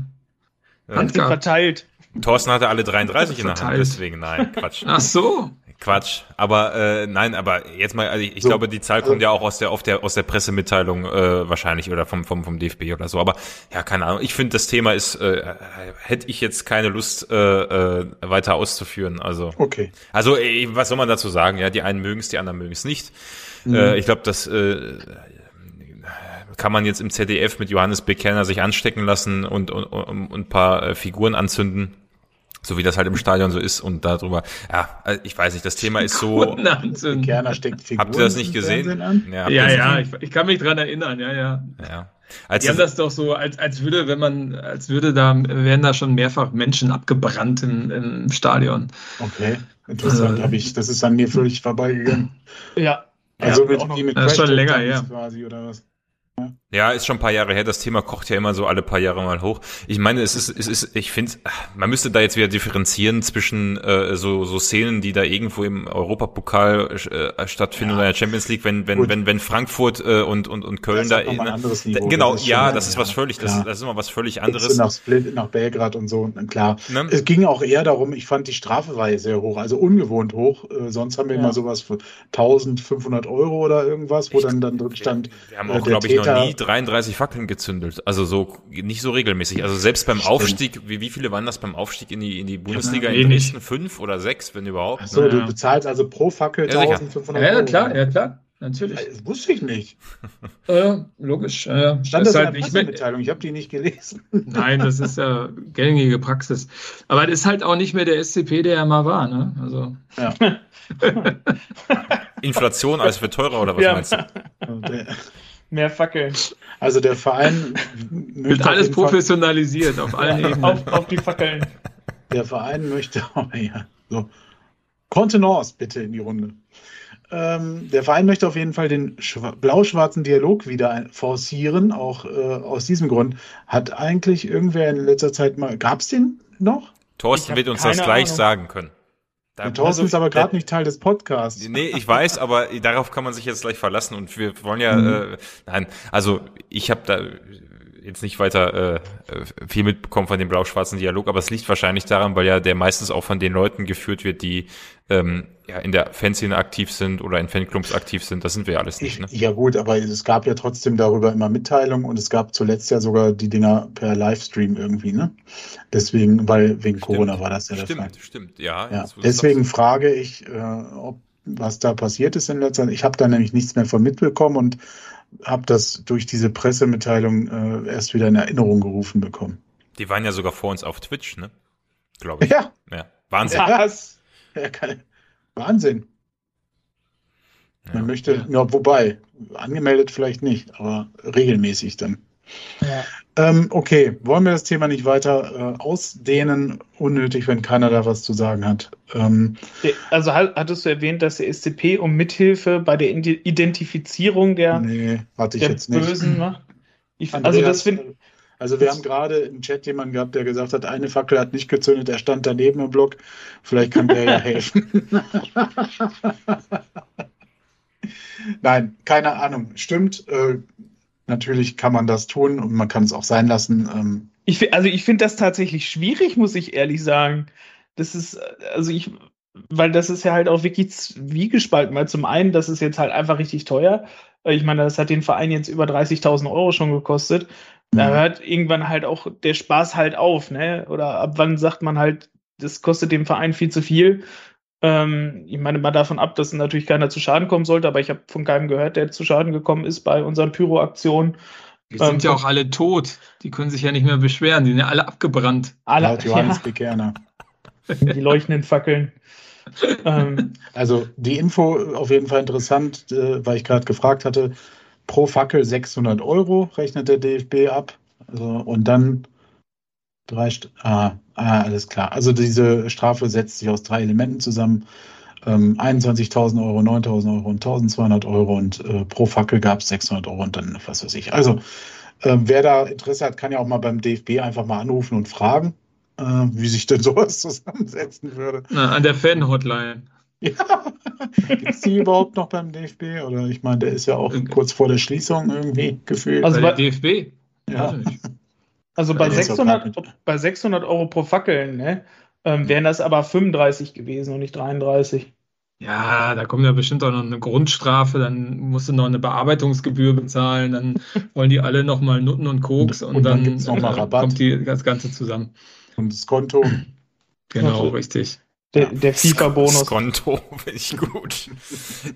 Hand verteilt. Thorsten hatte alle 33 in der Hand, deswegen nein, Quatsch. Ach so. Quatsch. Aber äh, nein, aber jetzt mal, also ich, ich so, glaube, die Zahl kommt ja auch aus der, auf der, aus der Pressemitteilung äh, wahrscheinlich oder vom, vom, vom DFB oder so. Aber ja, keine Ahnung. Ich finde, das Thema ist, äh, hätte ich jetzt keine Lust äh, äh, weiter auszuführen. Also, okay. Also, äh, was soll man dazu sagen? Ja, die einen mögen es, die anderen mögen es nicht. Mhm. Äh, ich glaube, das äh, kann man jetzt im ZDF mit Johannes Bekerner sich anstecken lassen und, und, und, und ein paar äh, Figuren anzünden so wie das halt im Stadion so ist und darüber, ja, äh, ich weiß nicht, das Thema ist so. Kerner steckt Figuren Habt ihr das nicht gesehen? Ja, ja, ja ich, ich, kann mich dran erinnern, ja, ja. Ja. Als Die haben das doch so, als, als würde, wenn man, als würde da, wären da schon mehrfach Menschen abgebrannt im, im Stadion. Okay, interessant, äh, habe ich, das ist an mir völlig vorbeigegangen. Ja. Also ja, mit, mit das ist schon länger, ja. quasi, oder was? Ja, ist schon ein paar Jahre her. Das Thema kocht ja immer so alle paar Jahre mal hoch. Ich meine, es ist, es ist, ich finde, man müsste da jetzt wieder differenzieren zwischen äh, so, so Szenen, die da irgendwo im Europapokal äh, stattfinden ja. oder in der Champions League, wenn, wenn, wenn, wenn Frankfurt äh, und, und, und Köln da. Ein anderes Niveau. Genau, das ja, das ist was völlig, das, das ist immer was völlig anderes. Nach Split, nach Belgrad und so, und klar. Ne? Es ging auch eher darum, ich fand die Strafe war ja sehr hoch, also ungewohnt hoch. Äh, sonst haben wir ja. immer sowas für 1500 Euro oder irgendwas, wo ich, dann, dann drin stand. Wir haben auch, glaube ich, noch nie 33 Fackeln gezündelt. Also so nicht so regelmäßig. Also selbst beim Stimmt. Aufstieg, wie, wie viele waren das beim Aufstieg in die, in die Bundesliga ja, in Dresden? Fünf oder sechs, wenn überhaupt? Achso, ne? du bezahlst also pro Fackel ja, 1500 Euro. Ja, klar, ja klar. Natürlich. Das wusste ich nicht. Äh, logisch. Äh, Stand das, das halt in der Pressemitteilung? Ich habe die nicht gelesen. Nein, das ist ja gängige Praxis. Aber das ist halt auch nicht mehr der SCP, der er mal war. Ne? Also. Ja. Inflation, alles wird teurer oder was ja. meinst du? Mehr Fackeln. Also der Verein wird alles professionalisiert auf allen Ebenen. Auf, auf, die Fackeln. Der Verein möchte, oh ja, so. Kontenance bitte in die Runde. Ähm, der Verein möchte auf jeden Fall den blau-schwarzen Dialog wieder forcieren, auch äh, aus diesem Grund. Hat eigentlich irgendwer in letzter Zeit mal, gab es den noch? Thorsten wird uns das gleich Ahnung. sagen können. Da, Thorsten also, ist aber gerade nicht Teil des Podcasts. Nee, ich weiß, aber darauf kann man sich jetzt gleich verlassen und wir wollen ja, mhm. äh, nein, also ich habe da jetzt nicht weiter äh, viel mitbekommen von dem blau-schwarzen Dialog, aber es liegt wahrscheinlich daran, weil ja der meistens auch von den Leuten geführt wird, die ähm, ja in der Fanszene aktiv sind oder in Fanclubs aktiv sind. Das sind wir alles nicht. Ne? Ja gut, aber es gab ja trotzdem darüber immer Mitteilungen und es gab zuletzt ja sogar die Dinger per Livestream irgendwie, ne? Deswegen, weil wegen stimmt. Corona war das ja der stimmt, Fall. Stimmt, stimmt, ja. ja. Deswegen frage ich, äh, ob was da passiert ist in letzter Zeit. Ich habe da nämlich nichts mehr von mitbekommen und habe das durch diese Pressemitteilung äh, erst wieder in Erinnerung gerufen bekommen. Die waren ja sogar vor uns auf Twitch, ne? Glaube ich. Ja. ja. Wahnsinn. Was? Ja, Wahnsinn. Man ja. möchte, ja, wobei, angemeldet vielleicht nicht, aber regelmäßig dann. Ja. Ähm, okay, wollen wir das Thema nicht weiter äh, ausdehnen? Unnötig, wenn keiner da was zu sagen hat. Ähm, also hattest du erwähnt, dass der SCP um Mithilfe bei der Identifizierung der, nee, hatte ich jetzt nicht. Bösen macht? Ich, Andreas, also das finde also wir haben gerade im Chat jemanden gehabt, der gesagt hat, eine Fackel hat nicht gezündet, er stand daneben im Block. Vielleicht kann der ja helfen. Nein, keine Ahnung. Stimmt. Äh, natürlich kann man das tun und man kann es auch sein lassen. Ähm. Ich, also ich finde das tatsächlich schwierig, muss ich ehrlich sagen. Das ist, also ich, weil das ist ja halt auch wirklich wie gespalten, weil zum einen, das ist jetzt halt einfach richtig teuer. Ich meine, das hat den Verein jetzt über 30.000 Euro schon gekostet. Da mhm. hört irgendwann halt auch der Spaß halt auf, ne? Oder ab wann sagt man halt, das kostet dem Verein viel zu viel. Ähm, ich meine mal davon ab, dass natürlich keiner zu Schaden kommen sollte, aber ich habe von keinem gehört, der zu Schaden gekommen ist bei unseren Pyro-Aktionen. Die sind ähm, ja auch alle tot. Die können sich ja nicht mehr beschweren. Die sind ja alle abgebrannt. Alle, Laut Johannes ja. Bekerner. Die leuchtenden Fackeln. ähm, also die Info auf jeden Fall interessant, äh, weil ich gerade gefragt hatte. Pro Fackel 600 Euro rechnet der DFB ab. Also, und dann drei. St ah, ah, alles klar. Also diese Strafe setzt sich aus drei Elementen zusammen. Ähm, 21.000 Euro, 9.000 Euro und 1.200 Euro und äh, pro Fackel gab es 600 Euro und dann was weiß ich. Also äh, wer da Interesse hat, kann ja auch mal beim DFB einfach mal anrufen und fragen, äh, wie sich denn sowas zusammensetzen würde. Na, an der Fan-Hotline. Ja, es die überhaupt noch beim DFB? Oder ich meine, der ist ja auch kurz vor der Schließung irgendwie gefühlt. Also bei DFB? Ja. Also bei 600, bei 600 Euro pro Fackeln, ne, ähm, wären das aber 35 gewesen und nicht 33. Ja, da kommt ja bestimmt auch noch eine Grundstrafe, dann musst du noch eine Bearbeitungsgebühr bezahlen, dann wollen die alle nochmal Nutten und Koks und, und dann, dann äh, kommt die, das Ganze zusammen. Und das Konto. Genau, richtig. Der, der FIFA-Bonus. Konto, finde ich gut.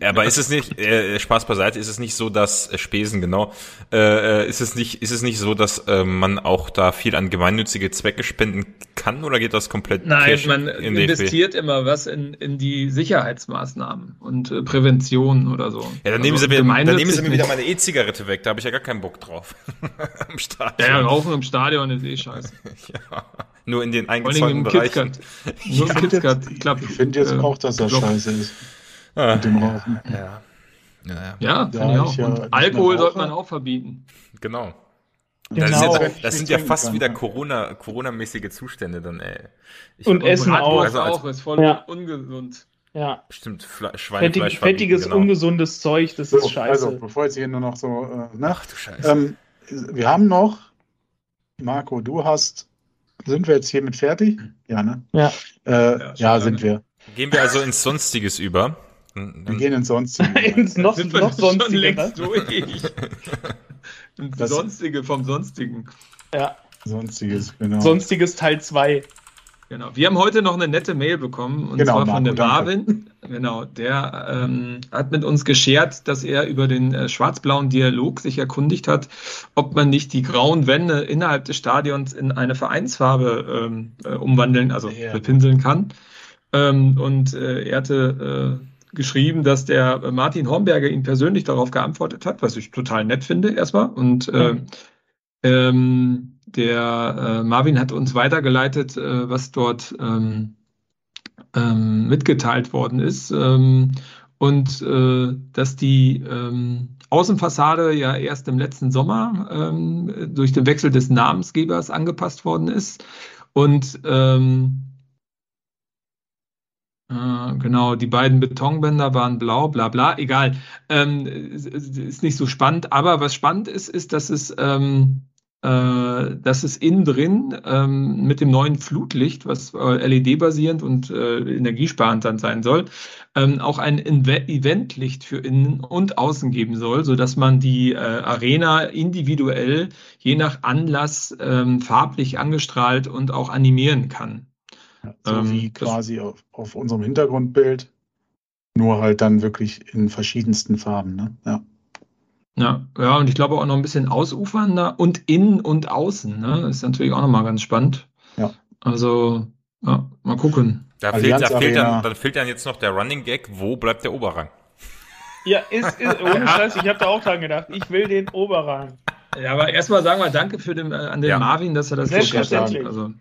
ja, aber ist es nicht, äh, Spaß beiseite, ist es nicht so, dass äh, Spesen, genau, äh, äh, ist es nicht, ist es nicht so, dass äh, man auch da viel an gemeinnützige Zwecke spenden kann oder geht das komplett Nein, man in investiert DFB? immer was in, in die Sicherheitsmaßnahmen und äh, Prävention oder so. Ja, dann nehmen, also, sie, mir, dann nehmen sie mir wieder meine E-Zigarette weg, da habe ich ja gar keinen Bock drauf. Im Stadion. Ja, Rauchen im Stadion ist eh scheiße. ja. Nur in den eingezäunten Bereichen. Nur im KitKat Club. Ich finde jetzt äh, auch, dass das scheiße ist. Ah, mit dem Rauchen. Ja. Ja, ja. ja ich auch. Und Alkohol sollte man auch verbieten. Genau. Genau. Das, ja, das sind ja fast wieder Corona, Corona-mäßige Zustände dann, ey. Ich und Essen auch. Also auch, ist voll ja. ungesund. Ja. Stimmt, Fle Schweinefleisch. Fettig, fettiges, genau. ungesundes Zeug, das so, ist scheiße. Also, bevor jetzt hier nur noch so, äh, nach, Ach du Scheiße. Ähm, wir haben noch, Marco, du hast sind wir jetzt hiermit fertig? Ja, ne? Ja. Äh, ja, ja sind wir. Gehen wir also ins Sonstiges über. Wir gehen ins Sonstige. ins noch, noch Sonstige. Längst durch. ins Sonstige vom Sonstigen. Ja. Sonstiges, genau. Sonstiges Teil 2. Genau. Wir haben heute noch eine nette Mail bekommen und genau, zwar von der Marvin. Genau, der ähm, hat mit uns geschert, dass er über den äh, schwarz-blauen Dialog sich erkundigt hat, ob man nicht die grauen Wände innerhalb des Stadions in eine Vereinsfarbe ähm, äh, umwandeln, also ja. bepinseln kann. Ähm, und äh, er hatte äh, geschrieben, dass der Martin Hornberger ihn persönlich darauf geantwortet hat, was ich total nett finde erstmal. Und mhm. Der äh, Marvin hat uns weitergeleitet, äh, was dort ähm, ähm, mitgeteilt worden ist. Ähm, und äh, dass die ähm, Außenfassade ja erst im letzten Sommer ähm, durch den Wechsel des Namensgebers angepasst worden ist. Und ähm, äh, genau, die beiden Betonbänder waren blau, bla bla, egal. Ist nicht so spannend, aber was spannend ist, ist, dass es ähm, äh, dass es innen drin ähm, mit dem neuen Flutlicht, was äh, LED-basierend und äh, energiesparend dann sein soll, ähm, auch ein Eventlicht für innen und außen geben soll, so dass man die Arena individuell je nach Anlass ähm, farblich angestrahlt und auch animieren kann. Ja, so ähm, wie quasi auf, auf unserem Hintergrundbild, nur halt dann wirklich in verschiedensten Farben. Ne? Ja. Ja, ja, und ich glaube auch noch ein bisschen ausufernder und innen und außen. Ne? Das ist natürlich auch nochmal ganz spannend. Ja. Also, ja, mal gucken. Da fehlt, da, fehlt dann, dann fehlt dann jetzt noch der Running Gag, wo bleibt der Oberrang? Ja, ist, ist ohne Scheiß, ich habe da auch dran gedacht. Ich will den Oberrang. Ja, aber erstmal sagen wir Danke für den, äh, an den ja. Marvin, dass er das Selbstverständlich. hat. Also,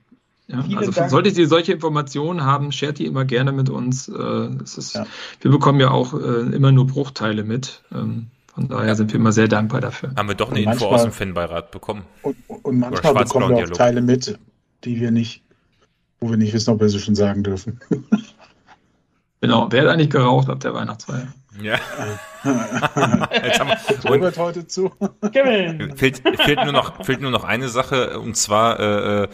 ja, also solltet ihr solche Informationen haben, shared die immer gerne mit uns. Äh, ist, ja. Wir bekommen ja auch äh, immer nur Bruchteile mit. Ähm, von daher sind wir immer sehr dankbar dafür. Haben wir doch eine und Info manchmal, aus dem Fanbeirat bekommen. Und, und manchmal bekommen wir auch Teile mit, die wir nicht, wo wir nicht wissen, ob wir sie schon sagen dürfen. Genau, wer hat eigentlich geraucht ab der Weihnachtsfeier? Ja. Jetzt haben wir, und heute zu. fehlt, fehlt, nur noch, fehlt nur noch eine Sache, und zwar äh äh,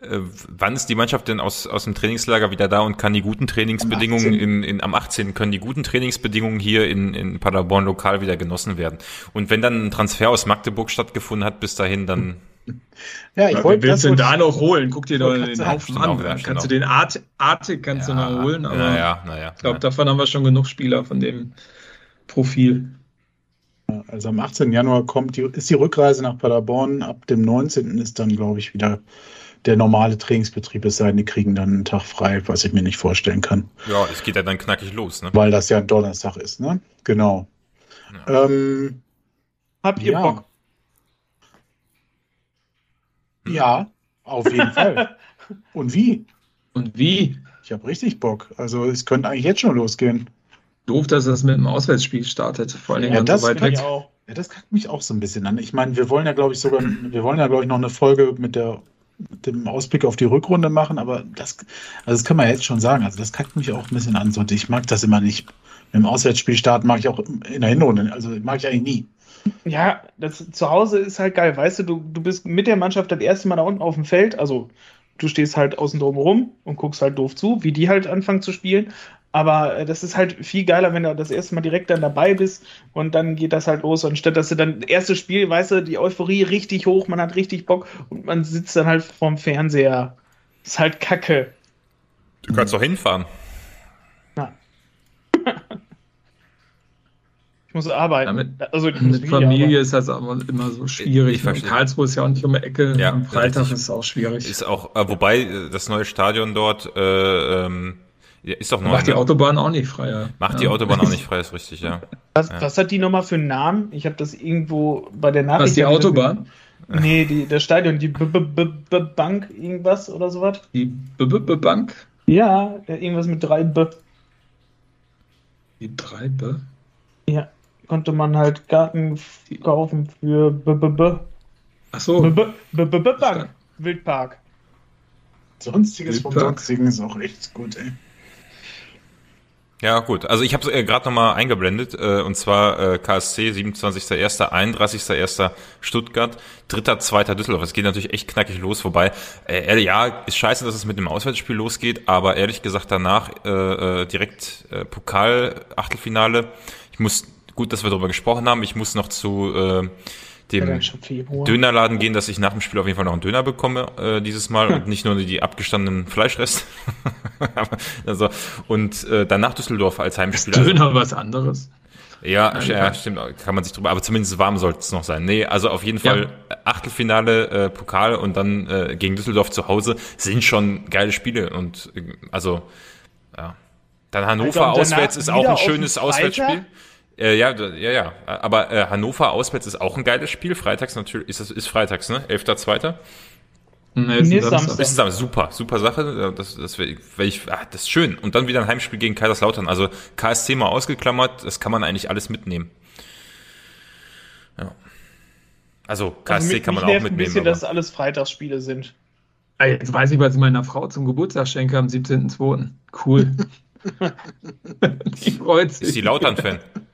wann ist die Mannschaft denn aus, aus dem Trainingslager wieder da und kann die guten Trainingsbedingungen in, in, am 18. können die guten Trainingsbedingungen hier in, in Paderborn lokal wieder genossen werden? Und wenn dann ein Transfer aus Magdeburg stattgefunden hat bis dahin, dann ja, ich wollte. Willst du da noch holen? Guck dir doch den Haufen an. Wieder, kannst genau. du den Art, Artig kannst ja, du noch holen, aber naja, naja, ich glaube, davon haben wir schon genug Spieler von dem Profil. Also am 18. Januar kommt die, ist die Rückreise nach Paderborn. Ab dem 19. ist dann, glaube ich, wieder der normale Trainingsbetrieb es sei denn, die kriegen dann einen Tag frei, was ich mir nicht vorstellen kann. Ja, es geht ja dann knackig los, ne? Weil das ja ein Donnerstag ist, ne? Genau. Ja. Ähm, Habt ihr ja. Bock? Ja, auf jeden Fall. Und wie? Und wie? Ich habe richtig Bock. Also es könnte eigentlich jetzt schon losgehen. Doof, dass das mit einem Auswärtsspiel startet, vor allem ja, ganz so weit weg. Ja, das kackt mich auch so ein bisschen an. Ich meine, wir wollen ja, glaube ich, sogar, wir wollen ja, glaube ich, noch eine Folge mit der dem Ausblick auf die Rückrunde machen, aber das, also das kann man jetzt schon sagen. Also das kackt mich auch ein bisschen an. Und ich mag das immer nicht. Mit dem Auswärtsspiel starten mag ich auch in der Hinrunde. Also mag ich eigentlich nie. Ja, das zu Hause ist halt geil. Weißt du, du, du bist mit der Mannschaft das erste Mal da unten auf dem Feld. Also du stehst halt außen drum rum und guckst halt doof zu, wie die halt anfangen zu spielen. Aber äh, das ist halt viel geiler, wenn du das erste Mal direkt dann dabei bist und dann geht das halt los. Und statt dass du dann erstes Spiel, weißt du, die Euphorie richtig hoch, man hat richtig Bock und man sitzt dann halt vorm Fernseher. Ist halt kacke. Du kannst doch hinfahren. Na. ich muss arbeiten. Damit, also mit Familie ist das aber immer so schwierig. Ich, ich Karlsruhe ist ja auch nicht um die Ecke. Ja, Am Freitag ist es auch schwierig. Ist auch, äh, wobei äh, das neue Stadion dort äh, ähm, ist doch. Macht die ne? Autobahn auch nicht frei. Macht ja. die Autobahn auch nicht frei, ist richtig, ja. Was, ja. was hat die nochmal für einen Namen? Ich habe das irgendwo bei der Nachricht. Was, die Autobahn? Nee, die, das Stadion, die B -B -B Bank, irgendwas oder sowas? Die B -B -B Bank? Ja, irgendwas mit 3 B. Die 3 B? Ja, konnte man halt Garten kaufen für B -B -B. Ach so. B -B -B -B -B Bank, Wildpark. Sonstiges Wildpark. vom Sonstigen ist auch echt gut, ey. Ja, gut. Also ich habe es äh, gerade nochmal eingeblendet, äh, und zwar äh, KSC 27.01., 31.01. Stuttgart, 3.2. Düsseldorf. Es geht natürlich echt knackig los, wobei, äh, ja, ist scheiße, dass es mit dem Auswärtsspiel losgeht, aber ehrlich gesagt danach äh, äh, direkt äh, Pokal-Achtelfinale. Ich muss, gut, dass wir darüber gesprochen haben, ich muss noch zu äh, dem Dönerladen gehen, dass ich nach dem Spiel auf jeden Fall noch einen Döner bekomme äh, dieses Mal und nicht nur die abgestandenen Fleischreste. also, und äh, danach Düsseldorf als Heimspiel. Ist Döner was anderes? Ja, ja, stimmt, kann man sich drüber, aber zumindest warm sollte es noch sein. Nee, also auf jeden Fall ja. Achtelfinale, äh, Pokal und dann äh, gegen Düsseldorf zu Hause sind schon geile Spiele und äh, also ja. Dann Hannover also auswärts ist auch ein schönes Auswärtsspiel. Äh, ja, ja, ja. Aber äh, Hannover auswärts ist auch ein geiles Spiel. Freitags natürlich, ist das ist Freitags, ne? 11.2. Nee, ist, nee, Samstag. ist Samstag. Super, super Sache. Das, das, wär, wär ich, ah, das ist schön. Und dann wieder ein Heimspiel gegen Kaiserslautern. Also KSC mal ausgeklammert, das kann man eigentlich alles mitnehmen. Ja. Also KSC also mit, kann man auch mitnehmen. ein bisschen, dass alles Freitagsspiele sind. Jetzt weiß ich, was ich meiner Frau zum Geburtstag schenke am 17.02. Cool. die freut sich. Ist die Lautern-Fan?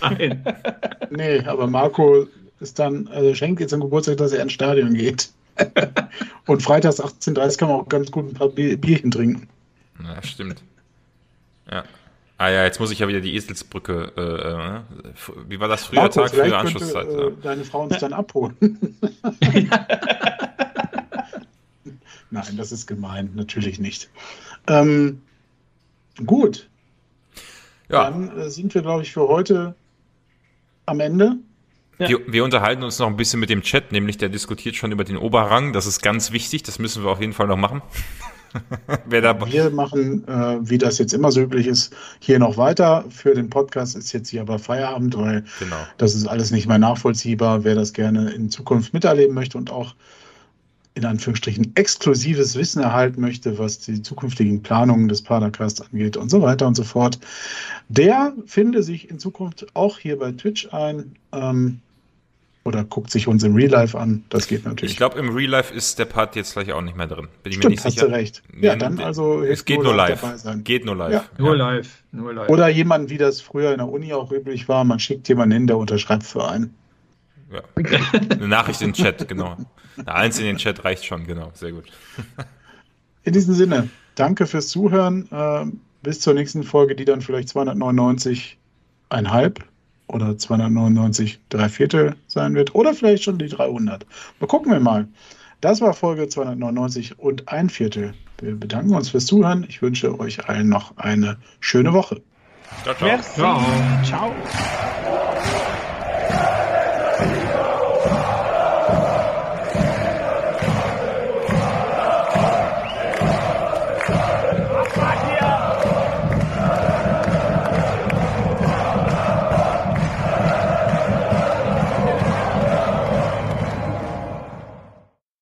Nein. nee, aber Marco ist dann, also schenkt jetzt am Geburtstag, dass er ins Stadion geht. Und freitags 18.30 kann man auch ganz gut ein paar Bierchen trinken. Ja, stimmt. Ja. Ah ja, jetzt muss ich ja wieder die Eselsbrücke. Äh, äh, wie war das früher Marco, Tag, früher Anschlusszeit? Könnte, äh, deine Frau uns dann abholen. Nein, das ist gemein, natürlich nicht. Ähm, gut. Ja. Dann äh, sind wir, glaube ich, für heute am Ende. Ja. Wir, wir, unterhalten uns noch ein bisschen mit dem Chat, nämlich der diskutiert schon über den Oberrang. Das ist ganz wichtig, das müssen wir auf jeden Fall noch machen. Wer da wir machen, äh, wie das jetzt immer so üblich ist, hier noch weiter. Für den Podcast ist jetzt hier aber Feierabend, weil genau. das ist alles nicht mehr nachvollziehbar. Wer das gerne in Zukunft miterleben möchte und auch in Anführungsstrichen exklusives Wissen erhalten möchte, was die zukünftigen Planungen des Padercast angeht und so weiter und so fort, der finde sich in Zukunft auch hier bei Twitch ein. Ähm, oder guckt sich uns im Real Life an. Das geht natürlich. Ich glaube, im Real Life ist der Part jetzt gleich auch nicht mehr drin. Bin ich Stimmt, mir nicht hast sicher. du recht. Ja, dann also. Es geht nur live. Geht nur live. Ja. Nur live. Nur live. Oder jemand, wie das früher in der Uni auch üblich war, man schickt jemanden hin, der unterschreibt für einen. Ja. Eine Nachricht in den Chat, genau. Eine Eins in den Chat reicht schon, genau. Sehr gut. In diesem Sinne, danke fürs Zuhören. Äh, bis zur nächsten Folge, die dann vielleicht 299,5 oder 299 drei Viertel sein wird. Oder vielleicht schon die 300. Mal gucken wir mal. Das war Folge 299 und ein Viertel. Wir bedanken uns fürs Zuhören. Ich wünsche euch allen noch eine schöne Woche. Ciao, ciao. Ciao. ciao. Thank you.